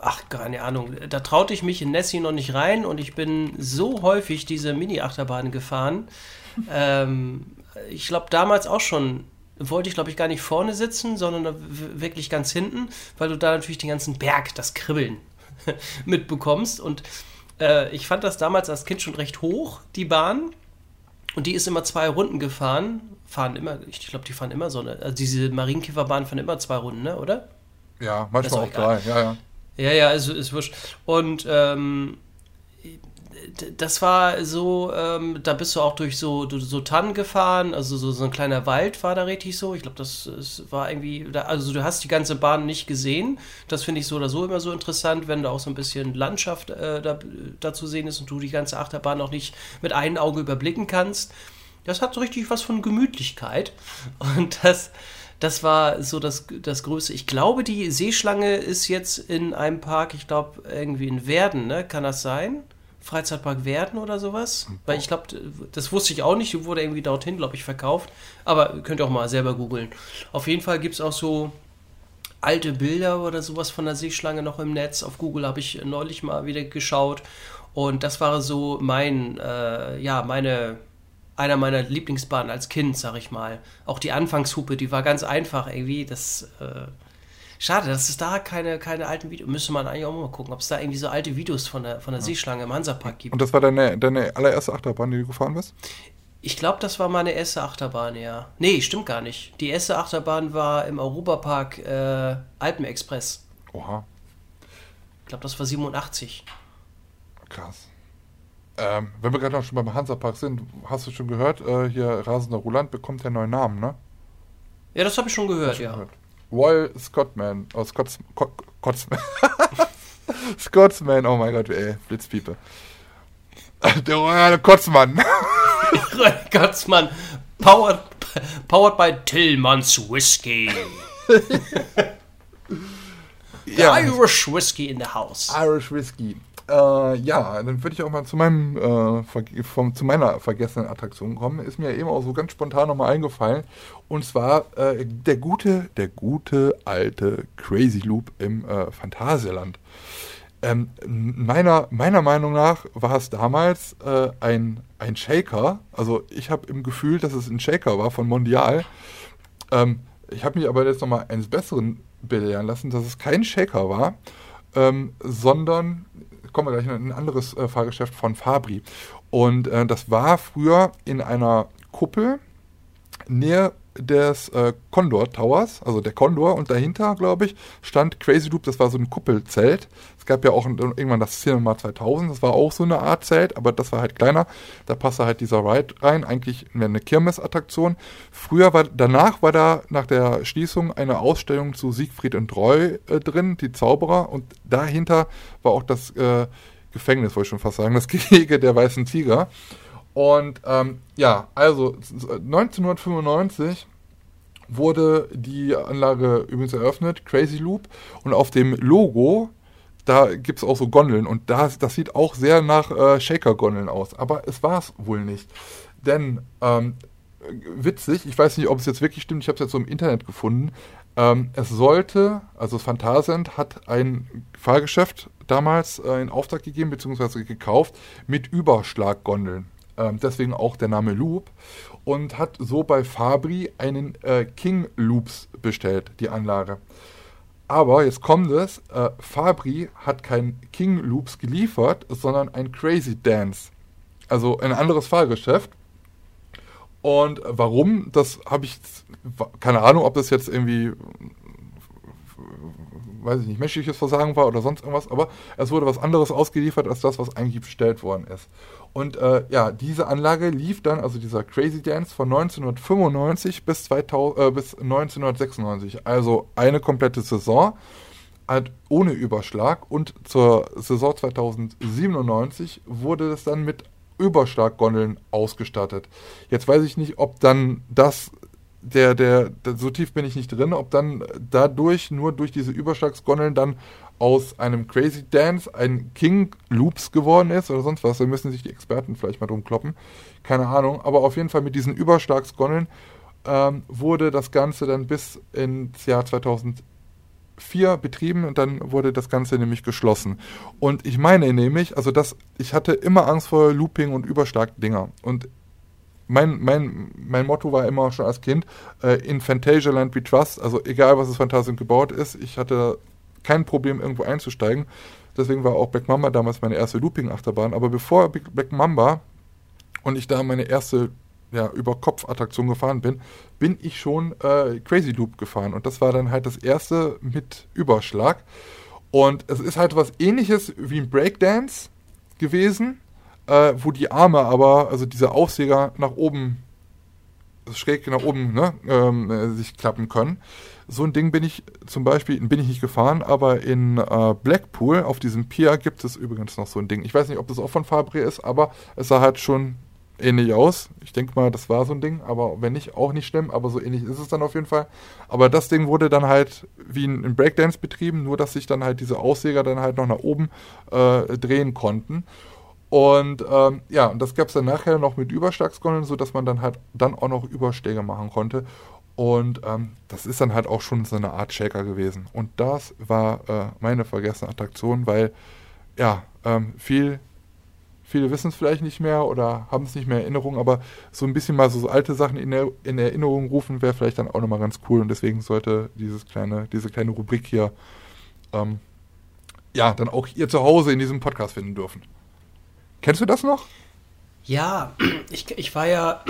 ach, keine Ahnung, da traute ich mich in Nessie noch nicht rein. Und ich bin so häufig diese Mini-Achterbahn gefahren. ähm, ich glaube, damals auch schon wollte ich, glaube ich, gar nicht vorne sitzen, sondern wirklich ganz hinten, weil du da natürlich den ganzen Berg, das Kribbeln mitbekommst. Und äh, ich fand das damals als Kind schon recht hoch, die Bahn. Und die ist immer zwei Runden gefahren. Fahren immer, ich glaube, die fahren immer so eine. Also diese Marienkäferbahn fahren immer zwei Runden, ne, oder? Ja, manchmal auch egal. drei. Ja, ja. Ja, ja, ist, ist wurscht. Und ähm, das war so, ähm, da bist du auch durch so, so Tannen gefahren, also so, so ein kleiner Wald war da richtig so. Ich glaube, das, das war irgendwie, da, also du hast die ganze Bahn nicht gesehen. Das finde ich so oder so immer so interessant, wenn da auch so ein bisschen Landschaft äh, da, da zu sehen ist und du die ganze Achterbahn auch nicht mit einem Auge überblicken kannst. Das hat so richtig was von Gemütlichkeit. Und das, das war so das, das Größte. Ich glaube, die Seeschlange ist jetzt in einem Park, ich glaube, irgendwie in Werden, ne? Kann das sein? Freizeitpark Werden oder sowas? Weil ich glaube, das wusste ich auch nicht, die wurde irgendwie dorthin, glaube ich, verkauft. Aber könnt ihr auch mal selber googeln. Auf jeden Fall gibt es auch so alte Bilder oder sowas von der Seeschlange noch im Netz. Auf Google habe ich neulich mal wieder geschaut. Und das war so mein, äh, ja, meine, einer meiner Lieblingsbahnen als Kind, sag ich mal. Auch die Anfangshupe, die war ganz einfach irgendwie. Das, äh, schade, dass es da keine, keine alten Videos, müsste man eigentlich auch mal gucken, ob es da irgendwie so alte Videos von der, von der Seeschlange im Hansapark gibt. Und das war deine, deine allererste Achterbahn, die du gefahren bist? Ich glaube, das war meine erste Achterbahn, ja. Nee, stimmt gar nicht. Die erste Achterbahn war im Europapark äh, Alpenexpress. Oha, Ich glaube, das war 87. krass. Ähm, wenn wir gerade noch schon beim Hansapark sind, hast du schon gehört, äh, hier Rasender Roland bekommt ja einen neuen Namen, ne? Ja, das habe ich schon gehört, Schon ja. gehört. Royal Scotsman, oh, Scots, Co Cotsman. Scotsman, oh mein Gott, ey, Blitzpiepe. Der Royale Kotzmann. Gottsmann, powered, powered by Tillmanns Whiskey. ja, Irish Whiskey in the house. Irish Whiskey. Äh, ja, dann würde ich auch mal zu meinem äh, vom, zu meiner vergessenen Attraktion kommen. Ist mir eben auch so ganz spontan nochmal eingefallen. Und zwar äh, der gute, der gute alte Crazy Loop im äh, Phantasialand. Ähm, meiner, meiner Meinung nach war es damals äh, ein, ein Shaker. Also ich habe im Gefühl, dass es ein Shaker war von Mondial. Ähm, ich habe mich aber jetzt nochmal eines Besseren belehren lassen, dass es kein Shaker war, ähm, sondern kommen wir gleich in ein anderes äh, Fahrgeschäft von Fabri. Und äh, das war früher in einer Kuppel näher des äh, Condor Towers, also der Condor, und dahinter, glaube ich, stand Crazy Loop, das war so ein Kuppelzelt. Es gab ja auch irgendwann das Cinema 2000, das war auch so eine Art Zelt, aber das war halt kleiner. Da passte halt dieser Ride rein, eigentlich eine Kirmesattraktion. Früher war, danach war da nach der Schließung eine Ausstellung zu Siegfried und Roy äh, drin, die Zauberer, und dahinter war auch das äh, Gefängnis, wollte ich schon fast sagen, das Gehege der Weißen Tiger. Und ähm, ja, also 1995 wurde die Anlage übrigens eröffnet, Crazy Loop. Und auf dem Logo, da gibt es auch so Gondeln. Und das, das sieht auch sehr nach äh, Shaker-Gondeln aus. Aber es war es wohl nicht. Denn, ähm, witzig, ich weiß nicht, ob es jetzt wirklich stimmt, ich habe es jetzt so im Internet gefunden. Ähm, es sollte, also Phantasend hat ein Fahrgeschäft damals äh, in Auftrag gegeben, beziehungsweise gekauft, mit Überschlaggondeln. Ähm, deswegen auch der Name Loop. Und hat so bei Fabri einen äh, King Loops bestellt, die Anlage. Aber jetzt kommt es, äh, Fabri hat kein King Loops geliefert, sondern ein Crazy Dance. Also ein anderes Fahrgeschäft. Und warum, das habe ich keine Ahnung, ob das jetzt irgendwie weiß ich nicht, menschliches Versagen war oder sonst irgendwas, aber es wurde was anderes ausgeliefert als das, was eigentlich bestellt worden ist. Und äh, ja, diese Anlage lief dann, also dieser Crazy Dance von 1995 bis, 2000, äh, bis 1996, also eine komplette Saison halt ohne Überschlag und zur Saison 2097 wurde es dann mit Überschlaggondeln ausgestattet. Jetzt weiß ich nicht, ob dann das der, der, der, so tief bin ich nicht drin, ob dann dadurch, nur durch diese Überschlagsgondeln dann aus einem Crazy Dance ein King Loops geworden ist oder sonst was. Da müssen sich die Experten vielleicht mal drum kloppen. Keine Ahnung. Aber auf jeden Fall mit diesen Überschlagsgondeln ähm, wurde das Ganze dann bis ins Jahr 2004 betrieben und dann wurde das Ganze nämlich geschlossen. Und ich meine nämlich, also das, ich hatte immer Angst vor Looping und Überschlagdinger. Und mein, mein, mein Motto war immer schon als Kind, äh, in Phantasialand we trust, also egal was es Phantasien gebaut ist, ich hatte kein Problem irgendwo einzusteigen. Deswegen war auch Black Mamba damals meine erste Looping-Achterbahn. Aber bevor Black Mamba und ich da meine erste ja, über Kopf-Attraktion gefahren bin, bin ich schon äh, Crazy Loop gefahren. Und das war dann halt das erste mit Überschlag. Und es ist halt was ähnliches wie ein Breakdance gewesen, äh, wo die Arme aber, also diese Aufsäger nach oben, schräg nach oben, ne, ähm, äh, sich klappen können. So ein Ding bin ich zum Beispiel, bin ich nicht gefahren, aber in äh, Blackpool auf diesem Pier gibt es übrigens noch so ein Ding. Ich weiß nicht, ob das auch von Fabri ist, aber es sah halt schon ähnlich aus. Ich denke mal, das war so ein Ding, aber wenn nicht, auch nicht schlimm, aber so ähnlich ist es dann auf jeden Fall. Aber das Ding wurde dann halt wie ein, Breakdance betrieben, nur dass sich dann halt diese Aussäger dann halt noch nach oben äh, drehen konnten. Und ähm, ja, und das gab es dann nachher noch mit Überschlagsgondeln, sodass man dann halt dann auch noch Überschläge machen konnte. Und ähm, das ist dann halt auch schon so eine Art Shaker gewesen. Und das war äh, meine vergessene Attraktion, weil ja, ähm, viel, viele wissen es vielleicht nicht mehr oder haben es nicht mehr in Erinnerung, aber so ein bisschen mal so, so alte Sachen in, der, in Erinnerung rufen wäre vielleicht dann auch nochmal ganz cool. Und deswegen sollte dieses kleine, diese kleine Rubrik hier ähm, ja dann auch ihr zu Hause in diesem Podcast finden dürfen. Kennst du das noch? Ja, ich, ich war ja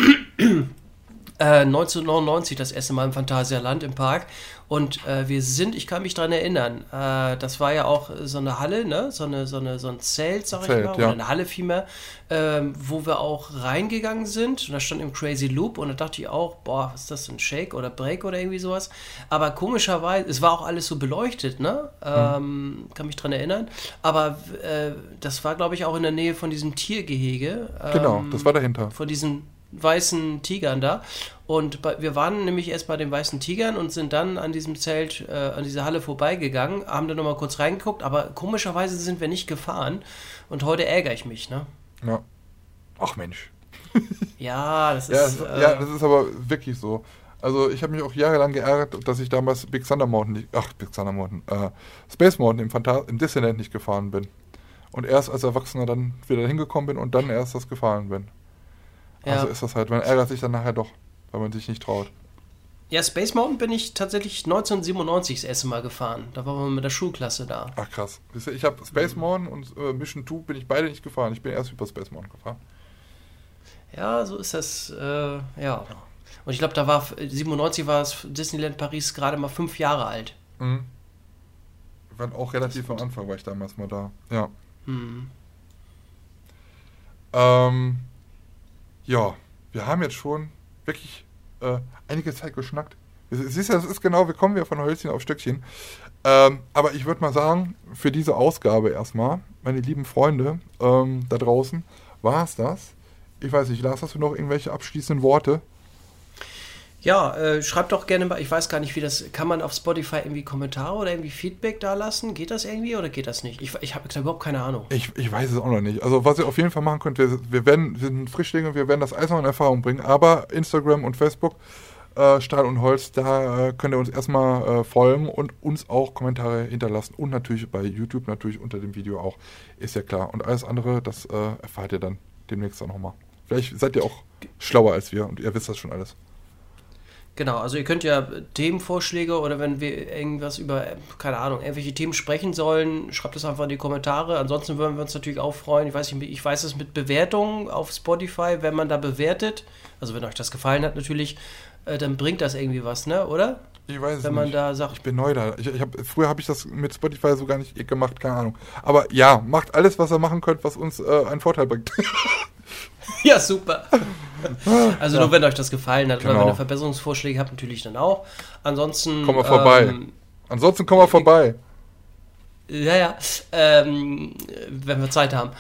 äh, 1999 das erste Mal im Phantasialand im Park und äh, wir sind, ich kann mich daran erinnern, äh, das war ja auch so eine Halle, ne? so, eine, so, eine, so ein Zelt, sag Zelt, ich mal, ja. oder eine Halle vielmehr, ähm, wo wir auch reingegangen sind und da stand im Crazy Loop und da dachte ich auch, boah, was ist das, ein Shake oder Break oder irgendwie sowas. Aber komischerweise, es war auch alles so beleuchtet, ne? Ähm, hm. Kann mich daran erinnern. Aber äh, das war, glaube ich, auch in der Nähe von diesem Tiergehege. Ähm, genau, das war dahinter. Von diesem weißen Tigern da. Und bei, wir waren nämlich erst bei den weißen Tigern und sind dann an diesem Zelt, äh, an dieser Halle vorbeigegangen, haben dann nochmal kurz reingeguckt, aber komischerweise sind wir nicht gefahren. Und heute ärgere ich mich, ne? Ja. Ach Mensch. Ja, das Ja, ist. das, äh, ja, das ist aber wirklich so. Also ich habe mich auch jahrelang geärgert, dass ich damals Big Thunder Mountain, nicht, ach Big Thunder Mountain, äh, Space Mountain im, Phanta im Disneyland nicht gefahren bin. Und erst als Erwachsener dann wieder hingekommen bin und dann erst das gefahren bin. Ja. Also ist das halt, man ärgert sich dann nachher doch, weil man sich nicht traut. ja, Space Mountain bin ich tatsächlich 1997 das erste Mal gefahren. Da waren wir mit der Schulklasse da. Ach krass. Ich habe Space Mountain und äh, Mission 2 bin ich beide nicht gefahren. Ich bin erst über Space Mountain gefahren. Ja, so ist das, äh, ja. Und ich glaube, da war 97 war es Disneyland Paris gerade mal fünf Jahre alt. Mhm. Waren auch relativ am Anfang, war ich damals mal da. Ja. Hm. Ähm, ja, wir haben jetzt schon wirklich äh, einige Zeit geschnackt. Siehst du, das ist genau, wir kommen ja von Hölzchen auf Stöckchen. Ähm, aber ich würde mal sagen, für diese Ausgabe erstmal, meine lieben Freunde ähm, da draußen, war es das. Ich weiß nicht, Lars, hast du noch irgendwelche abschließenden Worte? Ja, äh, schreibt doch gerne mal, ich weiß gar nicht, wie das, kann man auf Spotify irgendwie Kommentare oder irgendwie Feedback da lassen? Geht das irgendwie oder geht das nicht? Ich, ich habe überhaupt keine Ahnung. Ich, ich weiß es auch noch nicht. Also was ihr auf jeden Fall machen könnt, wir, wir werden, wir sind Frischlinge, wir werden das alles noch in Erfahrung bringen, aber Instagram und Facebook, äh, Stahl und Holz, da äh, könnt ihr uns erstmal äh, folgen und uns auch Kommentare hinterlassen und natürlich bei YouTube natürlich unter dem Video auch, ist ja klar. Und alles andere, das äh, erfahrt ihr dann demnächst auch nochmal. Vielleicht seid ihr auch schlauer als wir und ihr wisst das schon alles. Genau, also ihr könnt ja Themenvorschläge oder wenn wir irgendwas über, keine Ahnung, irgendwelche Themen sprechen sollen, schreibt das einfach in die Kommentare. Ansonsten würden wir uns natürlich auch freuen. Ich weiß nicht, ich weiß es mit Bewertungen auf Spotify, wenn man da bewertet, also wenn euch das gefallen hat natürlich, äh, dann bringt das irgendwie was, ne, oder? Ich weiß es Wenn man nicht. da sagt, Ich bin neu da. Ich, ich hab, früher habe ich das mit Spotify so gar nicht gemacht, keine Ahnung. Aber ja, macht alles, was ihr machen könnt, was uns äh, einen Vorteil bringt. Ja, super. Also nur wenn euch das gefallen hat oder Genau. wenn ihr Verbesserungsvorschläge habt, natürlich dann auch. Ansonsten. Kommen wir vorbei. Ähm, Ansonsten kommen wir vorbei. ja, ja. Ähm, wenn wir Zeit haben.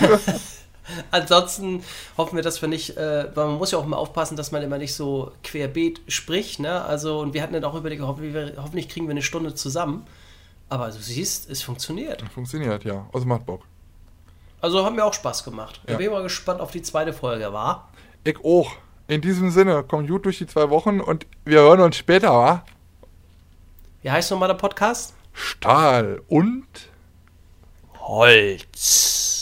Ansonsten hoffen wir, dass wir nicht, äh, weil man muss ja auch immer aufpassen, dass man immer nicht so querbeet spricht, ne? Also, und wir hatten dann auch überlegt, hoffentlich, hoffentlich kriegen wir eine Stunde zusammen. Aber du siehst, es funktioniert. Funktioniert, ja. Also macht Bock. Also haben mir auch Spaß gemacht. Ja. Ich bin mal gespannt auf die zweite Folge, war? Ich auch. In diesem Sinne, kommt gut durch die zwei Wochen und wir hören uns später, wa? Wie heißt nochmal der Podcast? Stahl und Holz.